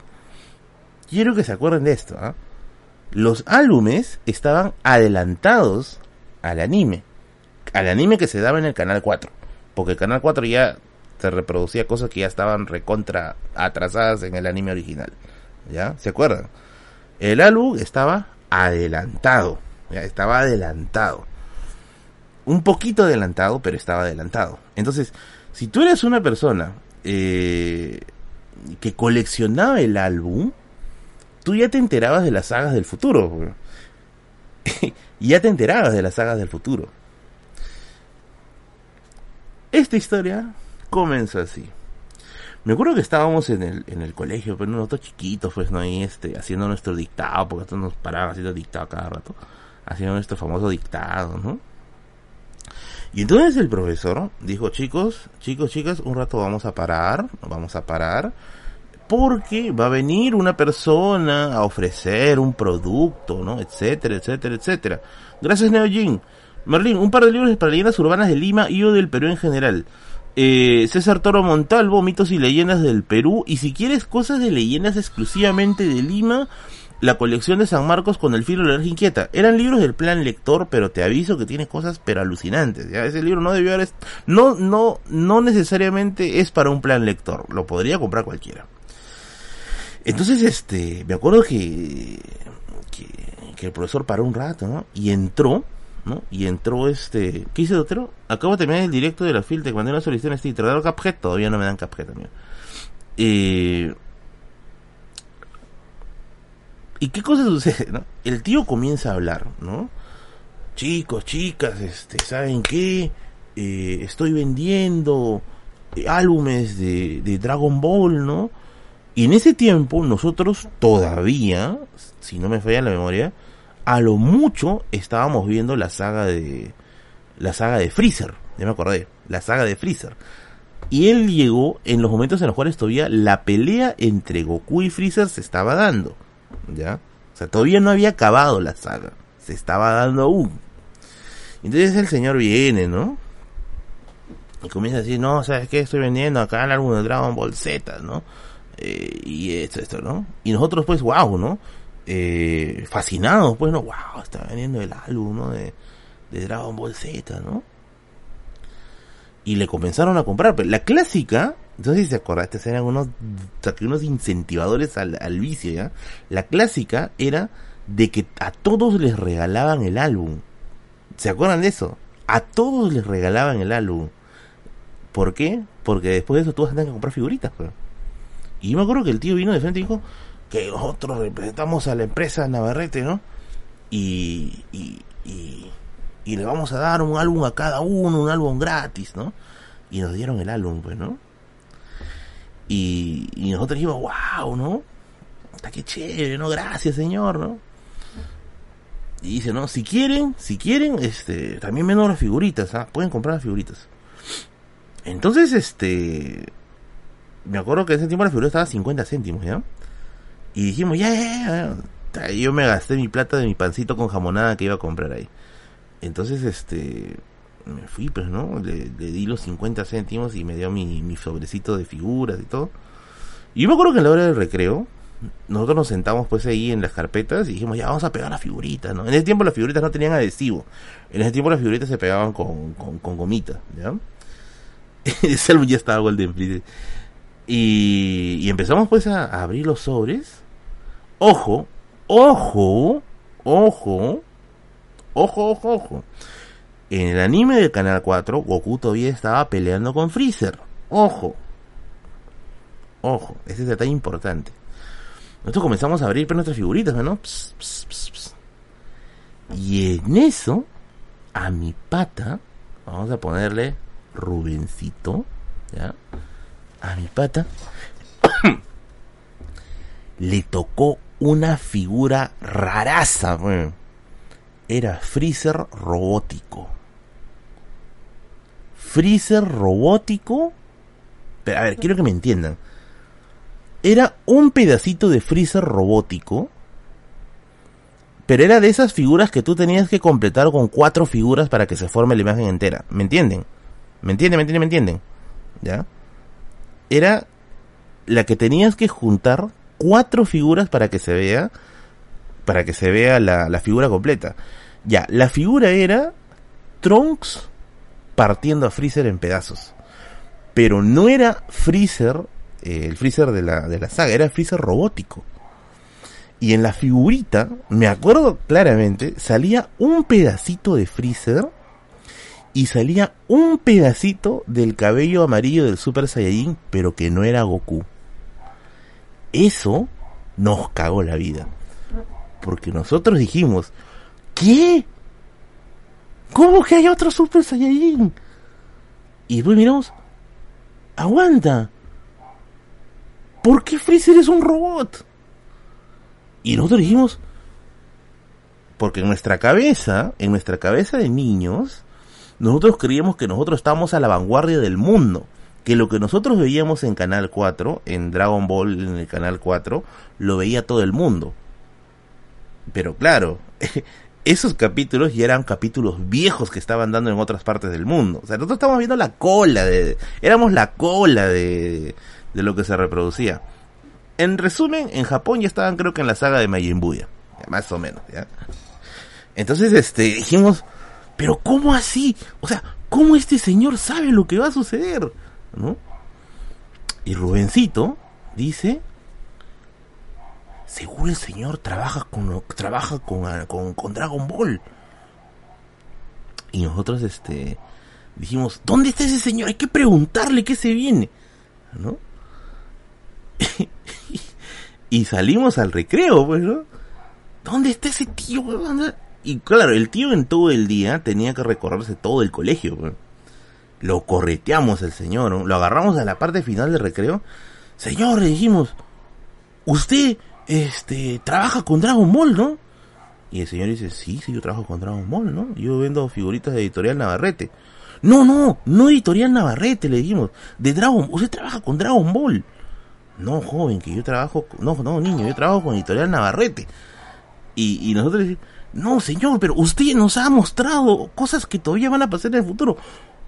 Quiero que se acuerden de esto, ¿ah? Los álbumes estaban adelantados al anime. Al anime que se daba en el Canal 4. Porque el Canal 4 ya se reproducía cosas que ya estaban recontra atrasadas en el anime original. ¿Ya? ¿Se acuerdan? El álbum estaba adelantado. Estaba adelantado. Un poquito adelantado, pero estaba adelantado. Entonces, si tú eres una persona eh, que coleccionaba el álbum, tú ya te enterabas de las sagas del futuro. ya te enterabas de las sagas del futuro. Esta historia comenzó así. Me acuerdo que estábamos en el, en el colegio, pero nosotros chiquitos, pues, ¿no? Este, haciendo nuestro dictado, porque nosotros nos paraban haciendo dictado cada rato. Haciendo nuestro famoso dictado, ¿no? Y entonces el profesor dijo, chicos, chicos, chicas, un rato vamos a parar, vamos a parar, porque va a venir una persona a ofrecer un producto, ¿no? Etcétera, etcétera, etcétera. Gracias, Neojin. Merlín, un par de libros para leyendas urbanas de Lima y o del Perú en general. Eh, César Toro Montalvo, mitos y leyendas del Perú. Y si quieres cosas de leyendas exclusivamente de Lima, la colección de San Marcos con el filo de la inquieta. Eran libros del plan lector, pero te aviso que tiene cosas pero alucinantes. Ese libro no debió haber... No, no, no necesariamente es para un plan lector. Lo podría comprar cualquiera. Entonces, este, me acuerdo que, que, el profesor paró un rato, ¿no? Y entró, Y entró este, ¿qué hice, doctor? Acabo de terminar el directo de la FIL, te mandé una solicitud en te dado Cuphead, todavía no me dan Cuphead también. Eh, ¿Y qué cosa sucede? ¿no? El tío comienza a hablar, ¿no? Chicos, chicas, este, ¿saben qué? Eh, estoy vendiendo eh, álbumes de, de, Dragon Ball, ¿no? Y en ese tiempo nosotros todavía, si no me falla la memoria, a lo mucho estábamos viendo la saga de la saga de Freezer, ya me acordé, la saga de Freezer. Y él llegó en los momentos en los cuales todavía la pelea entre Goku y Freezer se estaba dando. ¿ya? O sea, todavía no había acabado la saga, se estaba dando aún. Entonces el señor viene, ¿no? Y comienza a decir, no, ¿sabes qué? Estoy vendiendo acá el álbum de Dragon Ball Z, ¿no? Eh, y esto, esto, ¿no? Y nosotros pues, wow, ¿no? Eh, fascinados, pues, ¿no? Wow, está vendiendo el álbum. De, Dragon Ball Z, ¿no? Y le comenzaron a comprar, pero la clásica no sé si se acordaste, eran unos, unos incentivadores al, vicio, ¿ya? La clásica era de que a todos les regalaban el álbum. ¿Se acuerdan de eso? A todos les regalaban el álbum. ¿Por qué? Porque después de eso tú vas a comprar figuritas, pues. Y me acuerdo que el tío vino de frente y dijo que nosotros representamos a la empresa Navarrete, ¿no? Y, y, y, y le vamos a dar un álbum a cada uno, un álbum gratis, ¿no? Y nos dieron el álbum, pues, ¿no? Y, nosotros dijimos, wow, ¿no? Está que chévere, ¿no? Gracias, señor, ¿no? Y dice, no, si quieren, si quieren, este, también menos las figuritas, ¿ah? Pueden comprar las figuritas. Entonces, este, me acuerdo que ese tiempo la figurita estaba a 50 céntimos, ¿ya? Y dijimos, ya, ya, ya. Yo me gasté mi plata de mi pancito con jamonada que iba a comprar ahí. Entonces, este, me fui, pues, ¿no? Le, di los 50 céntimos y me dio mi, mi sobrecito de figuras y todo. Y yo me acuerdo que en la hora del recreo, nosotros nos sentamos pues ahí en las carpetas y dijimos, ya vamos a pegar las figuritas, ¿no? En ese tiempo las figuritas no tenían adhesivo. En ese tiempo las figuritas se pegaban con, con, con gomita, ¿ya? ese álbum ya estaba Golden Fleece. Y, y empezamos pues a, abrir los sobres. Ojo, ojo, ojo, ojo, ojo, ojo. En el anime del Canal 4, Goku todavía estaba peleando con Freezer. Ojo. Ojo, ese es detalle importante. Nosotros comenzamos a abrir nuestras figuritas, ¿no? y en eso, a mi pata, vamos a ponerle Rubencito, ¿ya? A mi pata, le tocó una figura raraza, Era Freezer robótico. Freezer robótico. Pero, a ver, quiero que me entiendan. Era un pedacito de Freezer robótico. pero era de esas figuras que tú tenías que completar con cuatro figuras para que se forme la imagen entera. ¿Me entienden? ¿Me entienden? ¿Me entienden? ¿Me entienden? ¿Ya? Era la que tenías que juntar cuatro figuras para que se vea, para que se vea la, la figura completa. Ya, la figura era Trunks partiendo a Freezer en pedazos. Pero no era Freezer, eh, el Freezer de la, de la saga, era Freezer robótico. Y en la figurita, me acuerdo claramente, salía un pedacito de Freezer y salía un pedacito del cabello amarillo del Super Saiyajin, pero que no era Goku. Eso nos cagó la vida. Porque nosotros dijimos, ¿qué? ¿Cómo que hay otro Super Saiyajin? Y después miramos, aguanta. ¿Por qué Freezer es un robot? Y nosotros dijimos, porque en nuestra cabeza, en nuestra cabeza de niños, nosotros creíamos que nosotros estábamos a la vanguardia del mundo. Que lo que nosotros veíamos en Canal 4, en Dragon Ball en el Canal 4, lo veía todo el mundo. Pero claro, esos capítulos ya eran capítulos viejos que estaban dando en otras partes del mundo. O sea, nosotros estábamos viendo la cola de... Éramos la cola de, de lo que se reproducía. En resumen, en Japón ya estaban creo que en la saga de Majin más o menos, ¿ya? Entonces, este, dijimos, pero ¿cómo así? O sea, ¿cómo este señor sabe lo que va a suceder? ¿No? Y Rubencito dice, seguro el señor trabaja con trabaja con, con, con, Dragon Ball. Y nosotros este dijimos, ¿dónde está ese señor? Hay que preguntarle qué se viene. ¿No? y salimos al recreo, pues, ¿no? ¿Dónde está ese tío? Y claro, el tío en todo el día tenía que recorrerse todo el colegio. Lo correteamos el señor. Lo agarramos a la parte final del recreo. Señor, le dijimos, usted, este, trabaja con Dragon Ball, ¿no? Y el señor dice, sí, sí, yo trabajo con Dragon Ball, ¿no? Yo vendo figuritas de Editorial Navarrete. No, no, no Editorial Navarrete, le dijimos. De Dragon, usted trabaja con Dragon Ball. No, joven, que yo trabajo, no, no, niño, yo trabajo con Editorial Navarrete. Y, y nosotros decimos, no, señor, pero usted nos ha mostrado cosas que todavía van a pasar en el futuro.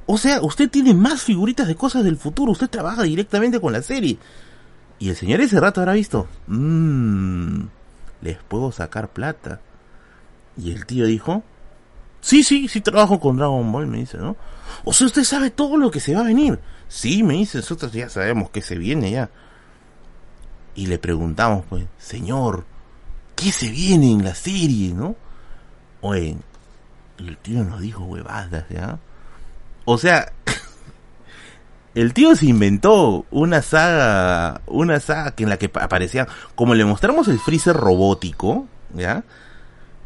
O sea, usted tiene más figuritas de cosas del futuro, usted trabaja directamente con la serie. Y el señor ese rato habrá visto, mmm, les puedo sacar plata. Y el tío dijo, sí, sí, sí trabajo con Dragon Ball, me dice, ¿no? O sea, usted sabe todo lo que se va a venir. Sí, me dice, nosotros ya sabemos que se viene ya. Y le preguntamos, pues, Señor, ¿qué se viene en la serie, no? Oye, el tío nos dijo huevadas, ¿ya? O sea, el tío se inventó una saga, una saga en la que aparecía, como le mostramos el freezer robótico, ¿ya?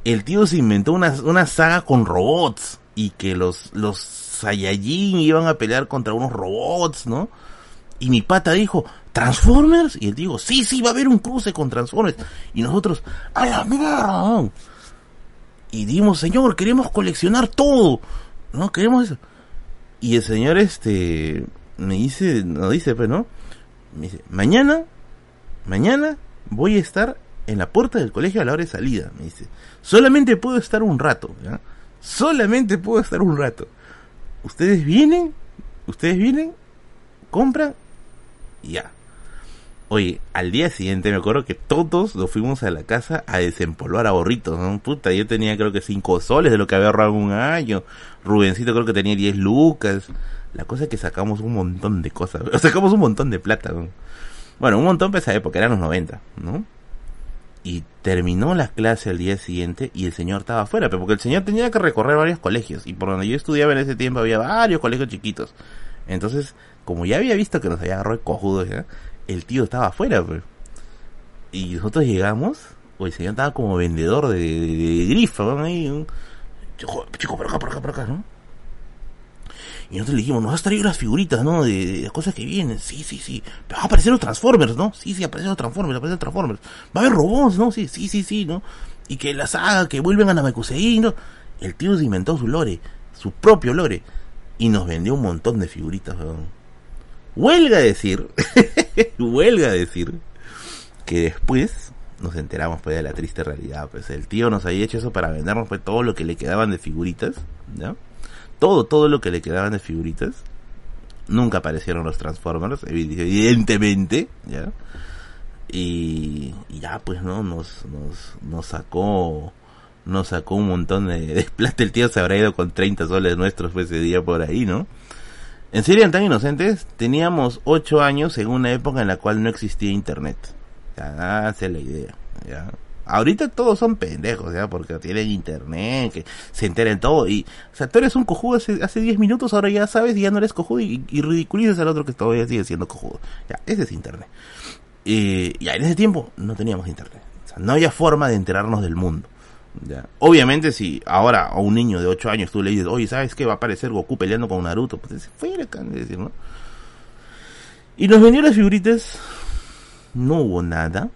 El tío se inventó una, una saga con robots y que los, los Saiyajin iban a pelear contra unos robots, ¿no? Y mi pata dijo, ¿Transformers? Y él dijo, sí, sí, va a haber un cruce con Transformers. Y nosotros, ¡a la! Y dijimos, señor, queremos coleccionar todo. ¿No? Queremos eso. Y el señor, este, me dice, no dice, pues, ¿no? Me dice, mañana, mañana voy a estar en la puerta del colegio a la hora de salida. Me dice, solamente puedo estar un rato. Solamente puedo estar un rato. Ustedes vienen, ustedes vienen, compran y ya. Oye, al día siguiente me acuerdo que todos nos fuimos a la casa a desempolvar a borritos, ¿no? Puta, yo tenía creo que 5 soles de lo que había ahorrado un año. Rubencito creo que tenía 10 lucas. La cosa es que sacamos un montón de cosas, sacamos un montón de plata, ¿no? Bueno, un montón para esa época, eran los 90, ¿no? Y terminó la clase al día siguiente y el señor estaba afuera, porque el señor tenía que recorrer varios colegios y por donde yo estudiaba en ese tiempo había varios colegios chiquitos. Entonces, como ya había visto que nos había agarrado el cojudo, ¿ya? El tío estaba afuera, pues. Y nosotros llegamos, o el señor estaba como vendedor de, de, grifa, ¿no? Chico, por acá, por acá, por acá, ¿no? Y nosotros le dijimos, nos has traído las figuritas, ¿no? De, las cosas que vienen. Sí, sí, sí. Va a aparecer los Transformers, ¿no? Sí, sí, aparecen los Transformers, aparecen los Transformers. Va a haber robots, ¿no? Sí, sí, sí, sí, ¿no? Y que la saga, que vuelven a Namekusei, ¿no? El tío se inventó su lore, su propio lore. Y nos vendió un montón de figuritas, ¿no? Huelga decir, huelga decir que después nos enteramos pues de la triste realidad, pues el tío nos había hecho eso para vendernos pues todo lo que le quedaban de figuritas, ¿ya? Todo, todo lo que le quedaban de figuritas. Nunca aparecieron los Transformers, evidentemente, ¿ya? Y, ya pues no, nos, nos, nos sacó, nos sacó un montón de, de plata, el tío se habrá ido con 30 soles nuestros pues ese día por ahí, ¿no? En serie tan inocentes, teníamos 8 años en una época en la cual no existía internet. Ya, hace la idea, ya. Ahorita todos son pendejos, ya, porque tienen internet, que se enteren todo. Y, o sea, tú eres un cojudo hace, hace 10 minutos, ahora ya sabes y ya no eres cojudo y, y ridiculizas al otro que todavía sigue siendo cojudo. Ya, ese es internet. Y ya en ese tiempo no teníamos internet. O sea, no había forma de enterarnos del mundo. Obviamente si ahora a un niño de 8 años tú le dices, oye, ¿sabes qué? Va a aparecer Goku peleando con Naruto. Pues se fue decir, ¿no? Y nos vendió las figuritas. No hubo nada.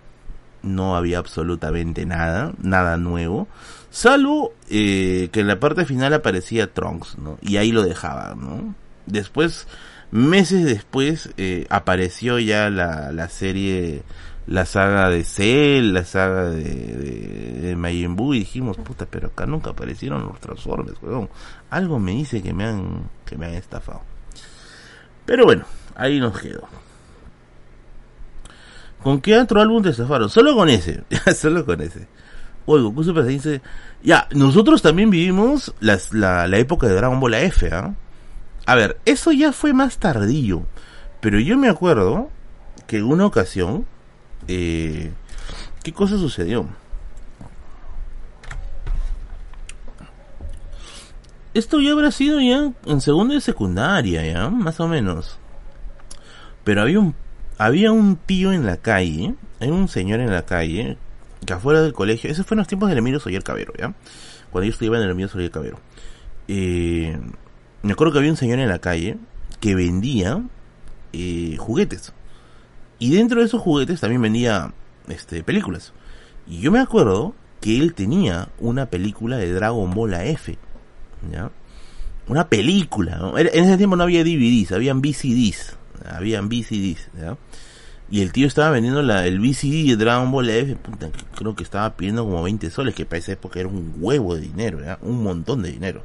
No había absolutamente nada. Nada nuevo. Salvo eh, que en la parte final aparecía Trunks, ¿no? Y ahí lo dejaba, ¿no? Después, meses después, eh, apareció ya la, la serie la saga de Cell, la saga de, de, Majin Buu y dijimos, puta, pero acá nunca aparecieron los Transformers, weón. Algo me dice que me han, que me han estafado. Pero bueno, ahí nos quedó. ¿Con qué otro álbum te estafaron? Solo con ese, solo con ese. Oye, Goku Super dice, ya, nosotros también vivimos la, la época de Dragon Ball F, ¿ah? A ver, eso ya fue más tardío. Pero yo me acuerdo que en una ocasión, eh, ¿qué cosa sucedió? Esto ya habrá sido ya en segundo de secundaria, ya, más o menos. Pero había un, había un tío en la calle, hay un señor en la calle, que afuera del colegio, eso fue en los tiempos del Emilio Soyer Cabero, ya, cuando yo estudiaba en el Emilio Soyer Cabero. Eh, me acuerdo que había un señor en la calle que vendía eh, juguetes. Y dentro de esos juguetes también vendía este, películas. Y yo me acuerdo que él tenía una película de Dragon Ball F. ¿Ya? Una película. En ese tiempo no había DVDs, habían VCDs. Habían VCDs. ¿ya? Y el tío estaba vendiendo la, el VCD de Dragon Ball F. Puta, creo que estaba pidiendo como 20 soles, que para esa época era un huevo de dinero, ¿ya? un montón de dinero.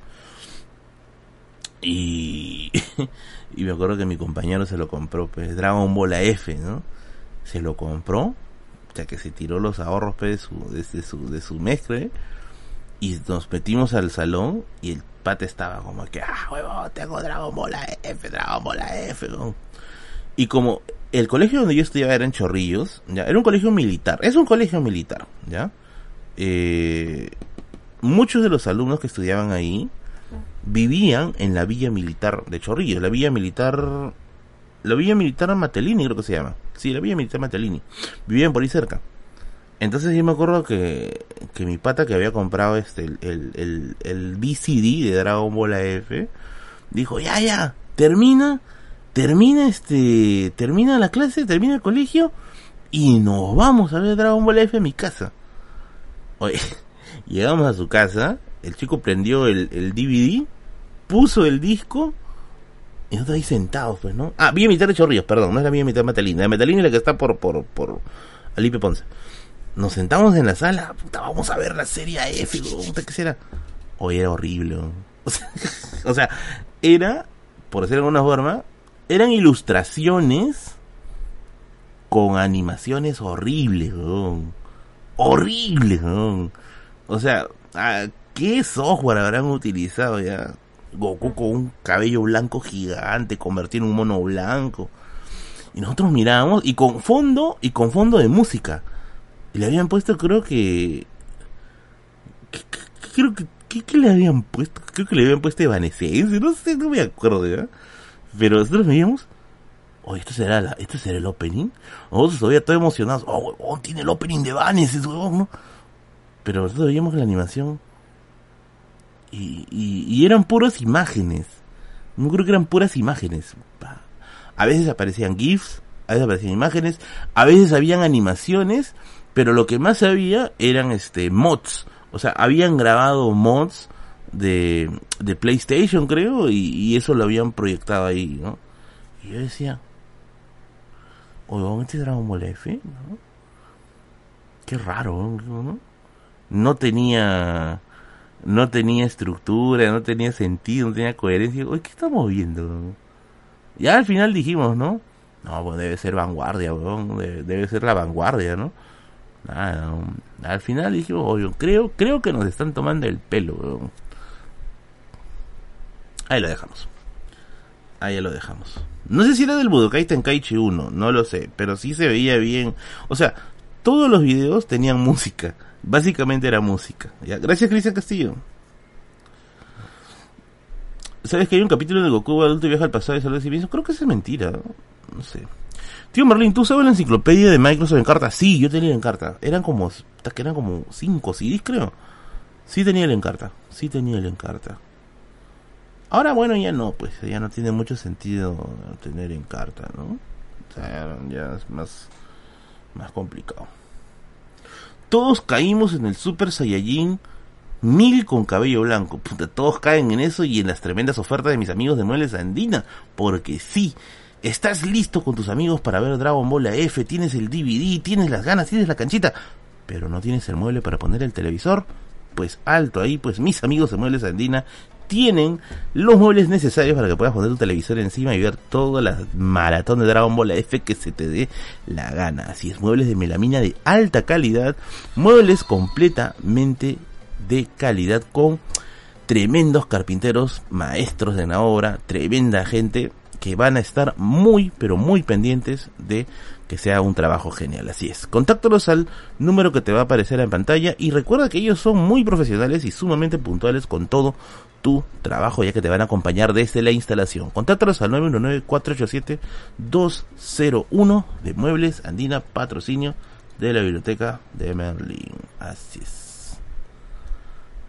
Y, y me acuerdo que mi compañero se lo compró, pues, Dragon Ball F, ¿no? Se lo compró, ya que se tiró los ahorros pues, de su, de, su, de su mezcla, ¿eh? y nos metimos al salón y el pate estaba como que, ah, huevo, tengo Dragon Ball F, Dragon Ball F, ¿no? Y como el colegio donde yo estudiaba era en Chorrillos, ya, era un colegio militar, es un colegio militar, ya. Eh, muchos de los alumnos que estudiaban ahí, vivían en la villa militar de Chorrillos, la villa militar, la villa militar Matelini creo que se llama, sí, la villa militar Matelini, vivían por ahí cerca. Entonces yo me acuerdo que, que mi pata que había comprado este, el, el, el, VCD de Dragon Ball AF, dijo, ya, ya, termina, termina este, termina la clase, termina el colegio, y nos vamos a ver Dragon Ball F en mi casa. Oye, llegamos a su casa, el chico prendió el DVD, puso el disco y nosotros ahí sentados, pues, ¿no? Ah, Villa Militar de Chorrillos, perdón, no es la Villa Militar Metalina. La Metalina es la que está por, por, por Alipe Ponce. Nos sentamos en la sala, puta, vamos a ver la serie F, puta, ¿qué será? Oye, era horrible, o sea, o sea, era, por decirlo de alguna forma, eran ilustraciones con animaciones horribles. Horribles. O sea, ¿qué software habrán utilizado ya? Goku con un cabello blanco gigante, convertido en un mono blanco. Y nosotros mirábamos, y con fondo, y con fondo de música. Y le habían puesto, creo que. Creo que. ¿Qué, le habían puesto? Creo que le habían puesto Evanescence, no sé, no me acuerdo ya. Pero nosotros veíamos. Oh, esto será esto será el opening. Nosotros todavía todos emocionados. Oh, oh, tiene el opening de Evanescence, huevón, ¿no? Pero nosotros veíamos la animación y, y, eran puras imágenes. No creo que eran puras imágenes. A veces aparecían GIFs, a veces aparecían imágenes, a veces habían animaciones, pero lo que más había eran este mods. O sea, habían grabado mods de, de PlayStation, creo, y, y eso lo habían proyectado ahí, ¿no? Y yo decía, oye, este Dragon Ball F, ¿no? Qué raro, ¿no? No tenía no tenía estructura, no tenía sentido, no tenía coherencia. Oye, ¿qué estamos viendo? Ya al final dijimos, ¿no? No, pues debe ser vanguardia, weón. Debe, ser la vanguardia, ¿no? Al final dijimos, oye, creo, creo que nos están tomando el pelo, weón. Ahí lo dejamos. Ahí lo dejamos. No sé si era del Budokai Tenkaichi 1, no lo sé, pero sí se veía bien. O sea, todos los videos tenían música. Básicamente era música. Gracias, Cristian Castillo. ¿Sabes que hay un capítulo de Goku adulto viaja al pasado y sale de sí? Creo que es mentira. No sé. Tío Merlin, ¿tú sabes la enciclopedia de Microsoft en carta? Sí, yo tenía en carta. Eran como, eran como 5 CDs, creo. Sí tenía el encarta. Sí tenía el encarta. Ahora, bueno, ya no, pues. Ya no tiene mucho sentido tener en carta, ¿no? O sea, ya es más, más complicado. Todos caímos en el Super Saiyajin mil con cabello blanco. Puta, todos caen en eso y en las tremendas ofertas de mis amigos de Muebles Andina. Porque sí, estás listo con tus amigos para ver Dragon Ball F, tienes el DVD, tienes las ganas, tienes la canchita, pero no tienes el mueble para poner el televisor. Pues alto ahí, pues mis amigos de Muebles Andina tienen los muebles necesarios para que puedas poner tu televisor encima y ver toda la maratón de Dragon Ball F que se te dé la gana. Así es, muebles de melamina de alta calidad, muebles completamente de calidad con tremendos carpinteros, maestros de la obra, tremenda gente que van a estar muy, pero muy pendientes de que sea un trabajo genial. Así es. Contáctalos al número que te va a aparecer en pantalla y recuerda que ellos son muy profesionales y sumamente puntuales con todo tu trabajo ya que te van a acompañar desde la instalación. Contáctalos al 919-487-201 de Muebles Andina Patrocinio de la Biblioteca de Merlin. Así es.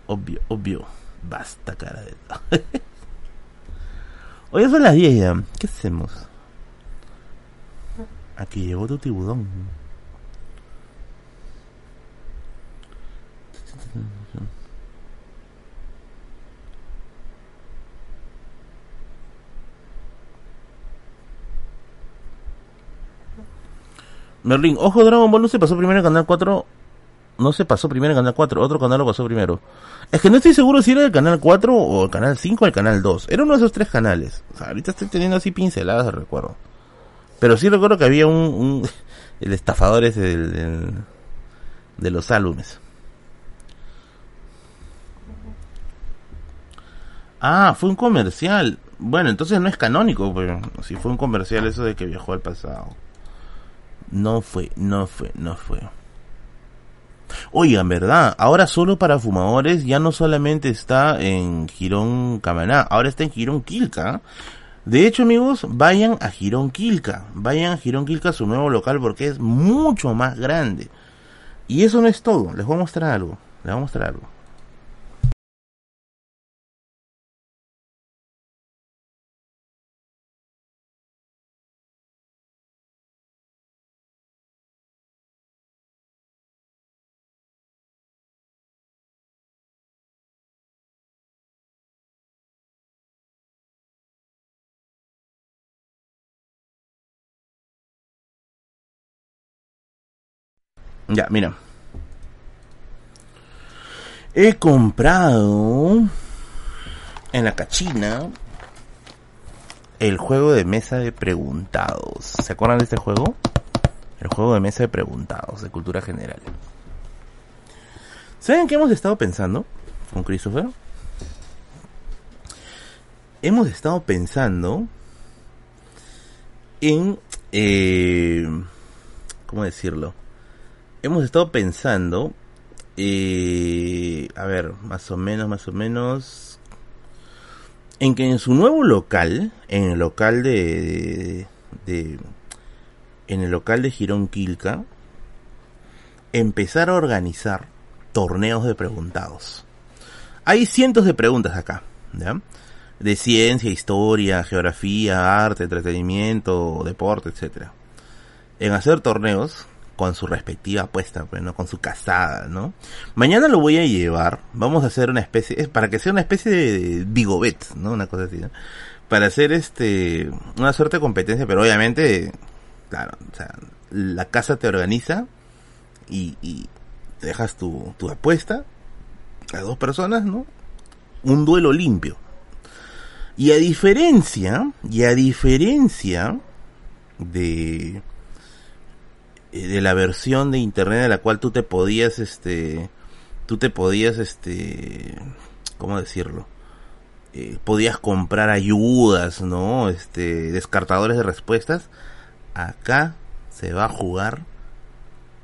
Obvio, obvio. Basta, cara de... Hoy son las 10 ya. ¿Qué hacemos? Aquí llegó tu tiburón. Merlin, ojo, Dragon Ball no se pasó primero en Canal 4. No se pasó primero en Canal 4, otro canal lo pasó primero. Es que no estoy seguro si era el Canal 4 o el Canal 5 o el Canal 2. Era uno de esos tres canales. O sea, ahorita estoy teniendo así pinceladas recuerdo. Pero sí recuerdo que había un... un el estafador ese del, de los álbumes. Ah, fue un comercial. Bueno, entonces no es canónico, pero si fue un comercial eso de que viajó al pasado. No fue, no fue, no fue. Oigan, ¿verdad? Ahora solo para fumadores ya no solamente está en Girón Camaná, ahora está en Girón Quilca. De hecho, amigos, vayan a Girón Quilca. Vayan a Girón Quilca, su nuevo local, porque es mucho más grande. Y eso no es todo. Les voy a mostrar algo. Les voy a mostrar algo. Ya, mira. He comprado en la cachina el juego de mesa de preguntados. ¿Se acuerdan de este juego? El juego de mesa de preguntados de cultura general. ¿Saben qué hemos estado pensando con Christopher? Hemos estado pensando en... Eh, ¿Cómo decirlo? Hemos estado pensando, eh, a ver, más o menos, más o menos, en que en su nuevo local, en el local de, de, en el local de Girón Quilca, empezar a organizar torneos de preguntados. Hay cientos de preguntas acá, ¿ya? De ciencia, historia, geografía, arte, entretenimiento, deporte, etcétera. En hacer torneos con su respectiva apuesta, pues, ¿no? Con su casada, ¿no? Mañana lo voy a llevar, vamos a hacer una especie, es para que sea una especie de bigobet, ¿no? Una cosa así. Para hacer este, una suerte de competencia, pero obviamente, claro, o sea, la casa te organiza y, y dejas tu, tu apuesta a dos personas, ¿no? Un duelo limpio. Y a diferencia, y a diferencia de de la versión de internet en la cual tú te podías este tú te podías este cómo decirlo eh, podías comprar ayudas no este descartadores de respuestas. Acá se va a jugar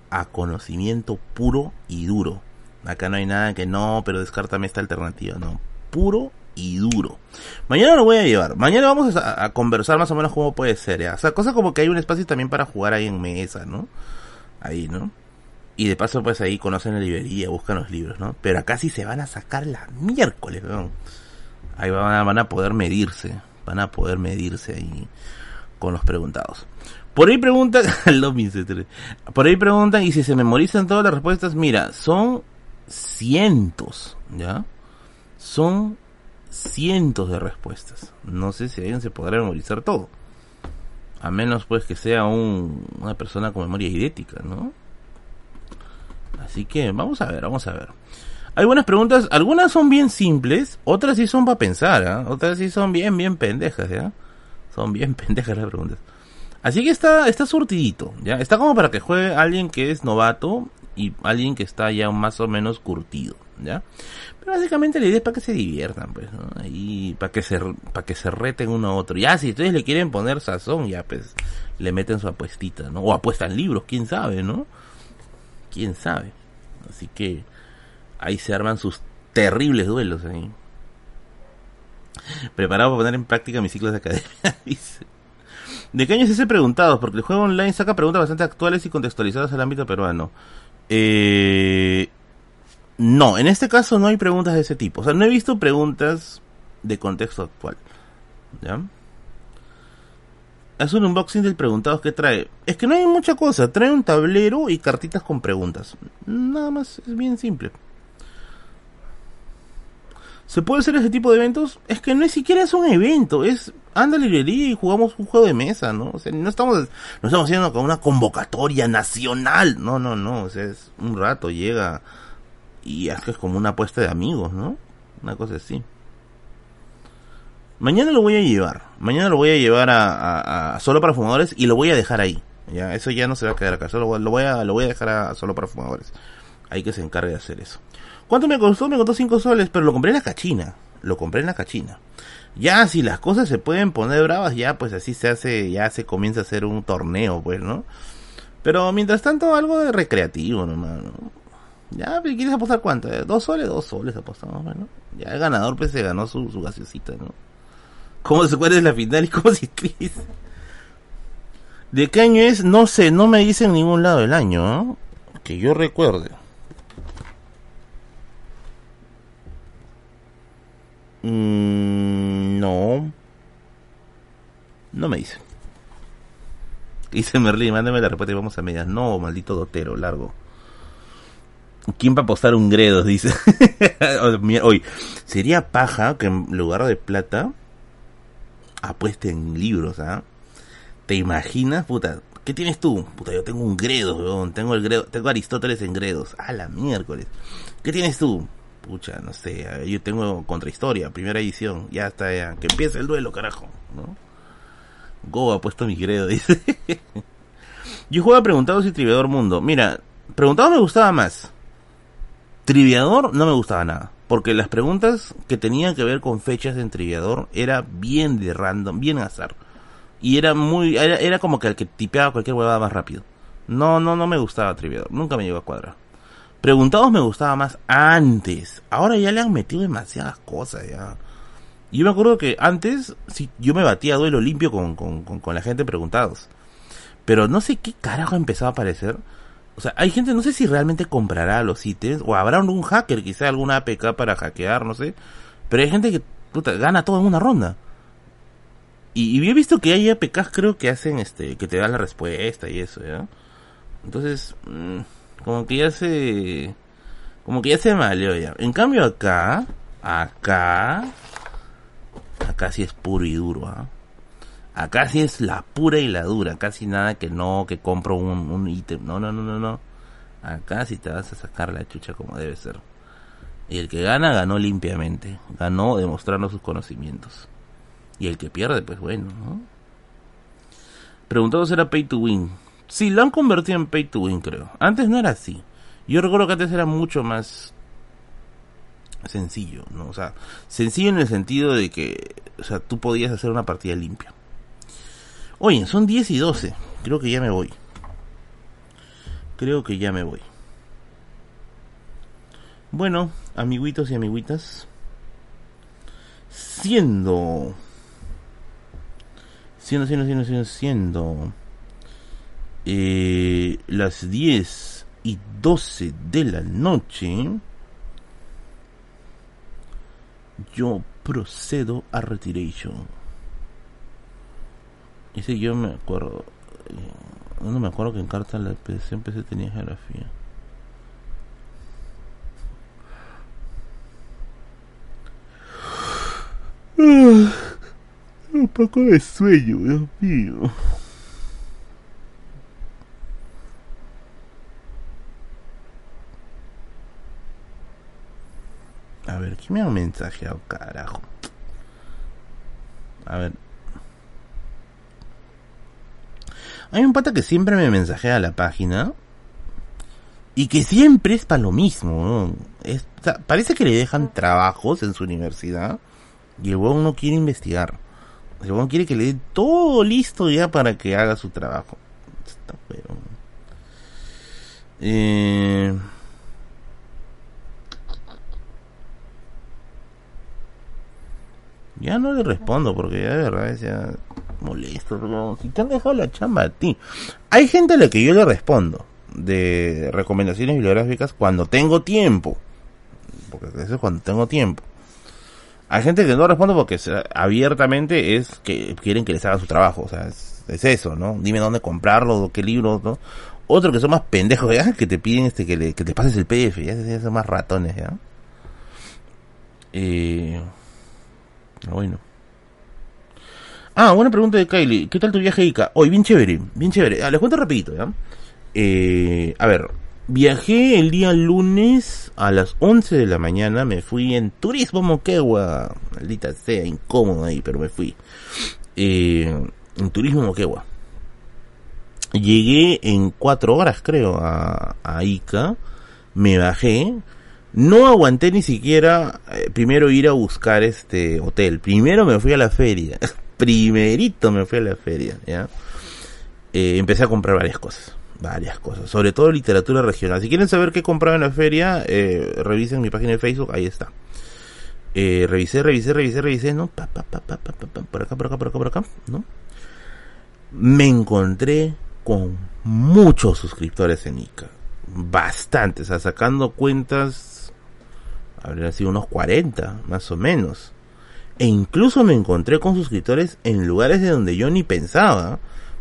a conocimiento puro y duro. Acá no hay nada que no pero descártame esta alternativa. No puro y duro. Mañana lo voy a llevar. Mañana vamos a, conversar más o menos cómo puede ser, ¿ya? O sea, cosa como que hay un espacio también para jugar ahí en mesa, ¿no? Ahí, ¿no? Y de paso, pues ahí conocen la librería, buscan los libros, ¿no? Pero acá sí se van a sacar la miércoles. Ahí van a, van a poder medirse. Van a poder medirse ahí con los preguntados. Por ahí preguntan, por ahí preguntan, y si se memorizan todas las respuestas, mira, son cientos, ¿ya? Son cientos de respuestas. No sé si alguien se podrá memorizar todo. A menos pues que sea un, una persona con memoria idética, ¿no? Así que vamos a ver, vamos a ver. Hay buenas preguntas, algunas son bien simples, otras sí son para pensar, ¿eh? otras sí son bien, bien pendejas, ¿ya? Son bien pendejas las preguntas. Así que está, está surtidito, ¿ya? Está como para que juegue alguien que es novato y alguien que está ya más o menos curtido, ¿ya? Pero básicamente la idea es para que se diviertan, pues, ¿no? Ahí, para que se, para que se reten uno a otro. Ya, si ustedes le quieren poner sazón, ya, pues, le meten su apuestita, ¿no? O apuestan libros, quién sabe, ¿no? Quién sabe. Así que, ahí se arman sus terribles duelos ahí. Preparado para poner en práctica mis ciclos de academia, dice. ¿De qué año es ese preguntado? Porque el juego online saca preguntas bastante actuales y contextualizadas al ámbito peruano. Eh, no, en este caso no hay preguntas de ese tipo. O sea, no he visto preguntas de contexto actual. ¿Ya? Es un unboxing del preguntado que trae. Es que no hay mucha cosa. Trae un tablero y cartitas con preguntas. Nada más, es bien simple. ¿Se puede hacer ese tipo de eventos? Es que no es siquiera es un evento, es anda a la librería y jugamos un juego de mesa, ¿no? O sea, no estamos, no estamos haciendo una convocatoria nacional, no, no, no, o sea, es un rato, llega y es que es como una apuesta de amigos, ¿no? Una cosa así. Mañana lo voy a llevar. Mañana lo voy a llevar a, solo para fumadores y lo voy a dejar ahí. Ya, eso ya no se va a quedar acá. Solo lo voy a, lo voy a dejar a solo para fumadores. Hay que se encargue de hacer eso. ¿Cuánto me costó? Me costó 5 soles, pero lo compré en la cachina. Lo compré en la cachina. Ya, si las cosas se pueden poner bravas, ya pues así se hace, ya se comienza a hacer un torneo, pues, ¿no? Pero mientras tanto, algo de recreativo nomás, ¿no? Ya, ¿quieres apostar cuánto? Eh, ¿Dos soles? Dos soles apostamos, bueno. Ya el ganador pues se ganó su, su gaseosita, ¿no? ¿Cómo se cuál es la final y cómo se escribe? ¿De qué año es? No sé, no me dice en ningún lado el año, ¿no? Que yo recuerde. Mm, no. No me dice. Dice Merlin, mándame la respuesta y vamos a medias. No, maldito dotero, largo. ¿Quién va a apostar un gredo? Dice. Hoy, sería paja que en lugar de plata apuesten libros, ¿ah? ¿Te imaginas, puta? ¿Qué tienes tú? Puta, yo tengo un gredo, Tengo el gredo, tengo Aristóteles en gredos. A la miércoles. ¿Qué tienes tú? Pucha, no sé. Yo tengo contrahistoria, primera edición. Ya está, ya. Que empiece el duelo, carajo, ¿no? Go ha puesto mi gredo, dice. yo juego a Preguntados y Triviador Mundo. Mira, Preguntado me gustaba más. Triviador no me gustaba nada. Porque las preguntas que tenían que ver con fechas en Triviador era bien de random, bien azar. Y era muy, era, como que el que tipeaba cualquier huevada más rápido. No, no, no me gustaba Triviador. Nunca me llegó a cuadrar. Preguntados me gustaba más antes. Ahora ya le han metido demasiadas cosas ya. Yo me acuerdo que antes, sí, yo me batía duelo limpio con, con, con, con la gente preguntados. Pero no sé qué carajo empezaba a aparecer o sea, hay gente, no sé si realmente comprará los ítems, o habrá un hacker, quizá alguna APK para hackear, no sé. Pero hay gente que puta, gana todo en una ronda. Y, y he visto que hay APKs, creo que hacen este, que te dan la respuesta y eso, ¿ya? Entonces, mm, como que ya se. Como que ya se maleó ya. En cambio acá, acá. Acá sí es puro y duro, ¿ah? Acá sí es la pura y la dura, casi nada que no, que compro un, ítem. No, no, no, no, no. Acá sí te vas a sacar la chucha como debe ser. Y el que gana, ganó limpiamente. Ganó demostrando sus conocimientos. Y el que pierde, pues bueno, ¿no? Preguntado si era pay to win. Sí, lo han convertido en pay to win, creo. Antes no era así. Yo recuerdo que antes era mucho más sencillo, ¿no? O sea, sencillo en el sentido de que, o sea, tú podías hacer una partida limpia. Oye, son 10 y 12. Creo que ya me voy. Creo que ya me voy. Bueno, amiguitos y amiguitas. Siendo. Siendo, siendo, siendo, siendo, siendo. Eh, las 10 y 12 de la noche. Yo procedo a Retiration. Ese yo me acuerdo. Eh, no me acuerdo que en carta la PC empecé tenía geografía. Un poco de sueño, Dios mío. A ver, ¿quién me ha mensajeado, carajo? A ver. Hay un pata que siempre me mensajea a la página. Y que siempre es para lo mismo. parece que le dejan trabajos en su universidad. Y el huevón no quiere investigar. El huevón quiere que le dé todo listo ya para que haga su trabajo. Está Eh... Ya no le respondo porque ya de verdad es molesto. Si te han dejado la chamba a ti. Hay gente a la que yo le respondo de recomendaciones bibliográficas cuando tengo tiempo. Porque eso es cuando tengo tiempo. Hay gente que no responde porque abiertamente es que quieren que les haga su trabajo. O sea, es, eso, ¿no? Dime dónde comprarlo, qué libros, ¿no? Otro que son más pendejos, ¿ya? que te piden este que, le, que te pases el PDF, ya son más ratones, ¿ya? Eh, bueno. Ah, buena pregunta de Kylie. ¿Qué tal tu viaje, Ica? Hoy, bien chévere, bien chévere. Ah, les cuento rapidito, ¿ya? Eh, a ver, viajé el día lunes a las 11 de la mañana. Me fui en Turismo Moquegua. Maldita sea, incómodo ahí, pero me fui. Eh, en Turismo Moquegua. Llegué en cuatro horas, creo, a, a Ica. Me bajé no aguanté ni siquiera eh, primero ir a buscar este hotel. Primero me fui a la feria. Primerito me fui a la feria, ¿ya? Eh, empecé a comprar varias cosas. Varias cosas. Sobre todo literatura regional. Si quieren saber qué compraba en la feria, eh, revisen mi página de Facebook. Ahí está. Eh, revisé, revisé, revisé, revisé, ¿no? Por acá, por acá, por acá, por acá, ¿no? Me encontré con muchos suscriptores en ICA. Bastantes, o sea, sacando cuentas habrían sido unos 40, más o menos. E incluso me encontré con suscriptores en lugares de donde yo ni pensaba.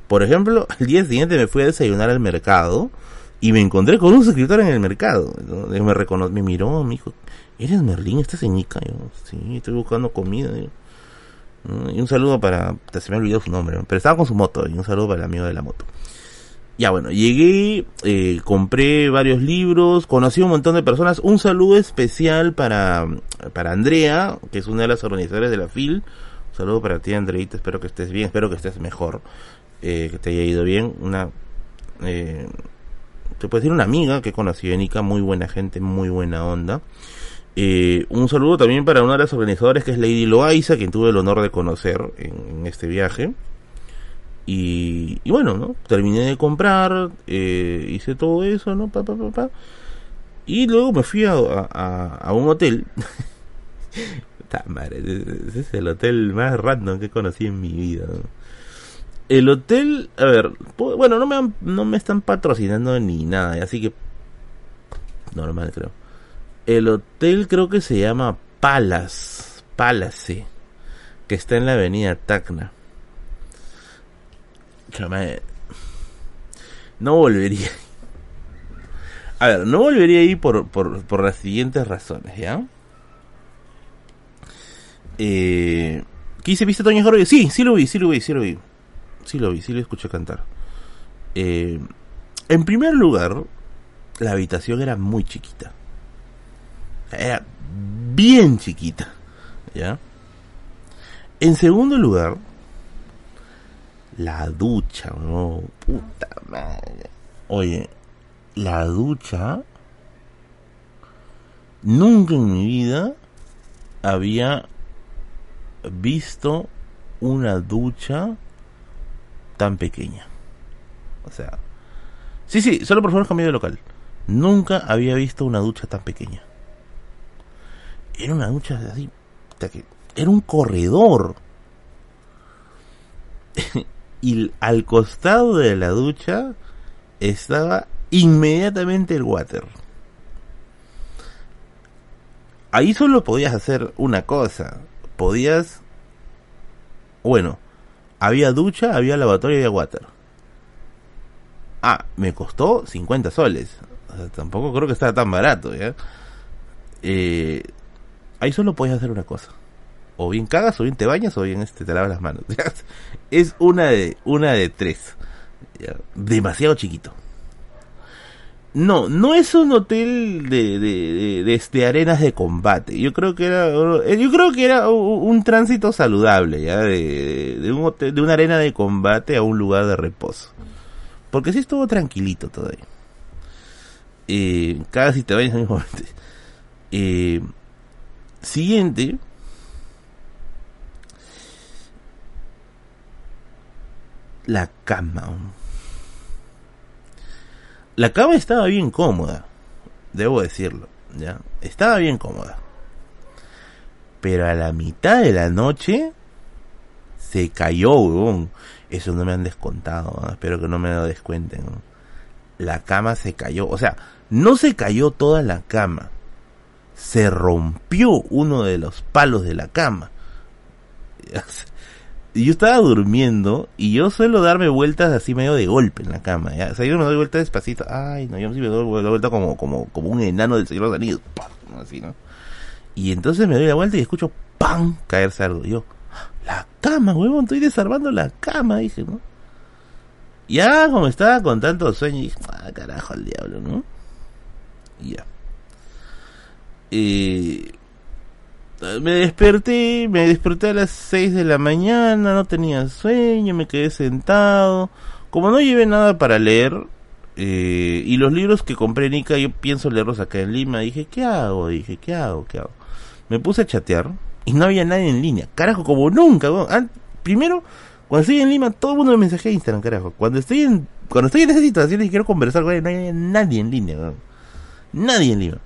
Por ejemplo, al día siguiente me fui a desayunar al mercado y me encontré con un suscriptor en el mercado. Me, me miró, me dijo, ¿eres Merlín? ¿Estás en Ica? Yo, sí, estoy buscando comida. Y un saludo para, se me ha olvidado su nombre, pero estaba con su moto y un saludo para el amigo de la moto. Ya bueno, llegué, eh, compré varios libros, conocí un montón de personas. Un saludo especial para, para Andrea, que es una de las organizadoras de la FIL. Un saludo para ti, Andreita, espero que estés bien, espero que estés mejor, eh, que te haya ido bien. Una, eh, te puedo decir una amiga que conocí en ICA, muy buena gente, muy buena onda. Eh, un saludo también para una de las organizadoras que es Lady Loaiza, quien tuve el honor de conocer en este viaje. Y, bueno, ¿no? Terminé de comprar, eh, hice todo eso, ¿no? Pa, pa, pa, pa. Y luego me fui a, un hotel. ese es el hotel más random que conocí en mi vida. El hotel, a ver, bueno, no me, no me están patrocinando ni nada, así que normal creo. El hotel creo que se llama Palace, Palace, que está en la avenida Tacna. No volvería. A ver, no volvería ahí por, por, por las siguientes razones, ¿ya? Eh, ¿Qué hice? ¿Viste Toño Jorge? Sí, sí lo vi, sí lo vi, sí lo vi. Sí lo vi, sí lo escuché cantar. Eh, en primer lugar, la habitación era muy chiquita. Era bien chiquita. ¿Ya? En segundo lugar, la ducha, no, puta madre. Oye, la ducha, nunca en mi vida había visto una ducha tan pequeña. O sea, sí, sí, solo por favor cambio de local. Nunca había visto una ducha tan pequeña. Era una ducha así, era un corredor. y al costado de la ducha estaba inmediatamente el water. Ahí solo podías hacer una cosa. Podías... Bueno, había ducha, había lavatorio y había water. Ah, me costó 50 soles. tampoco creo que estaba tan barato, ¿ya? Eh, ahí solo podías hacer una cosa o bien cagas, o bien te bañas, o bien este, te lavas las manos. es una de, una de tres. Demasiado chiquito. No, no es un hotel de, de, de, de, arenas de combate. Yo creo que era, yo creo que era un, tránsito saludable, ya, de, de, un hotel, de una arena de combate a un lugar de reposo. Porque sí estuvo tranquilito todavía. Eh, casi te bañas en mismo eh, siguiente, la cama. La cama estaba bien cómoda, debo decirlo, ¿ya? Estaba bien cómoda. Pero a la mitad de la noche se cayó, Eso no me han descontado, espero que no me lo descuenten. La cama se cayó, o sea, no se cayó toda la cama. Se rompió uno de los palos de la cama. Yo estaba durmiendo y yo suelo darme vueltas así medio de golpe en la cama, ¿ya? O yo me doy vueltas despacito. Ay, no, yo sí me doy vuelta como, como, como un enano del Señor de los Anillos. Así, ¿no? Y entonces me doy la vuelta y escucho ¡pam! caerse algo. Y yo, la cama, huevón, estoy desarmando la cama, dije, ¿no? Ya, como estaba con tanto sueño, dije, ah, carajo, al diablo, ¿no? Y ya. Eh, me desperté, me desperté a las 6 de la mañana, no tenía sueño, me quedé sentado. Como no llevé nada para leer, eh, y los libros que compré en Ica, yo pienso leerlos acá en Lima, dije, ¿qué hago? Dije, ¿qué hago? ¿Qué hago? Me puse a chatear y no había nadie en línea. Carajo, como nunca. primero, cuando estoy en Lima, todo el mundo me mensajea a Instagram, carajo. Cuando estoy en, cuando estoy en esa situación y quiero conversar con él, no hay nadie en línea. Nadie en Lima.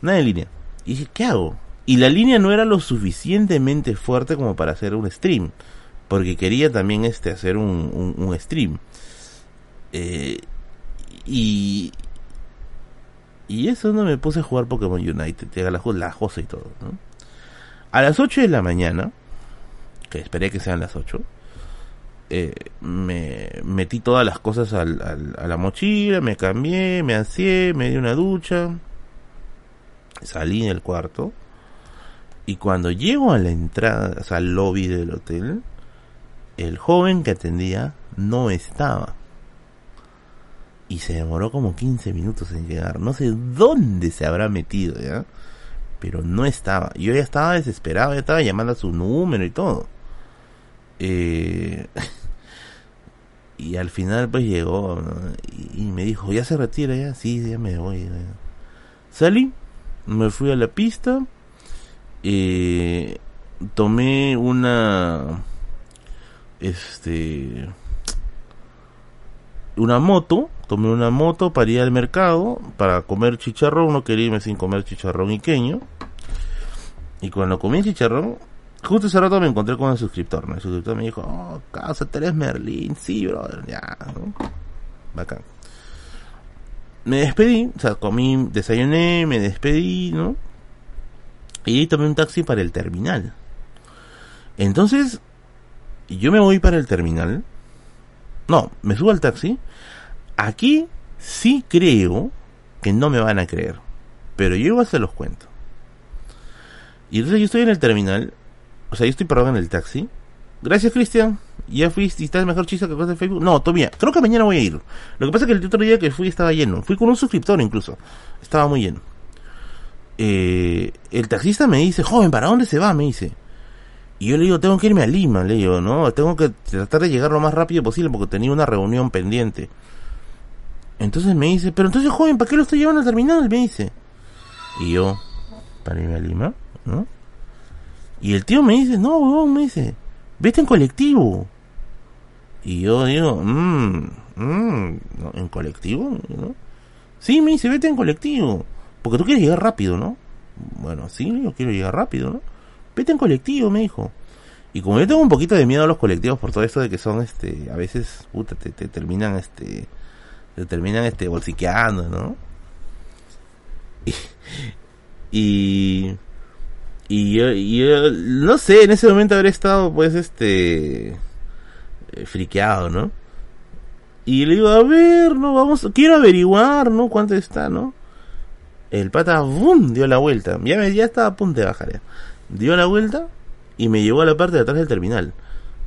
Nadie en línea. Y dije, ¿qué hago? Y la línea no era lo suficientemente fuerte como para hacer un stream. Porque quería también este hacer un, un, stream. Eh, y. Y eso no me puse a jugar Pokémon United. Llega la, la Jose y todo. A las 8 de la mañana, que esperé que sean las 8, eh, me metí todas las cosas a la mochila, me cambié, me aseé, me di una ducha, salí del cuarto y cuando llego a la entrada, o sea, al lobby del hotel, el joven que atendía no estaba. Y se demoró como 15 minutos en llegar. No sé dónde se habrá metido, ¿ya? Pero no estaba. Yo ya estaba desesperado, ya estaba llamando a su número y todo. Eh... y al final pues llegó y, me dijo, ¿ya se retira ya? Sí, ya me voy. Salí, me fui a la pista eh, tomé una este una moto tomé una moto para ir al mercado para comer chicharrón no quería irme sin comer chicharrón iqueño. Y cuando comí chicharrón justo ese rato me encontré con el suscriptor el suscriptor me dijo oh casa Teres Merlin sí brother ya bacán. Me despedí o sea comí desayuné me despedí no y tomé un taxi para el terminal. Entonces, yo me voy para el terminal. No, me subo al taxi. Aquí sí creo que no me van a creer. Pero yo igual se los cuento. Y entonces yo estoy en el terminal. O sea, yo estoy parado en el taxi. Gracias, Cristian. ¿Ya fuiste estás mejor chiste que cosas de Facebook? No, todavía. Creo que mañana voy a ir. Lo que pasa es que el otro día que fui estaba lleno. Fui con un suscriptor incluso. Estaba muy lleno. Eh, el taxista me dice, joven, ¿para dónde se va? Me dice. Y yo le digo, tengo que irme a Lima, le digo, ¿no? Tengo que tratar de llegar lo más rápido posible porque tenía una reunión pendiente. Entonces me dice, pero entonces, joven, ¿para qué lo estoy llevando al terminal? Me dice. Y yo, para irme a Lima, ¿no? Y el tío me dice, no, me dice, vete en colectivo. Y yo digo, mmm, mmm, ¿en colectivo? ¿no? Sí, me dice, vete en colectivo. Porque tú quieres llegar rápido, ¿no? Bueno, sí, yo quiero llegar rápido, ¿no? Vete en colectivo, me dijo. Y como yo tengo un poquito de miedo a los colectivos por todo esto de que son, este, a veces, puta, te, te terminan, este, te terminan, este, bolsiqueando, ¿no? Y, y, yo, yo, no sé, en ese momento habré estado, pues, este, eh, friqueado, ¿no? Y le digo, a ver, no, vamos, quiero averiguar, ¿no? Cuánto está, ¿no? El pata, ¡bum! dio la vuelta. Ya, me, ya estaba a punto de bajar ya. Dio la vuelta y me llevó a la parte de atrás del terminal.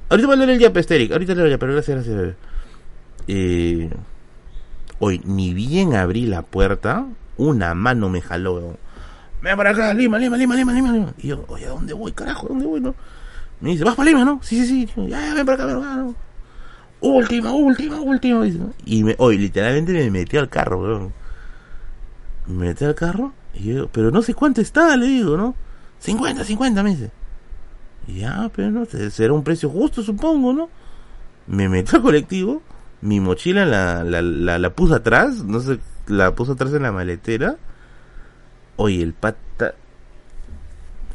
Ahorita voy a leer el yape, Esteric. Ahorita leo el yape, gracias, gracias, bebé. Eh, hoy, ni bien abrí la puerta, una mano me jaló. Ven para acá, Lima, Lima, Lima, Lima, Lima, Lima. Y yo, oye, ¿a dónde voy, carajo? ¿A dónde voy, no? Me dice, ¿vas para Lima, no? Sí, sí, sí. Ya, ya, ven para acá, ven para acá. Última, última, última. Y me, hoy, literalmente me metí al carro, weón. Me metí al carro y yo, pero no sé cuánto está, le digo, ¿no? 50, 50, me dice. Ya, pero no, será un precio justo, supongo, ¿no? Me metí al colectivo, mi mochila la, la, la, puse atrás, no sé, la puse atrás en la maletera. Oye, el pata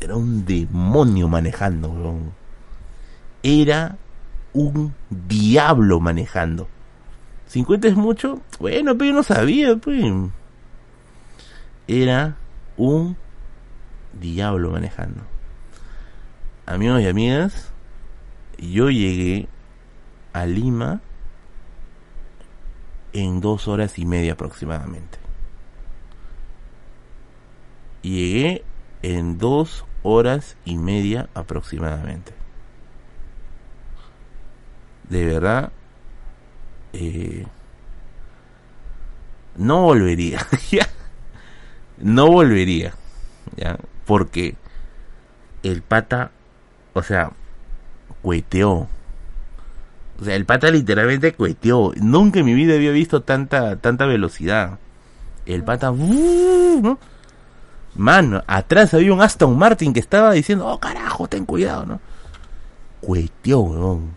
era un demonio manejando. Era un diablo manejando. 50 es mucho, bueno, pero yo no sabía, pues. Era un diablo manejando. Amigos y amigas, yo llegué a Lima en dos horas y media aproximadamente. Llegué en dos horas y media aproximadamente. De verdad, eh, no volvería. no volvería. ¿ya? Porque el pata, o sea, cueteó. O sea, el pata literalmente cueteó. Nunca en mi vida había visto tanta, tanta velocidad. El pata, ¿no? Mano, atrás había un Aston Martin que estaba diciendo, oh carajo, ten cuidado, ¿no? Cueteó, weón.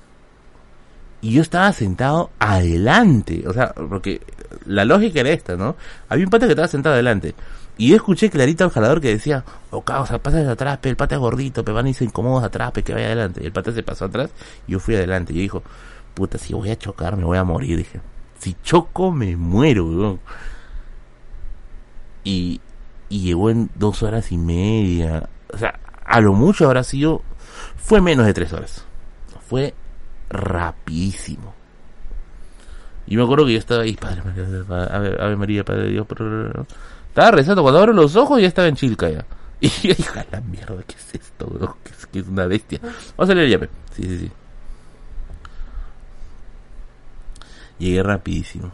Y yo estaba sentado adelante. O sea, porque la lógica era esta, ¿no? Había un pata que estaba sentado adelante. Y yo escuché clarito al jalador que decía, oh, causa, pasa de atrás, pe, el pata es gordito, pe, van y se incomodos atrás, pe, que vaya adelante. Y el pata se pasó atrás y yo fui adelante. Y yo dijo, puta, si voy a chocar, me voy a morir. Dije, si choco, me muero, weón. Y, y llegó en dos horas y media. O sea, a lo mucho habrá sido, fue menos de tres horas. Fue rapidísimo. Y me acuerdo que yo estaba ahí, Padre María, Ave, Ave María, Padre de Dios, pero... Estaba rezando, cuando abro los ojos ya estaba en Chilca ya. Y yo la mierda, ¿qué es esto, bro? ¿Qué es, que es una bestia? Vamos a leer el llave. Sí, sí, sí. Llegué rapidísimo.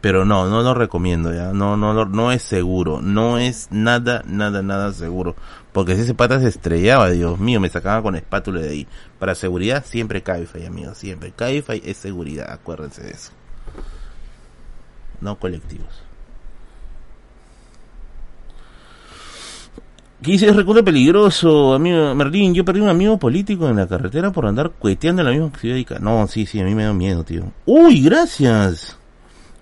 Pero no, no lo recomiendo ya. No, no, no, no es seguro. No es nada, nada, nada seguro. Porque si ese pata se estrellaba, Dios mío, me sacaba con espátula de ahí. Para seguridad, siempre Cabify, amigos, siempre. Cabify es seguridad, acuérdense de eso. No colectivos. ¿Qué dice? Es recuerdo peligroso, amigo Merlín. Yo perdí un amigo político en la carretera por andar cueteando en la misma ciudad. No, sí, sí, a mí me da miedo, tío. Uy, gracias.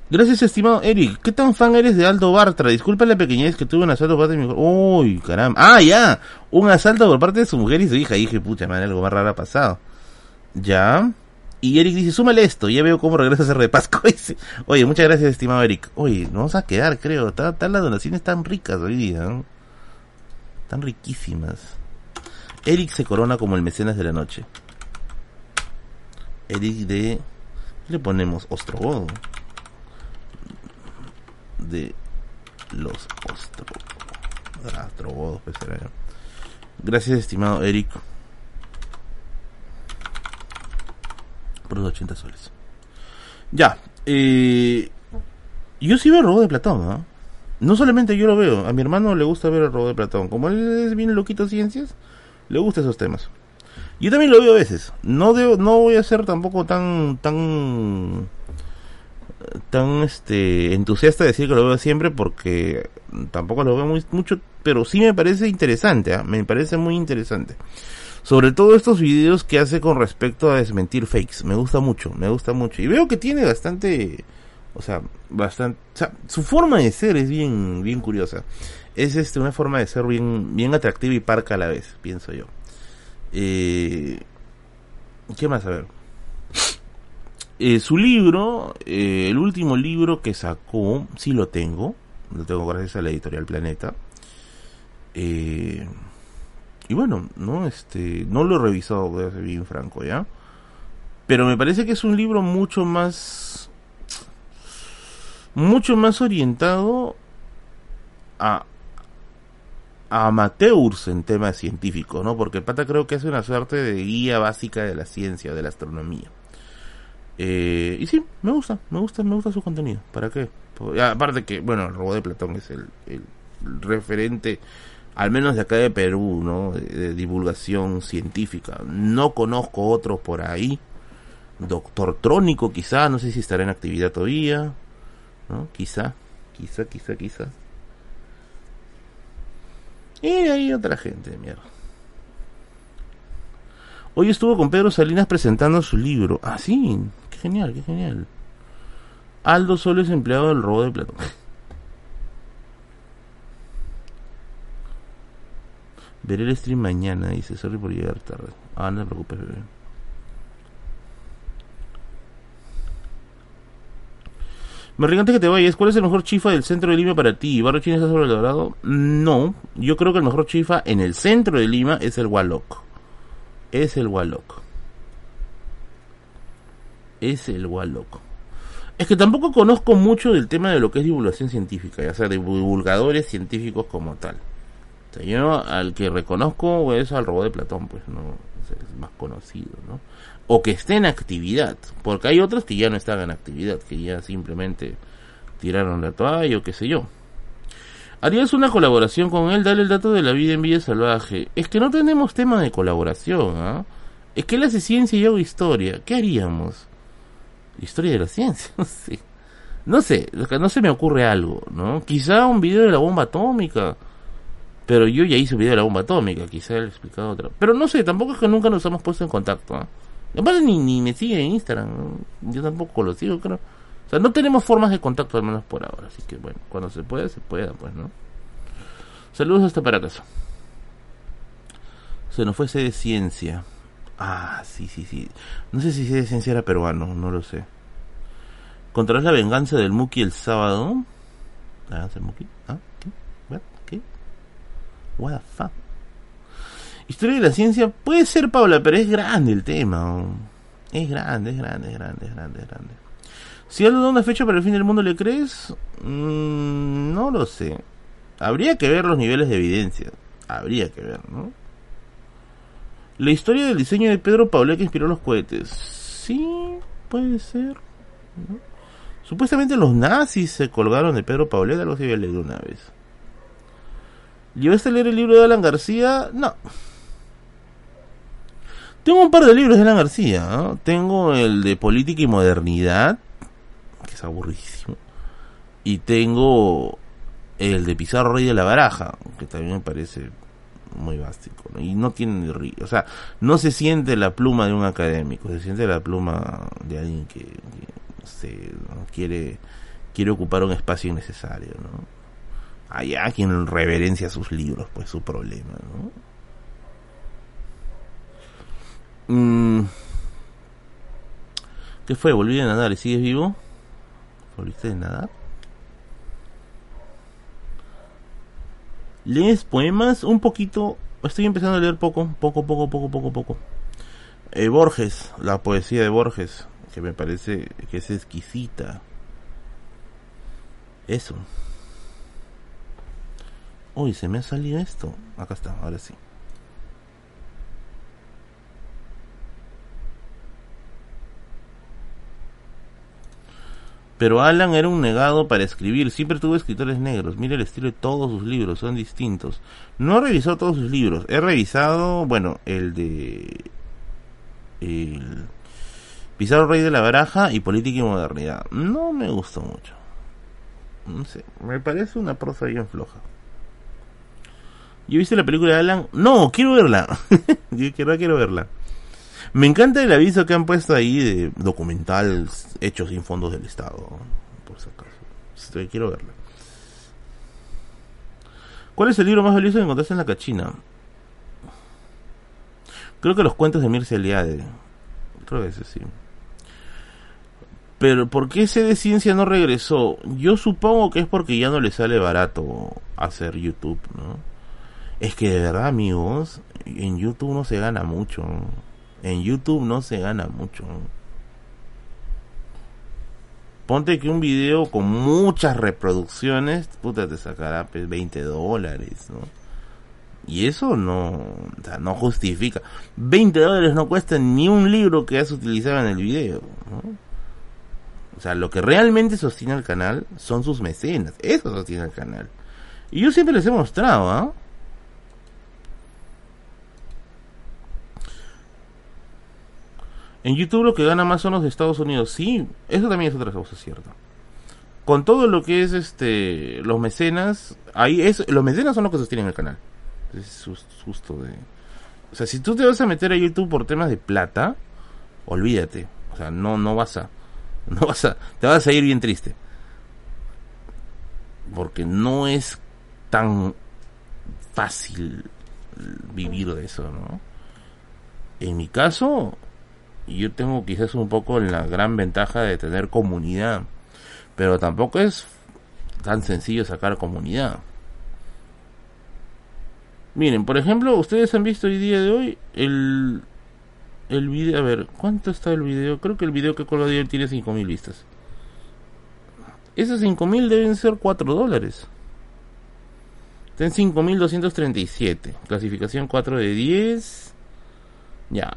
Gracias, estimado Eric. ¿Qué tan fan eres de Aldo Bartra? Disculpa la pequeñez que tuve un asalto por parte de mi. Uy, caramba. Ah, ya. Un asalto por parte de su mujer y su hija. Y dije, pucha, madre, algo más raro ha pasado. Ya. Y Eric dice, súmale esto. Ya veo cómo regresa a ser de Pascua. Oye, muchas gracias, estimado Eric. Oye, nos vamos a quedar, creo. Están las donaciones tan ricas hoy día, ¿no? Tan riquísimas. Eric se corona como el mecenas de la noche. Eric de... ¿Qué le ponemos? Ostrogodo. De los Ostrogodos. Pues, Gracias, estimado Eric. por los 80 soles. Ya, eh, yo sí veo el robot de Platón, ¿no? No solamente yo lo veo, a mi hermano le gusta ver el robot de Platón. Como él es bien loquito ciencias, le gustan esos temas. Yo también lo veo a veces. No debo, no voy a ser tampoco tan tan tan este entusiasta de decir que lo veo siempre porque tampoco lo veo muy, mucho, pero sí me parece interesante, ¿ah? me parece muy interesante. Sobre todo estos videos que hace con respecto a desmentir fakes, me gusta mucho, me gusta mucho. Y veo que tiene bastante, o sea, bastante, o sea, su forma de ser es bien, bien curiosa. Es este, una forma de ser bien, bien atractiva y parca a la vez, pienso yo. Eh, ¿Qué más? A ver. Eh, su libro, eh, el último libro que sacó, sí lo tengo, lo tengo gracias a la editorial Planeta. Eh, y bueno, no, este, no lo he revisado, voy a ser bien franco, ¿ya? Pero me parece que es un libro mucho más, mucho más orientado a, a amateurs en temas científicos, ¿no? Porque pata creo que es una suerte de guía básica de la ciencia, de la astronomía. Eh, y sí, me gusta, me gusta, me gusta su contenido. ¿Para qué? aparte que, bueno, el robot de Platón es el, referente, al menos de acá de Perú, ¿no? De, divulgación científica. No conozco otros por ahí. Doctor Trónico, quizá, no sé si estará en actividad todavía, ¿no? Quizá, quizá, quizá, quizá. Y hay otra gente, mierda. Hoy estuvo con Pedro Salinas presentando su libro. Ah, sí, qué genial, qué genial. Aldo solo es empleado del robo de Platón. Veré el stream mañana, dice. Sorry por llegar tarde. Ah, no te preocupes, bebé. Me antes que te vayas, ¿cuál es el mejor chifa del centro de Lima para ti? ¿Barrio China está sobre el Dorado? No, yo creo que el mejor chifa en el centro de Lima es el Wallok. Es el Wallok. Es el Wallok. Es que tampoco conozco mucho del tema de lo que es divulgación científica, ya sea divulgadores científicos como tal. yo al que reconozco es al robot de Platón, pues no es más conocido, ¿no? O que esté en actividad, porque hay otros que ya no están en actividad, que ya simplemente tiraron la toalla o qué sé yo. Harías una colaboración con él, dale el dato de la vida en Villa Salvaje. Es que no tenemos tema de colaboración, ¿ah? Es que él hace ciencia y yo historia. ¿Qué haríamos? Historia de la ciencia, no sé. No sé, no se me ocurre algo, ¿no? Quizá un video de la bomba atómica. Pero yo ya hice un video de la bomba atómica, quizá él explicado otra. Pero no sé, tampoco es que nunca nos hemos puesto en contacto. ¿eh? Ni, me sigue en Instagram. Yo tampoco lo sigo, creo. O sea, no tenemos formas de contacto al menos por ahora. Así que bueno, cuando se pueda, se pueda, pues, ¿no? Saludos hasta para casa. Se nos fue de ciencia. Ah, sí, sí, sí. No sé si de ciencia era peruano, no lo sé. ¿Contarás la venganza del Muki el sábado? ¿La del Muki? ¿Ah? ¿Qué? ¿Qué? What the fuck? Historia de la ciencia puede ser, Paula, pero es grande el tema. Es grande, es grande, es grande, es grande, es grande. Si algo da una fecha para el fin del mundo, ¿le crees? Mm, no lo sé. Habría que ver los niveles de evidencia. Habría que ver, ¿no? La historia del diseño de Pedro Paulé que inspiró los cohetes. Sí, puede ser. Supuestamente los nazis se colgaron de Pedro Paulé, algo que había leído una vez. ¿Llevaste a leer el libro de Alan García? No. Tengo un par de libros de Alan García. ¿no? Tengo el de Política y Modernidad, que es aburrísimo. Y tengo el de Pizarro Rey de la Baraja, que también me parece muy básico, y no tiene o sea, no se siente la pluma de un académico, se siente la pluma de alguien que, se quiere quiere ocupar un espacio innecesario, ¿no? Allá quien reverencia sus libros, pues su problema, ¿no? Mm. ¿Qué fue? ¿Volví a nadar y sigues vivo? ¿Volviste a nadar? ¿Lees poemas? Un poquito. Estoy empezando a leer poco, poco, poco, poco, poco, poco. Eh, Borges, la poesía de Borges, que me parece que es exquisita. Eso. Uy, se me ha salido esto. Acá está, ahora sí. Pero Alan era un negado para escribir, siempre tuvo escritores negros. Mira el estilo de todos sus libros, son distintos. No he revisado todos sus libros, he revisado, bueno, el de... El Pizarro Rey de la Baraja y Política y Modernidad. No me gustó mucho. No sé, me parece una prosa bien floja. ¿Yo viste la película de Alan? No, quiero verla. Yo quiero, quiero verla. Me encanta el aviso que han puesto ahí de documental hecho sin fondos del Estado. Por si acaso. Estoy, quiero verla. ¿Cuál es el libro más valioso que encontraste en la cachina? Creo que los cuentos de Mircea Eliade. Creo que sí. Pero ¿por qué ese de ciencia no regresó? Yo supongo que es porque ya no le sale barato hacer YouTube, ¿no? Es que de verdad, amigos, en YouTube no se gana mucho. En YouTube no se gana mucho. Ponte que un video con muchas reproducciones, puta, te sacará pues, 20 dólares, ¿no? Y eso no, o sea, no justifica. 20 dólares no cuestan ni un libro que has utilizado en el video, ¿no? O sea, lo que realmente sostiene el canal son sus mecenas. Eso sostiene el canal. Y yo siempre les he mostrado, ¿ah? En YouTube lo que gana más son los Estados Unidos. Sí, eso también es otra cosa cierta. Con todo lo que es este los mecenas, ahí es los mecenas son los que sostienen el canal. Es justo de O sea, si tú te vas a meter a YouTube por temas de plata, olvídate. O sea, no no vas a no vas a te vas a ir bien triste. Porque no es tan fácil vivir de eso, ¿no? En mi caso, yo tengo quizás un poco la gran ventaja de tener comunidad, pero tampoco es tan sencillo sacar comunidad. Miren, por ejemplo, ustedes han visto hoy día de hoy el el video, a ver, ¿cuánto está el video? Creo que el video que colgado de hoy tiene 5000 vistas. Esos 5000 deben ser 4 dólares. Está en 5237. Clasificación 4 de 10. Ya,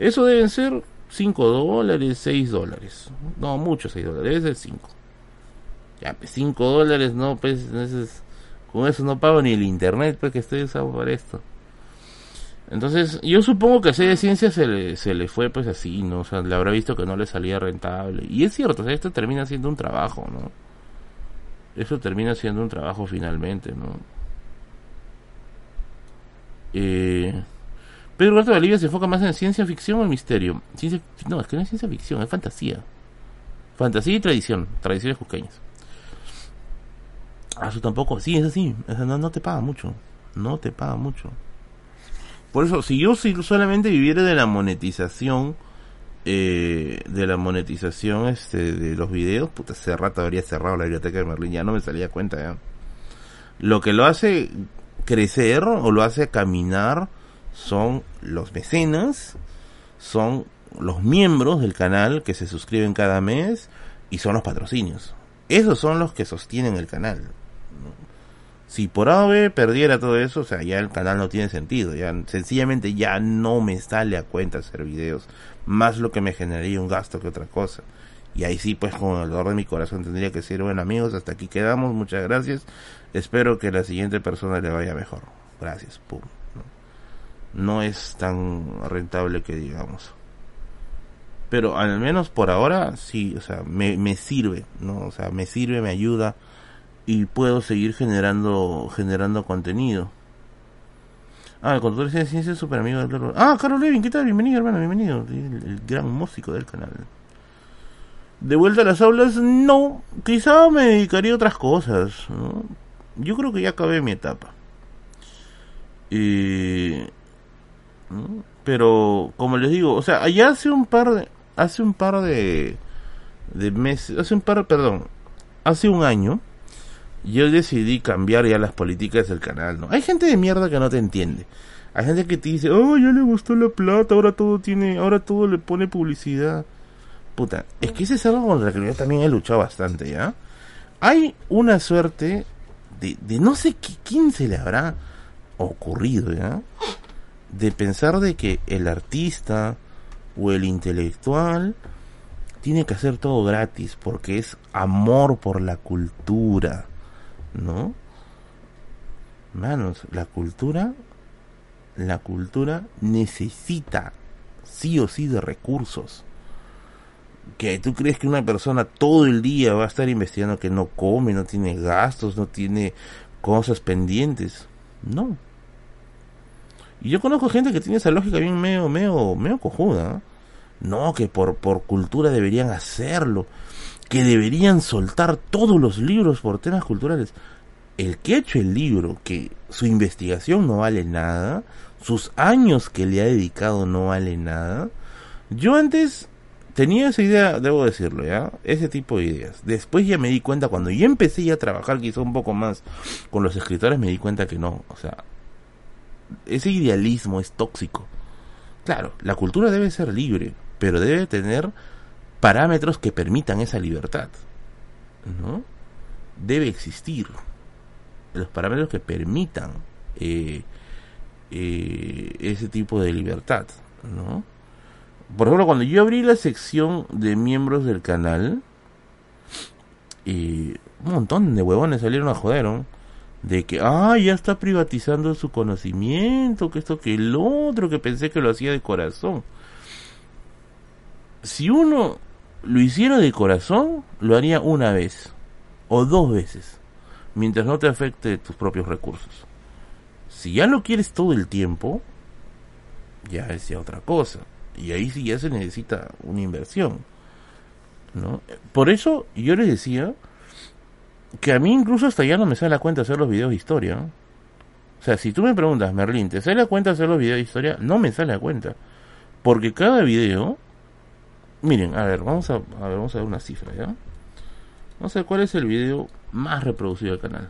eso deben ser 5 dólares, 6 dólares. No, mucho 6 dólares, debe ser 5. Ya, pues 5 dólares, no, pues, con eso no pago ni el internet, pues, que estoy usando para esto. Entonces, yo supongo que a de ciencia se le, se le fue, pues, así, ¿no? O sea, le habrá visto que no le salía rentable. Y es cierto, o sea, esto termina siendo un trabajo, ¿no? Eso termina siendo un trabajo finalmente, ¿no? Eh... Pedro Roberto Bolivia se enfoca más en ciencia ficción o misterio. Ciencia, no, es que no es ciencia ficción, es fantasía. Fantasía y tradición, tradiciones cusqueñas. Ah, eso tampoco, sí, es así. no, no te paga mucho. No te paga mucho. Por eso, si yo solamente viviera de la monetización, eh, de la monetización este, de los videos, puta, hace rato habría cerrado la biblioteca de Merlín, ya no me salía cuenta ya. Lo que lo hace crecer o lo hace caminar son los mecenas, son los miembros del canal que se suscriben cada mes y son los patrocinios. Esos son los que sostienen el canal. Si por A perdiera todo eso, o sea, ya el canal no tiene sentido. Ya sencillamente ya no me sale a cuenta hacer videos. Más lo que me generaría un gasto que otra cosa. Y ahí sí, pues con el dolor de mi corazón tendría que ser, bueno amigos, hasta aquí quedamos, muchas gracias. Espero que la siguiente persona le vaya mejor. Gracias, pum no es tan rentable que digamos. Pero al menos por ahora sí, o sea, me, me sirve, ¿no? O sea, me sirve, me ayuda y puedo seguir generando generando contenido. Ah, el conductor de ciencia es super amigo del Ah, Carlos Levin, ¿qué tal? Bienvenido, hermano, bienvenido. El, gran músico del canal. De vuelta a las aulas, no. Quizá me dedicaría a otras cosas. ¿no? Yo creo que ya acabé mi etapa. Pero, como les digo, o sea, allá hace un par de, hace un par de, de meses, hace un par, perdón, hace un año, yo decidí cambiar ya las políticas del canal, ¿no? Hay gente de mierda que no te entiende. Hay gente que te dice, oh, ya le gustó la plata, ahora todo tiene, ahora todo le pone publicidad. Puta, es que ese es algo contra lo que yo también he luchado bastante, ¿ya? Hay una suerte de, de no sé qué, quién se le habrá ocurrido, ¿ya? De pensar de que el artista o el intelectual tiene que hacer todo gratis porque es amor por la cultura, ¿no? Manos, la cultura, la cultura necesita sí o sí de recursos. Que tú crees que una persona todo el día va a estar investigando que no come, no tiene gastos, no tiene cosas pendientes. No. Y yo conozco gente que tiene esa lógica bien medio, medio, medio cojuda. No, que por, por cultura deberían hacerlo. Que deberían soltar todos los libros por temas culturales. El que ha hecho el libro, que su investigación no vale nada, sus años que le ha dedicado no vale nada. Yo antes tenía esa idea, debo decirlo, ¿ya? Ese tipo de ideas. Después ya me di cuenta, cuando yo empecé a trabajar quizá un poco más con los escritores, me di cuenta que no. O sea, ese idealismo es tóxico. Claro, la cultura debe ser libre, pero debe tener parámetros que permitan esa libertad. ¿No? Debe existir los parámetros que permitan eh, eh, ese tipo de libertad, ¿no? Por ejemplo, cuando yo abrí la sección de miembros del canal, y un montón de huevones salieron a joder, De que, ah, ya está privatizando su conocimiento, que esto, que el otro, que pensé que lo hacía de corazón. Si uno lo hiciera de corazón, lo haría una vez o dos veces, mientras no te afecte tus propios recursos. Si ya lo quieres todo el tiempo, ya es ya otra cosa. Y ahí sí ya se necesita una inversión. ¿no? Por eso yo les decía que a mí incluso hasta ya no me sale la cuenta hacer los videos de historia. O sea, si tú me preguntas, Merlin, ¿te sale la cuenta hacer los videos de historia? No me sale la cuenta. Porque cada video... Miren, a ver, vamos a, ver, vamos a ver una cifra, ¿ya? A ver cuál es el video más reproducido del canal.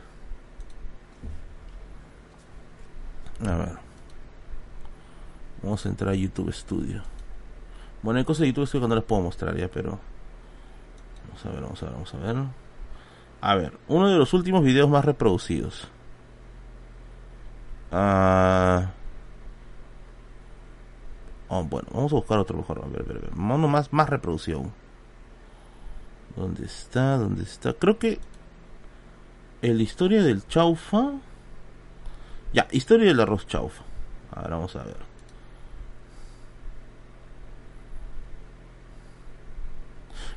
A ver. Vamos a entrar a YouTube Studio. Bueno, hay cosas de YouTube Studio que no les puedo mostrar ya, pero... Vamos a ver, vamos a ver, vamos a ver. A ver, uno de los últimos videos más reproducidos. Ah... Oh, bueno, vamos a buscar otro mejor. A ver, a ver, a ver. Más, más reproducido. ¿Dónde está? ¿Dónde está? Creo que... El historia del chaufa ya, historia del arroz chaufa. Ahora vamos a ver.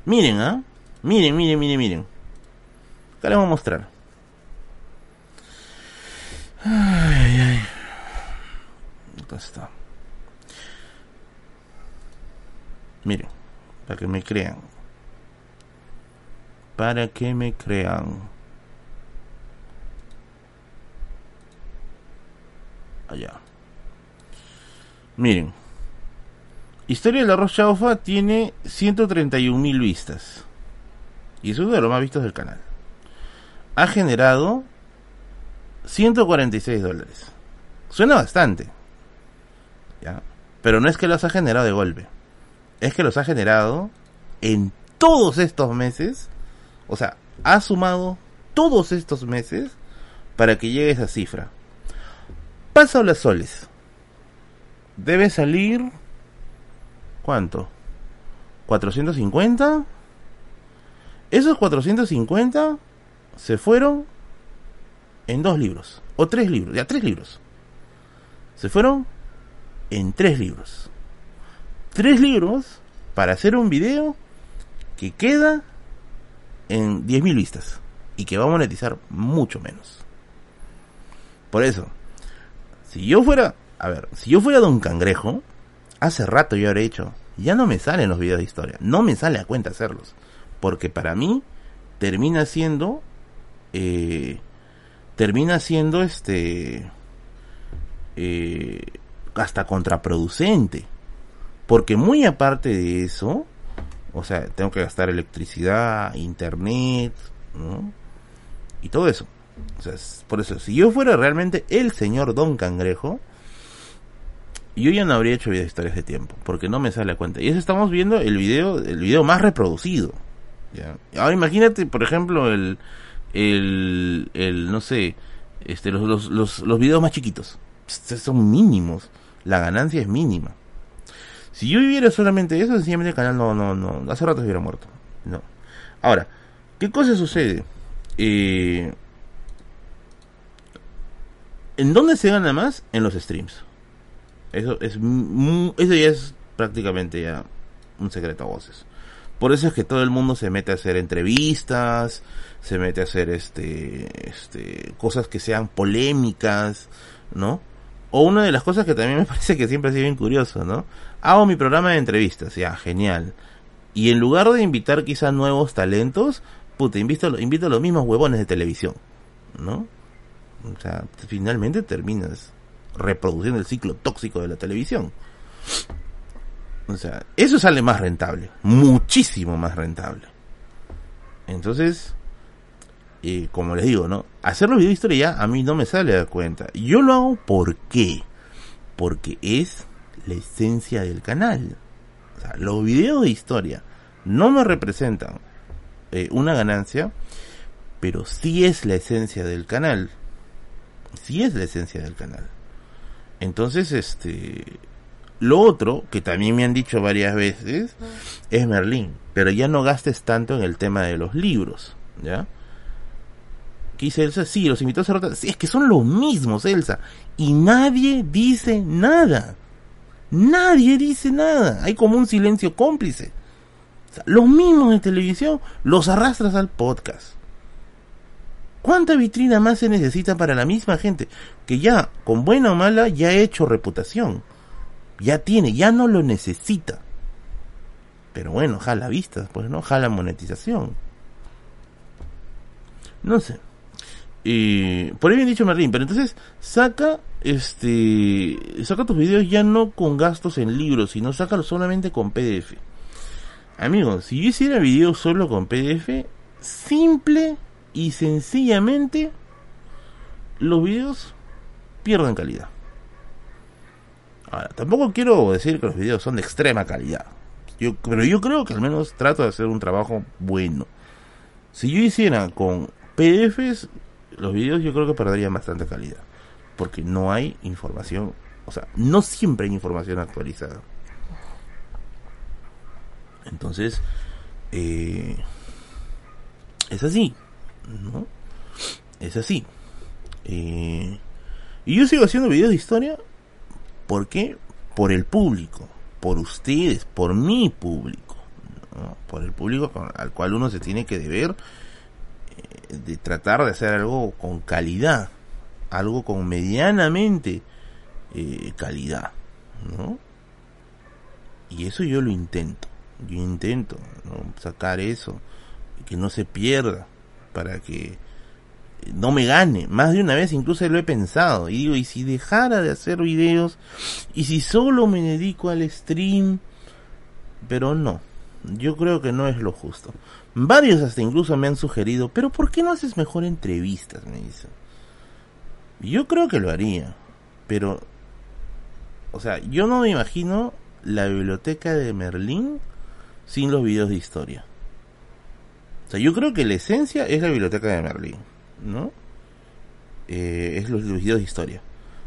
Miren, ¿ah? Miren, miren, miren, miren. Acá les voy a mostrar. Ay, ay. Acá está. Miren, para que me crean. Para que me crean. allá. Miren. Historia del arroz chaufa tiene 131 mil vistas. Y es uno de los más vistos del canal. Ha generado 146 dólares. Suena bastante. ¿ya? Pero no es que los ha generado de golpe. Es que los ha generado en todos estos meses. O sea, ha sumado todos estos meses para que llegue esa cifra. Pasa las soles. Debe salir. ¿Cuánto? ¿450? Esos 450 se fueron en dos libros. O tres libros. Ya, tres libros. Se fueron en tres libros. Tres libros para hacer un video que queda en 10.000 vistas. Y que va a monetizar mucho menos. Por eso, si yo fuera, a ver, si yo fuera Don Cangrejo, hace rato yo habría hecho, ya no me salen los videos de historia, no me sale a cuenta hacerlos, porque para mí termina siendo, eh, termina siendo este, eh, hasta contraproducente, porque muy aparte de eso, o sea, tengo que gastar electricidad, internet, ¿no? Y todo eso. O sea, por eso, si yo fuera realmente el señor Don Cangrejo, yo ya no habría hecho video historias de tiempo, porque no me sale a cuenta. Y eso estamos viendo el video, el video más reproducido. Ahora imagínate, por ejemplo, el, el, el no sé, este, los, los, los, los videos más chiquitos. Son mínimos. La ganancia es mínima. Si yo viviera solamente eso, sencillamente el canal no, no, no, hace rato hubiera muerto. No. Ahora, ¿qué cosa sucede? Eh, ¿En dónde se gana más? En los streams. Eso es eso ya es prácticamente ya un secreto a voces. Por eso es que todo el mundo se mete a hacer entrevistas, se mete a hacer este, este, cosas que sean polémicas, ¿no? O una de las cosas que también me parece que siempre ha sido bien curioso, ¿no? Hago mi programa de entrevistas, ya, genial. Y en lugar de invitar quizás nuevos talentos, puta, invito, invito a los mismos huevones de televisión, ¿no? O sea, finalmente terminas reproduciendo el ciclo tóxico de la televisión. O sea, eso sale más rentable, muchísimo más rentable. Entonces, eh, como les digo, ¿no? Hacer los videos de historia ya a mí no me sale a cuenta. Yo lo hago ¿por qué? Porque es la esencia del canal. O sea, los videos de historia no me representan eh, una ganancia, pero sí es la esencia del canal. Sí es la esencia del canal. Entonces, este, lo otro, que también me han dicho varias veces, es Merlín. Pero ya no gastes tanto en el tema de los libros, ¿ya? ¿Qué dice Elsa? Sí, los invitados a rotar. Sí, es que son los mismos, Elsa. Y nadie dice nada. Nadie dice nada. Hay como un silencio cómplice. los mismos de televisión los arrastras al podcast. ¿Cuánta vitrina más se necesita para la misma gente que ya, con buena o mala, ya ha hecho reputación? Ya tiene, ya no lo necesita. Pero bueno, jala vistas, pues no, jala monetización. No sé. por ahí bien dicho Merlin, pero entonces saca este saca tus videos ya no con gastos en libros, sino sácalo solamente con PDF. Amigos, si yo hiciera videos solo con PDF, simple y sencillamente los videos pierden calidad. Tampoco quiero decir que los videos son de extrema calidad. Yo, pero yo creo que al menos trato de hacer un trabajo bueno. Si yo hiciera con PDFs, los videos yo creo que perderían bastante calidad. Porque no hay información. O sea, no siempre hay información actualizada. Entonces, eh, es así. ¿no? Es así. Eh, y yo sigo haciendo videos de historia. ¿Por qué? Por el público. Por ustedes. Por mi público. Por el público al cual uno se tiene que deber. Eh, de tratar de hacer algo con calidad. Algo con medianamente eh, calidad. ¿no? Y eso yo lo intento. Yo intento sacar eso. Que no se pierda para que no me gane. Más de una vez incluso lo he pensado. Y digo, ¿y si dejara de hacer videos? ¿Y si solo me dedico al stream? Pero no. Yo creo que no es lo justo. Varios hasta incluso me han sugerido, pero ¿por qué no haces mejor entrevistas? Me dicen. Yo creo que lo haría. Pero, o sea, yo no me imagino la biblioteca de Merlín sin los videos de historia yo creo que la esencia es la biblioteca de Merlin, ¿no? Eh, es los, videos de historia.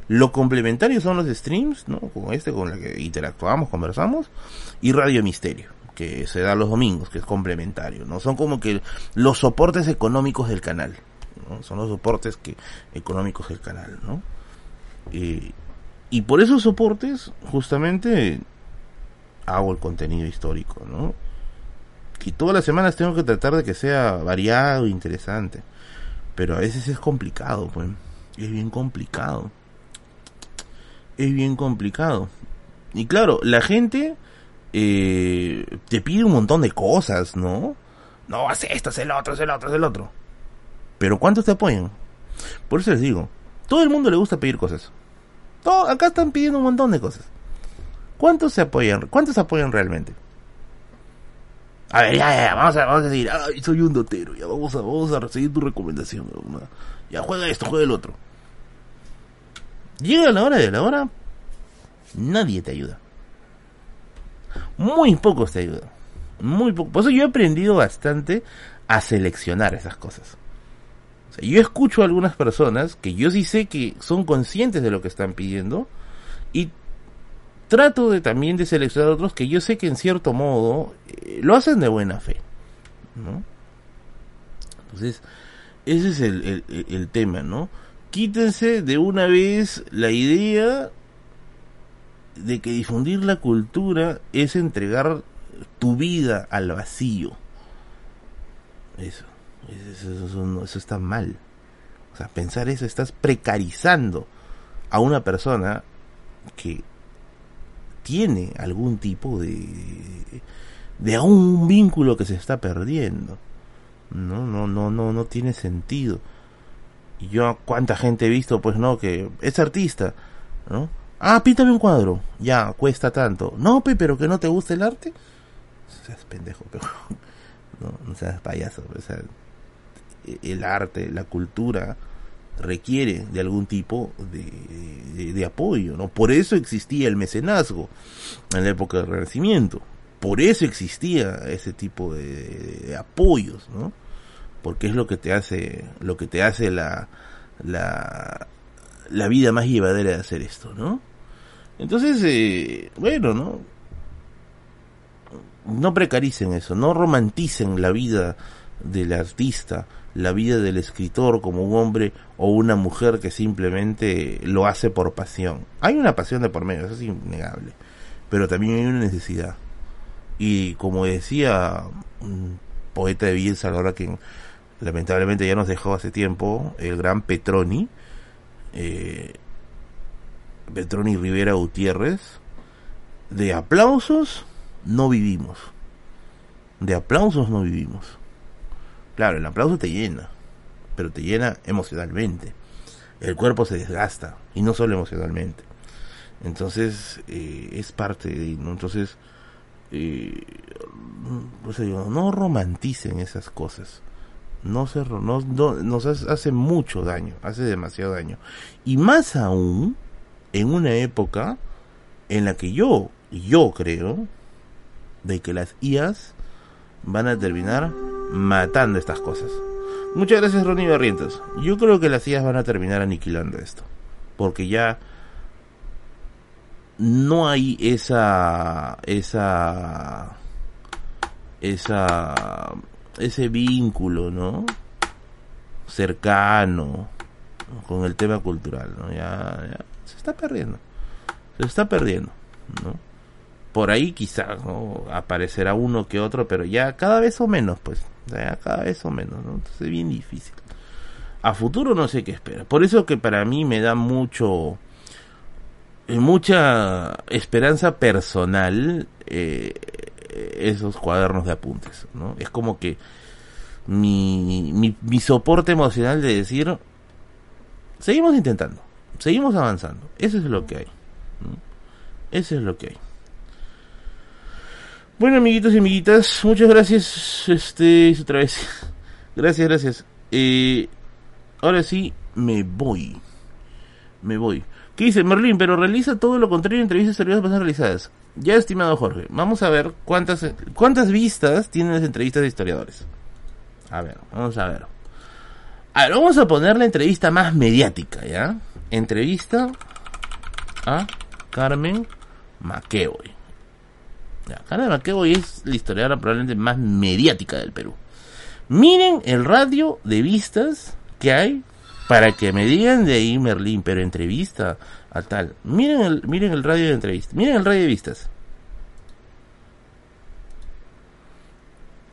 Lo complementario son los streams, ¿no? Como este, con el que interactuamos, conversamos, y Radio Misterio, que se da los domingos, que es complementario, ¿no? Son como que los soportes económicos del canal, ¿no? Son los soportes que, económicos del canal, ¿no? Eh, y por esos soportes, justamente, hago el contenido histórico, ¿no? y todas las semanas tengo que tratar de que sea variado e interesante. Pero a veces es complicado, pues. Es bien complicado. Es bien complicado. Y claro, la gente eh, te pide un montón de cosas, ¿no? No, haz esto, haz el otro, haz el otro, haz el otro. Pero ¿cuántos te apoyan? Por eso les digo, todo el mundo le gusta pedir cosas. Todo, acá están pidiendo un montón de cosas. ¿Cuántos se apoyan? ¿Cuántos apoyan realmente? A ver, ya, ya, vamos a, vamos a decir, ay, soy un dotero, ya vamos a, vamos a seguir tu recomendación, ya juega esto, juega el otro. Llega la hora de la hora, nadie te ayuda. Muy pocos te ayudan. Muy poco. Por eso yo he aprendido bastante a seleccionar esas cosas. O sea, yo escucho a algunas personas que yo sí sé que son conscientes de lo que están pidiendo y trato de también de seleccionar otros que yo sé que en cierto modo eh, lo hacen de buena fe, ¿no? Entonces, ese es el, el, tema, ¿no? Quítense de una vez la idea de que difundir la cultura es entregar tu vida al vacío. Eso, eso, eso, está mal. O sea, pensar eso, estás precarizando a una persona que tiene algún tipo de de un vínculo que se está perdiendo. No, no, no, no, no tiene sentido. Y yo cuánta gente he visto, pues no, que es artista, ¿no? Ah, píntame un cuadro. Ya, cuesta tanto. No, pero que no te gusta el arte. Seas pendejo, pero no, no seas payaso. O sea, el arte, la cultura requiere de algún tipo de, de, apoyo, ¿no? Por eso existía el mecenazgo en la época del Renacimiento. Por eso existía ese tipo de, de apoyos, ¿no? Porque es lo que te hace, lo que te hace la, la, la vida más llevadera de hacer esto, ¿no? Entonces, eh, bueno, ¿no? No precaricen eso, no romanticen la vida del artista, la vida del escritor como un hombre o una mujer que simplemente lo hace por pasión. Hay una pasión de por medio, eso es innegable, pero también hay una necesidad. Y como decía un poeta de Villa Salvador, quien lamentablemente ya nos dejó hace tiempo, el gran Petroni, eh, Petroni Rivera Gutiérrez, de aplausos no vivimos. De aplausos no vivimos. Claro, el aplauso te llena, pero te llena emocionalmente. El cuerpo se desgasta, y no solo emocionalmente. Entonces, eh, es parte de... ¿no? Entonces, eh, no romanticen esas cosas. No se no, nos hace mucho daño, hace demasiado daño. Y más aún en una época en la que yo, yo creo, de que las IAS van a terminar matando estas cosas. Muchas gracias Ronnie Barrientos. Yo creo que las IAS van a terminar aniquilando esto. Porque ya no hay esa esa esa ese vínculo, ¿no? cercano con el tema cultural, ¿no? Ya se está perdiendo. Se está perdiendo, ¿no? Por ahí quizás aparecerá uno que otro, pero ya cada vez o menos, pues. Ya cada vez o menos, ¿no? Entonces es bien difícil. A futuro no sé qué espera. Por eso que para mí me da mucho eh, mucha esperanza personal eh, esos cuadernos de apuntes, ¿no? Es como que mi, mi, mi soporte emocional de decir, seguimos intentando, seguimos avanzando. Eso es lo que hay. Eso es lo que hay. Bueno, amiguitos y amiguitas, muchas gracias. Este, otra vez. Gracias, gracias. Eh, ahora sí, me voy. Me voy. ¿Qué dice Merlin? Pero realiza todo lo contrario en entrevistas seriosas realizadas. Ya, estimado Jorge, vamos a ver cuántas, cuántas vistas tienen las entrevistas de historiadores. A ver, vamos a ver. A ver, vamos a poner la entrevista más mediática, ¿ya? Entrevista a Carmen McEvoy. Ya, Carmen McEvoy es la historiadora probablemente más mediática del Perú. Miren el radio de vistas que hay para que me digan de ahí Merlín, pero entrevista a tal. Miren el, miren el radio de entrevista. Miren el radio de vistas.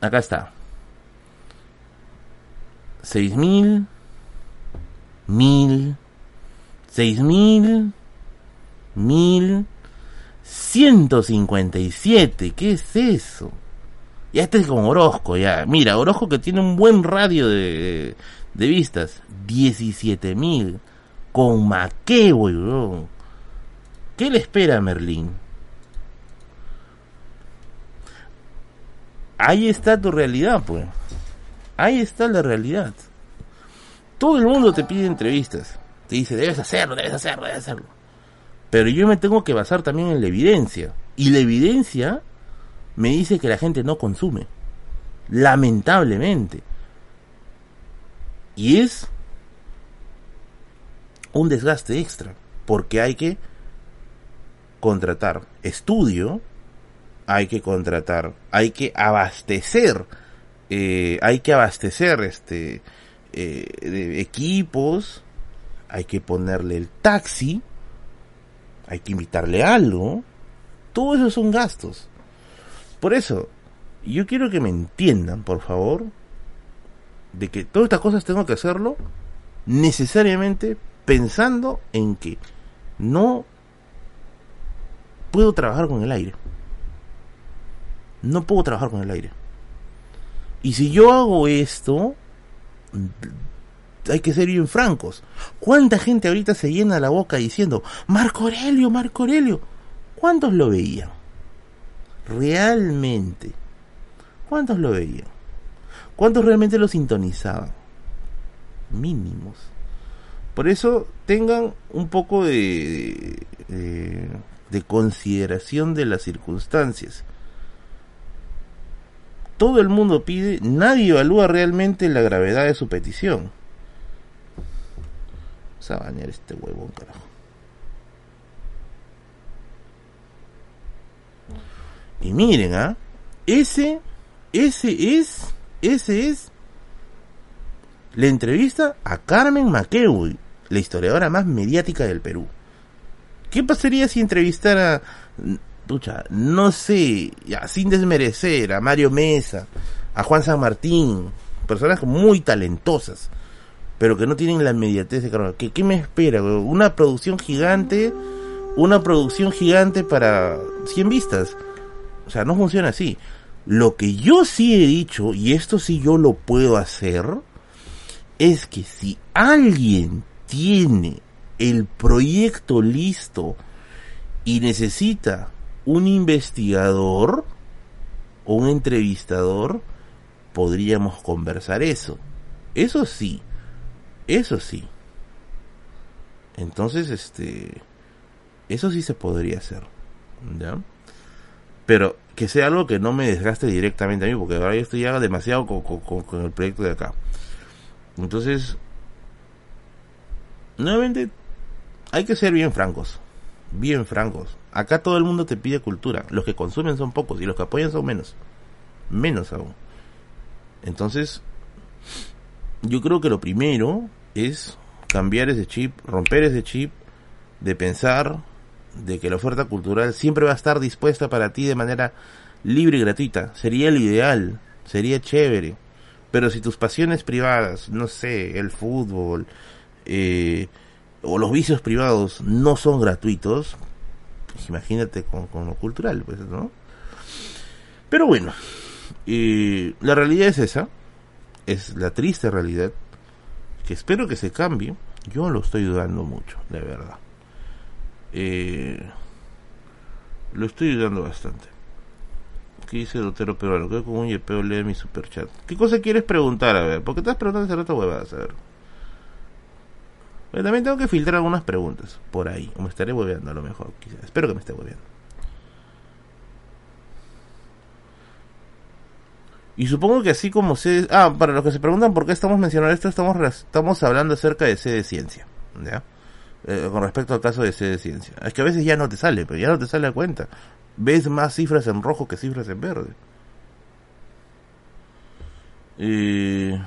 Acá está seis mil, mil, seis mil, mil, ciento cincuenta y siete. ¿Qué es eso? Ya este es como Orozco, ya. Mira, Orozco que tiene un buen radio de, de vistas. Diecisiete mil. Con Maquebo, bro. ¿Qué le espera a Merlín? Ahí está tu realidad, pues. Ahí está la realidad. Todo el mundo te pide entrevistas. Te dice, debes hacerlo, debes hacerlo, debes hacerlo. Pero yo me tengo que basar también en la evidencia. Y la evidencia me dice que la gente no consume. Lamentablemente. Y es un desgaste extra. Porque hay que contratar estudio, hay que contratar, hay que abastecer, eh, hay que abastecer este eh, equipos, hay que ponerle el taxi, hay que invitarle algo, todo eso son gastos. Por eso, yo quiero que me entiendan, por favor, de que todas estas cosas tengo que hacerlo necesariamente pensando en que no puedo trabajar con el aire. No puedo trabajar con el aire. Y si yo hago esto, hay que ser bien francos. ¿Cuánta gente ahorita se llena la boca diciendo, Marco Aurelio, Marco Aurelio? ¿Cuántos lo veían? Realmente. ¿Cuántos lo veían? ¿Cuántos realmente lo sintonizaban? Mínimos. Por eso tengan un poco de, de, de consideración de las circunstancias. Todo el mundo pide, nadie evalúa realmente la gravedad de su petición. A bañar este huevón, carajo. Y miren, ¿ah? Ese, ese es, ese es la entrevista a Carmen McEvoy, la historiadora más mediática del Perú. ¿Qué pasaría si entrevistara, pucha, no sé, ya, sin desmerecer a Mario Mesa, a Juan San Martín, personas muy talentosas, pero que no tienen la inmediatez de Carmen? ¿Qué, qué me espera? Una producción gigante, una producción gigante para 100 vistas. O sea, no funciona así. Lo que yo sí he dicho, y esto sí yo lo puedo hacer, es que si alguien tiene el proyecto listo y necesita un investigador o un entrevistador, podríamos conversar eso. Eso sí, eso sí. Entonces, este, eso sí se podría hacer. ¿Ya? Pero que sea algo que no me desgaste directamente a mí, porque ahora yo estoy ya demasiado con, con, con el proyecto de acá. Entonces, nuevamente, hay que ser bien francos. Bien francos. Acá todo el mundo te pide cultura. Los que consumen son pocos y los que apoyan son menos. Menos aún. Entonces, yo creo que lo primero es cambiar ese chip, romper ese chip de pensar de que la oferta cultural siempre va a estar dispuesta para ti de manera libre y gratuita. Sería el ideal, sería chévere. Pero si tus pasiones privadas, no sé, el fútbol eh, o los vicios privados no son gratuitos, pues imagínate con, con, lo cultural, pues, ¿no? Pero bueno, eh, la realidad es esa, es la triste realidad, que espero que se cambie. Yo lo estoy dudando mucho, de verdad. Eh, lo estoy dudando bastante. ¿Qué dice Dotero Peruano? Que con un yepeo lee mi superchat. ¿Qué cosa quieres preguntar? A ver, porque estás preguntando hace rato huevadas, a ver. Pero también tengo que filtrar algunas preguntas por ahí. O me estaré hueveando a lo mejor. Quizás. Espero que me esté hueveando. Y supongo que así como se... Ah, para los que se preguntan por qué estamos mencionando esto, estamos, estamos hablando acerca de C de ciencia. ¿Ya? Eh, con respecto al caso de C de ciencia. Es que a veces ya no te sale, pero ya no te sale a cuenta. Ves más cifras en rojo que cifras en verde. Eh...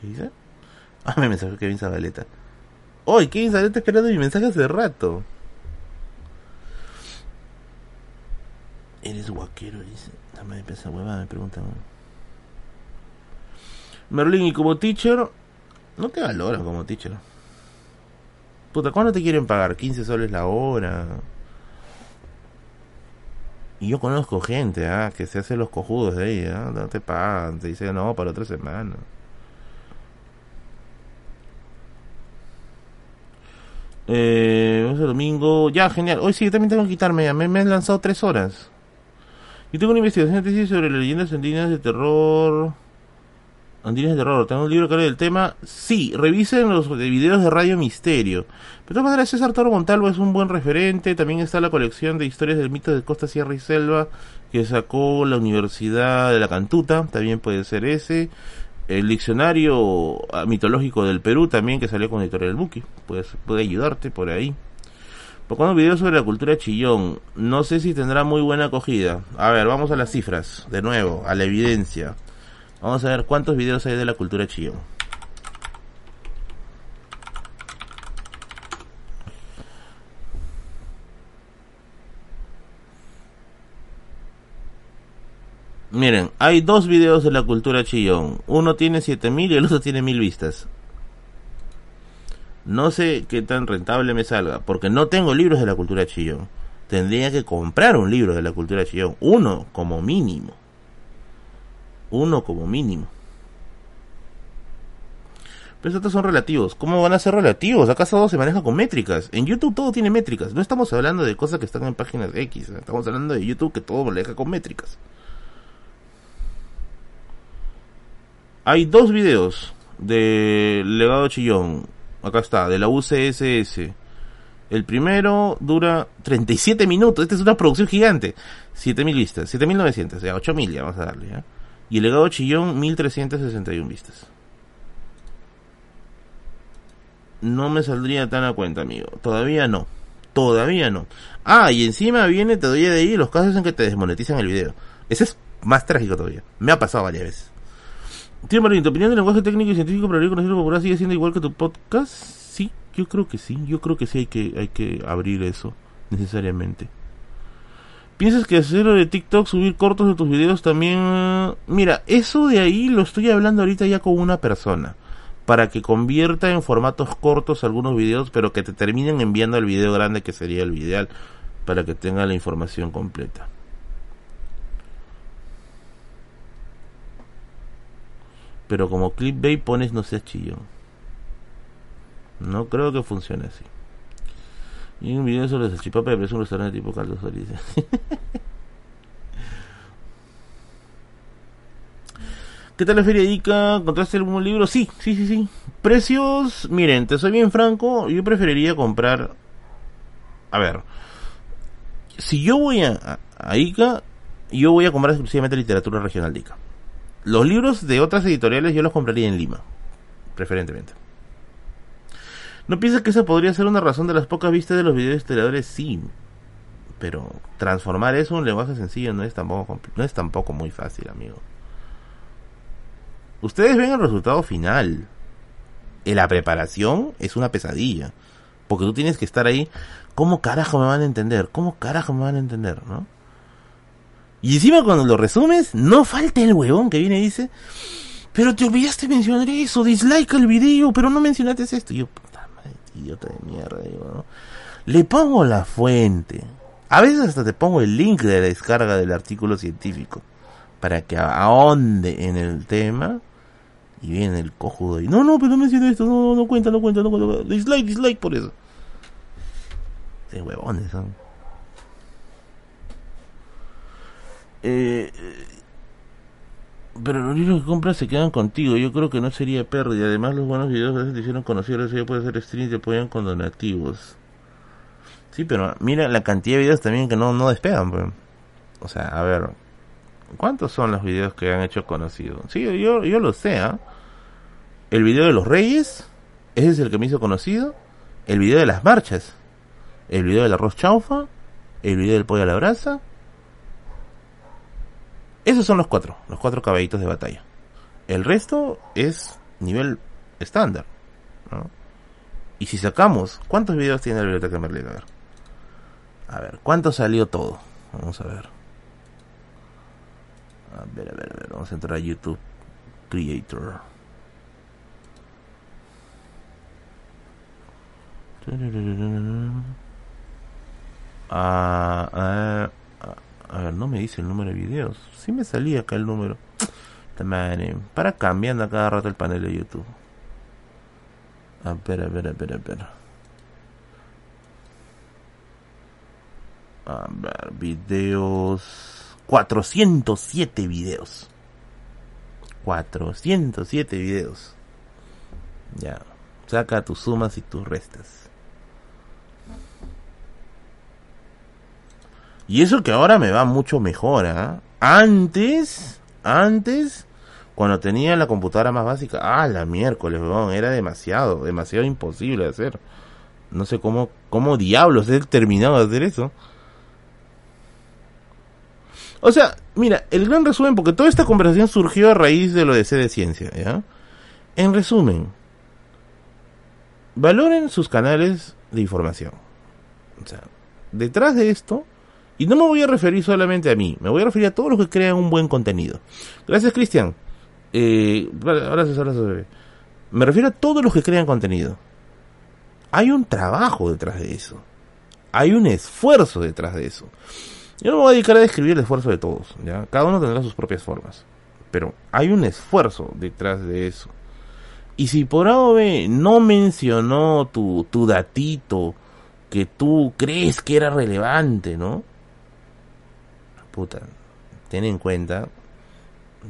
¿Qué dice? Ah, me mensajó Kevin Zabaleta. ¡Hoy! Kevin Zabaleta esperando mi mensaje hace rato. Eres guaquero, dice. Dame de pensar huevada, me preguntan. Merlin, y como teacher, no te valoran como teacher. Puta, ¿cuándo te quieren pagar? 15 soles la hora. Y yo conozco gente, ¿ah? Que se hace los cojudos de ahí, ¿ah? No te pagan, te dicen, no, para otra semana. Eh, ese domingo, ya, genial. Hoy sí, también tengo que quitarme, me, me han lanzado tres horas. Yo tengo una investigación de tesis sobre leyendas andinas de terror. Andinas de terror. ¿Tengo un libro que habla del tema? Sí, revisen los videos de Radio Misterio. De todas maneras, César Toro Montalvo es un buen referente. También está la colección de historias del mito de Costa, Sierra y Selva que sacó la Universidad de la Cantuta. También puede ser ese. El diccionario mitológico del Perú también que salió con Editorial Buki. Puede, puede ayudarte por ahí. Por video sobre la cultura chillón. No sé si tendrá muy buena acogida. A ver, vamos a las cifras. De nuevo, a la evidencia. Vamos a ver cuántos videos hay de la cultura chillón. Miren, hay dos videos de la cultura chillón. Uno tiene 7000 y el otro tiene 1000 vistas. No sé qué tan rentable me salga, porque no tengo libros de la cultura chillón. Tendría que comprar un libro de la cultura chillón. Uno como mínimo. Uno como mínimo. Pero estos son relativos. ¿Cómo van a ser relativos? Acá todo se maneja con métricas. En YouTube todo tiene métricas. No estamos hablando de cosas que están en páginas X. Estamos hablando de YouTube que todo maneja con métricas. Hay dos videos de Legado Chillón. Acá está, de la UCSS. El primero dura 37 minutos. Esta es una producción gigante. 7000 vistas, 7900, o sea, 8000 ya vamos a darle. ¿ya? Y el legado Chillón, 1361 vistas. No me saldría tan a cuenta, amigo. Todavía no. Todavía no. Ah, y encima viene, te doy de ahí los casos en que te desmonetizan el video. Ese es más trágico todavía. Me ha pasado varias veces. Tío Marín, ¿tu opinión del lenguaje técnico y científico para el conocido popular sigue siendo igual que tu podcast? Sí, yo creo que sí. Yo creo que sí hay que, hay que abrir eso, necesariamente. ¿Piensas que hacer de TikTok, subir cortos de tus videos también... Mira, eso de ahí lo estoy hablando ahorita ya con una persona. Para que convierta en formatos cortos algunos videos, pero que te terminen enviando el video grande que sería el ideal. Para que tenga la información completa. Pero como clickbait pones no seas chillón. No creo que funcione así. Y un video sobre salchipapa pero es un restaurante tipo Caldo Solís. ¿Qué tal la feria Ica? ¿Encontraste algún libro? Sí, sí, sí, sí. Precios, miren, te soy bien franco, yo preferiría comprar... A ver, si yo voy a Ica, yo voy a comprar exclusivamente literatura regional de Ica. Los libros de otras editoriales yo los compraría en Lima, preferentemente. ¿No piensas que esa podría ser una razón de las pocas vistas de los videos historiadores? Sí, pero transformar eso en un lenguaje sencillo no es tampoco, no es tampoco muy fácil, amigo. Ustedes ven el resultado final. En la preparación es una pesadilla. Porque tú tienes que estar ahí. ¿Cómo carajo me van a entender? ¿Cómo carajo me van a entender? ¿No? Y encima cuando lo resumes, no falta el huevón que viene y dice, pero te olvidaste mencionar eso, dislike el video, pero no mencionaste esto. Y yo, puta madre, idiota de mierda, digo, ¿no? Le pongo la fuente. A veces hasta te pongo el link de la descarga del artículo científico para que ahonde en el tema y viene el cojudo y no, no, pero no mencioné esto, no, no, no cuenta, no cuenta, no cuenta, dislike, dislike por eso. De huevones son. Eh, pero los libros que compras se quedan contigo. Yo creo que no sería pérdida. Además, los buenos videos a veces te hicieron conocer. Eso ya puede hacer stream y te apoyan con donativos. Sí, pero mira la cantidad de videos también que no, no despegan. Pues. O sea, a ver. ¿Cuántos son los videos que han hecho conocidos? Sí, yo, yo lo sé. ¿ah? El video de los reyes. Ese es el que me hizo conocido. El video de las marchas. El video del arroz chaufa. El video del pollo a la brasa esos son los cuatro, los cuatro caballitos de batalla. El resto es nivel estándar. Y si sacamos, ¿cuántos videos tiene la biblioteca Merlin? A ver. A ver, ¿cuánto salió todo? Vamos a ver. A ver, a ver, a ver. Vamos a entrar a YouTube Creator. Ah, ah a ver, no me dice el número de videos. Sí me salía acá el número. Para cambiando a cada rato el panel de YouTube. A ver, a ver, a ver, a ver. A ver, videos. 407 videos. 407 videos. Ya. Saca tus sumas y tus restas. Y eso que ahora me va mucho mejor, ¿ah? Antes, antes, Cuando tenía la computadora más básica, ah, la miércoles, weón, era demasiado, demasiado imposible de hacer. No sé cómo, cómo diablos he terminado de hacer eso. O sea, mira, el gran resumen, porque toda esta conversación surgió a raíz de lo de C de Ciencia, ¿ya? En resumen, valoren sus canales de información. O sea, detrás de esto, y no me voy a referir solamente a mí, me voy a referir a todos los que crean un buen contenido. Gracias, Cristian. Eh, gracias, gracias. Me refiero a todos los que crean contenido. Hay un trabajo detrás de eso. Hay un esfuerzo detrás de eso. Yo no me voy a dedicar a describir el esfuerzo de todos, ¿ya? Cada uno tendrá sus propias formas. Pero hay un esfuerzo detrás de eso. Y si por AOB no mencionó tu, tu datito que tú crees que era relevante, ¿no? Puta, ten en cuenta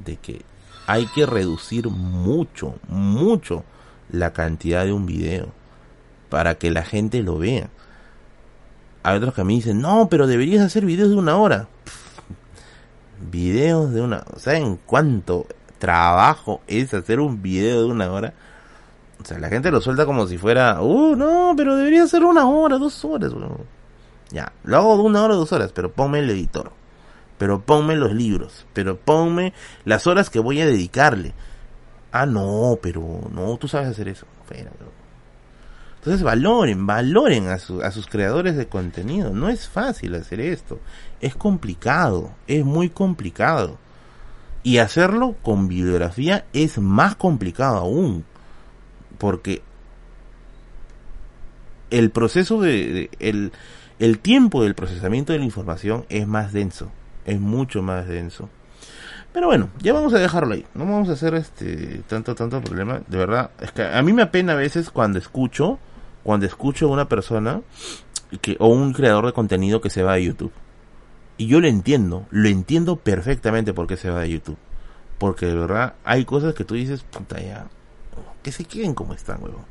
de que hay que reducir mucho, mucho la cantidad de un video para que la gente lo vea. Hay otros que me dicen, no, pero deberías hacer videos de una hora. videos de una... ¿Saben cuánto trabajo es hacer un video de una hora? O sea, la gente lo suelta como si fuera, uh, no, pero debería ser una hora, dos horas. Ya, lo hago de una hora, dos horas, pero ponme el editor. Pero ponme los libros. Pero ponme las horas que voy a dedicarle. Ah, no, pero no, tú sabes hacer eso. Entonces valoren, valoren a, a sus creadores de contenido. No es fácil hacer esto. Es complicado, es muy complicado. Y hacerlo con bibliografía es más complicado aún porque el proceso de, el tiempo del procesamiento de la información es más denso, es mucho más denso. Pero bueno, ya vamos a dejarlo ahí. No vamos a hacer este tanto tanto problema. De verdad, es que a mí me apena a veces cuando escucho, cuando escucho a una persona que o un creador de contenido que se va de YouTube. Y yo lo entiendo, lo entiendo perfectamente por qué se va de YouTube. Porque de verdad hay cosas que tú dices, puta ya, que se queden como están, huevón.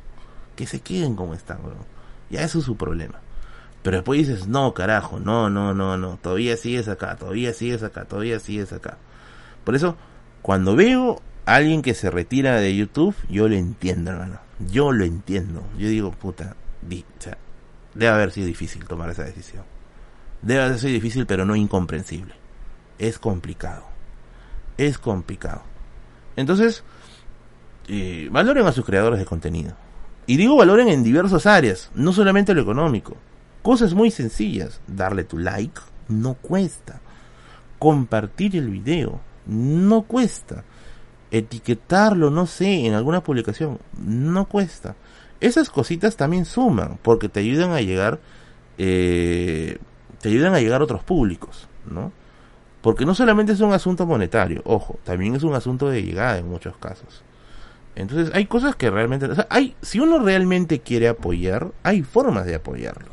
Que se queden como están, huevón. Ya eso es su problema. Pero después dices, no, carajo, no, no, no, no. Todavía sigues acá, todavía sigues acá, todavía sigues acá. Por eso, cuando veo a alguien que se retira de YouTube, yo lo entiendo, hermano. Yo lo entiendo. Yo digo, puta, debe haber sido difícil tomar esa decisión. Debe haber sido difícil, pero no incomprensible. Es complicado. Es complicado. Entonces, eh, valoren a sus creadores de contenido. Y digo valoren en diversas áreas, no solamente lo económico. Cosas muy sencillas. Darle tu like no cuesta. Compartir el video no cuesta. Etiquetarlo, no sé, en alguna publicación no cuesta. Esas cositas también suman porque te ayudan a llegar, eh, te ayudan a llegar a otros públicos, ¿no? Porque no solamente es un asunto monetario, ojo, también es un asunto de llegada en muchos casos. Entonces hay cosas que realmente, o sea, hay, si uno realmente quiere apoyar, hay formas de apoyarlo,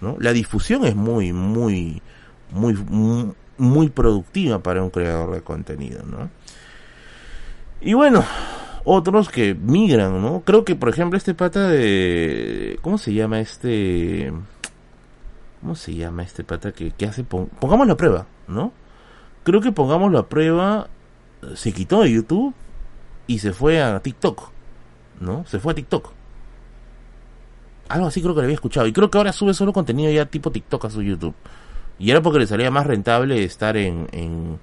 ¿no? La difusión es muy, muy, muy, muy, productiva para un creador de contenido, ¿no? Y bueno, otros que migran, ¿no? Creo que, por ejemplo, este pata de, ¿cómo se llama este? ¿Cómo se llama este pata que, hace, pongámoslo a prueba, ¿no? Creo que pongámoslo a prueba, se quitó de YouTube y se fue a TikTok, ¿no? Se fue a TikTok. Algo así creo que le había escuchado. Y creo que ahora sube solo contenido ya tipo TikTok a su YouTube. Y era porque le salía más rentable estar en, en,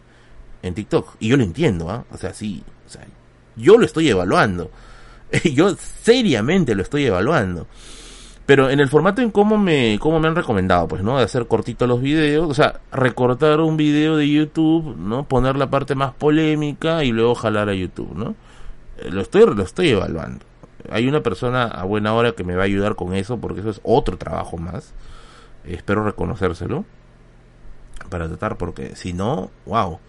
en TikTok. Y yo lo entiendo, ¿ah? O sea, sí. O sea, yo lo estoy evaluando. yo seriamente lo estoy evaluando. Pero en el formato en cómo me, cómo me han recomendado, pues, ¿no? De hacer cortitos los videos, o sea, recortar un video de YouTube, ¿no? Poner la parte más polémica y luego jalar a YouTube, ¿no? Eh, lo estoy, lo estoy evaluando. Hay una persona a buena hora que me va a ayudar con eso, porque eso es otro trabajo más. Espero reconocérselo. Para tratar, porque si no, wow.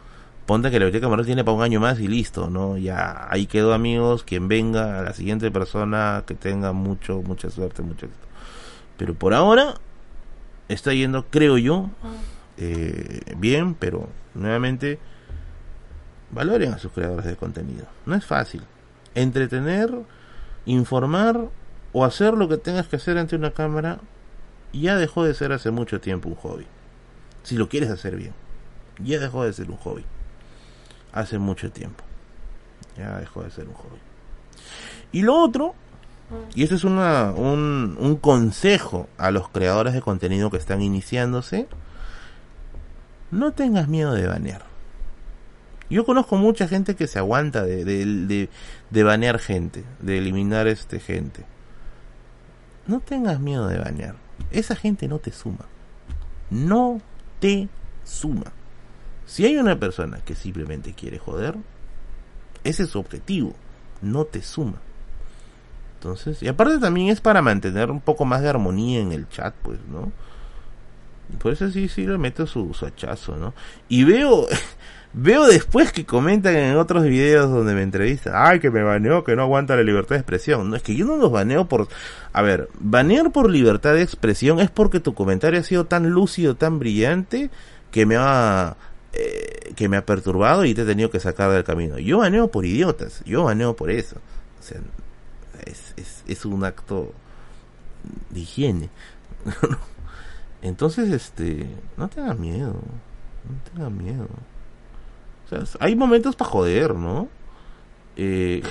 Ponte que la biblioteca Moral tiene para un año más y listo, ¿no? Ya ahí quedó, amigos. Quien venga, a la siguiente persona que tenga mucho, mucha suerte, mucho éxito. Pero por ahora está yendo, creo yo, eh, bien, pero nuevamente valoren a sus creadores de contenido. No es fácil entretener, informar o hacer lo que tengas que hacer ante una cámara ya dejó de ser hace mucho tiempo un hobby. Si lo quieres hacer bien, ya dejó de ser un hobby. Hace mucho tiempo. Ya dejó de ser un hobby. Y lo otro, y este es una, un, un consejo a los creadores de contenido que están iniciándose, no tengas miedo de banear. Yo conozco mucha gente que se aguanta de, de, de, banear gente, de eliminar este gente. No tengas miedo de banear. Esa gente no te suma. No te suma. Si hay una persona que simplemente quiere joder, ese es su objetivo. No te suma. Entonces, y aparte también es para mantener un poco más de armonía en el chat, pues, ¿no? Por eso sí, sí le meto su, su ¿no? Y veo, veo después que comentan en otros videos donde me entrevistan, ay, que me baneó, que no aguanta la libertad de expresión. No, es que yo no los baneo por... A ver, banear por libertad de expresión es porque tu comentario ha sido tan lúcido, tan brillante, que me ha... Eh, que me ha perturbado y te he tenido que sacar del camino. Yo baneo por idiotas, yo baneo por eso. O sea, es, es, es un acto de higiene. Entonces, este, no tengas miedo, no tengas miedo. Hay momentos para joder, ¿no? Eh,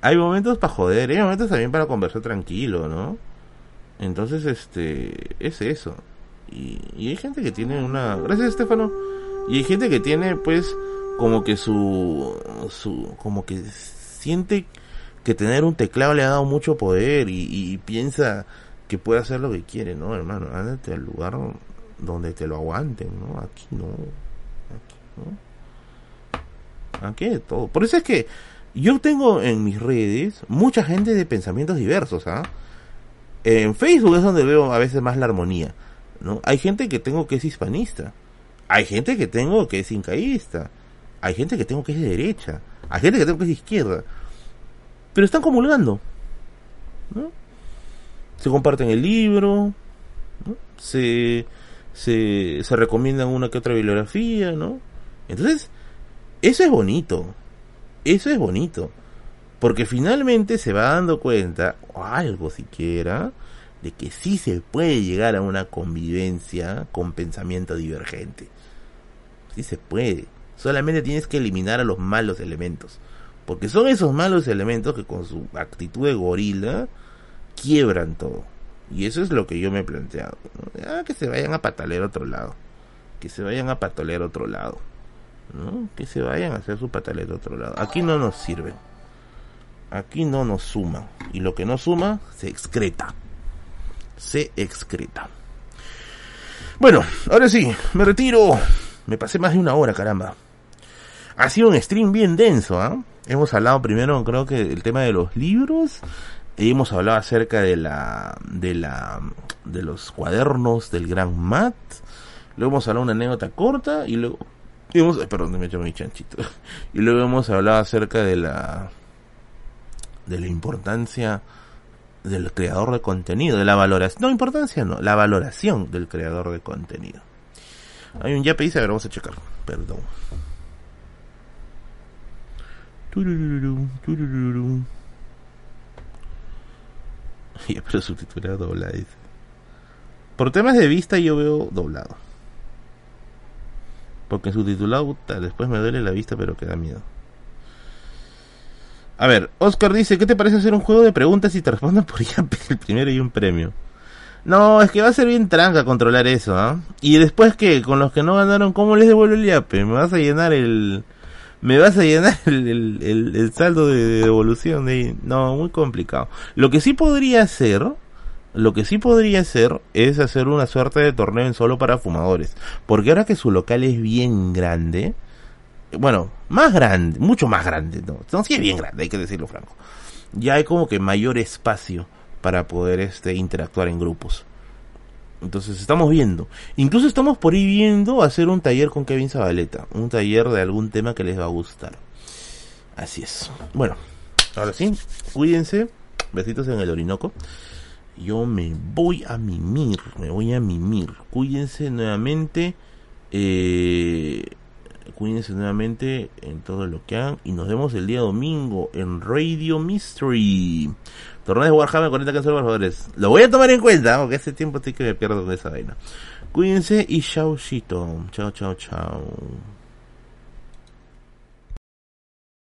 hay momentos para joder, hay momentos también para conversar tranquilo, ¿no? Entonces, este, es eso. Y, y hay gente que tiene una... Gracias, Estefano. Y hay gente que tiene, pues, como que su... su como que siente que tener un teclado le ha dado mucho poder y, y piensa que puede hacer lo que quiere, ¿no, hermano? Ándate al lugar donde te lo aguanten, ¿no? Aquí no. Aquí no. Aquí de todo. Por eso es que yo tengo en mis redes mucha gente de pensamientos diversos, ¿ah? En Facebook es donde veo a veces más la armonía, ¿no? Hay gente que tengo que es hispanista. Hay gente que tengo que es incaísta. Hay gente que tengo que es de derecha. Hay gente que tengo que es de izquierda. Pero están comulgando, ¿no? se comparten el libro, se, se, se recomiendan una que otra bibliografía, ¿no? Entonces, eso es bonito, eso es bonito, porque finalmente se va dando cuenta, o algo siquiera, de que sí se puede llegar a una convivencia con pensamiento divergente. Sí se puede. Solamente tienes que eliminar a los malos elementos. Porque son esos malos elementos que con su actitud de gorila quiebran todo. Y eso es lo que yo me he planteado. Ah, que se vayan a pataler a otro lado. Que se vayan a patolear a otro lado. ¿No? Que se vayan a hacer su patalero a otro lado. Aquí no nos sirven. Aquí no nos suman. Y lo que no suma, se excreta. Se excreta. Bueno, ahora sí, me retiro. Me pasé más de una hora, caramba. Ha sido un stream bien denso, ¿ah? Hemos hablado primero, creo que el tema de los libros hemos hablado acerca de la de la de los cuadernos del gran Matt luego hemos hablado una anécdota corta y luego y perdón me he hecho mi chanchito y luego hemos hablado acerca de la de la importancia del creador de contenido de la valoración no importancia no la valoración del creador de contenido hay un yape dice a ver vamos a checar perdón pero subtitulado doblado. Por temas de vista yo veo doblado. Porque subtitulado, después me duele la vista, pero queda miedo. A ver, Oscar dice, ¿qué te parece hacer un juego de preguntas y te respondan por IAP el primero y un premio? No, es que va a ser bien tranca controlar eso, ¿ah? Y después que, con los que no ganaron, ¿cómo les devuelvo el IAPE? ¿Me vas a llenar el, me vas a llenar el, el, saldo de, devolución de no muy complicado lo que sí podría hacer lo que sí podría hacer es hacer una suerte de torneo en solo para fumadores porque ahora que su local es bien grande bueno más grande mucho más grande no, no sí es bien grande hay que decirlo franco ya hay como que mayor espacio para poder este interactuar en grupos entonces estamos viendo. Incluso estamos por ahí viendo hacer un taller con Kevin Zabaleta. Un taller de algún tema que les va a gustar. Así es. Bueno, ahora sí, cuídense. Besitos en el Orinoco. Yo me voy a mimir. Me voy a mimir. Cuídense nuevamente. Eh, cuídense nuevamente en todo lo que hagan. Y nos vemos el día domingo en Radio Mystery. Torneo de Warhammer 40 canciones Lo voy a tomar en cuenta, porque ese tiempo estoy que me pierdo con esa vaina. Cuídense y chau, chito. Chao, chao, chao.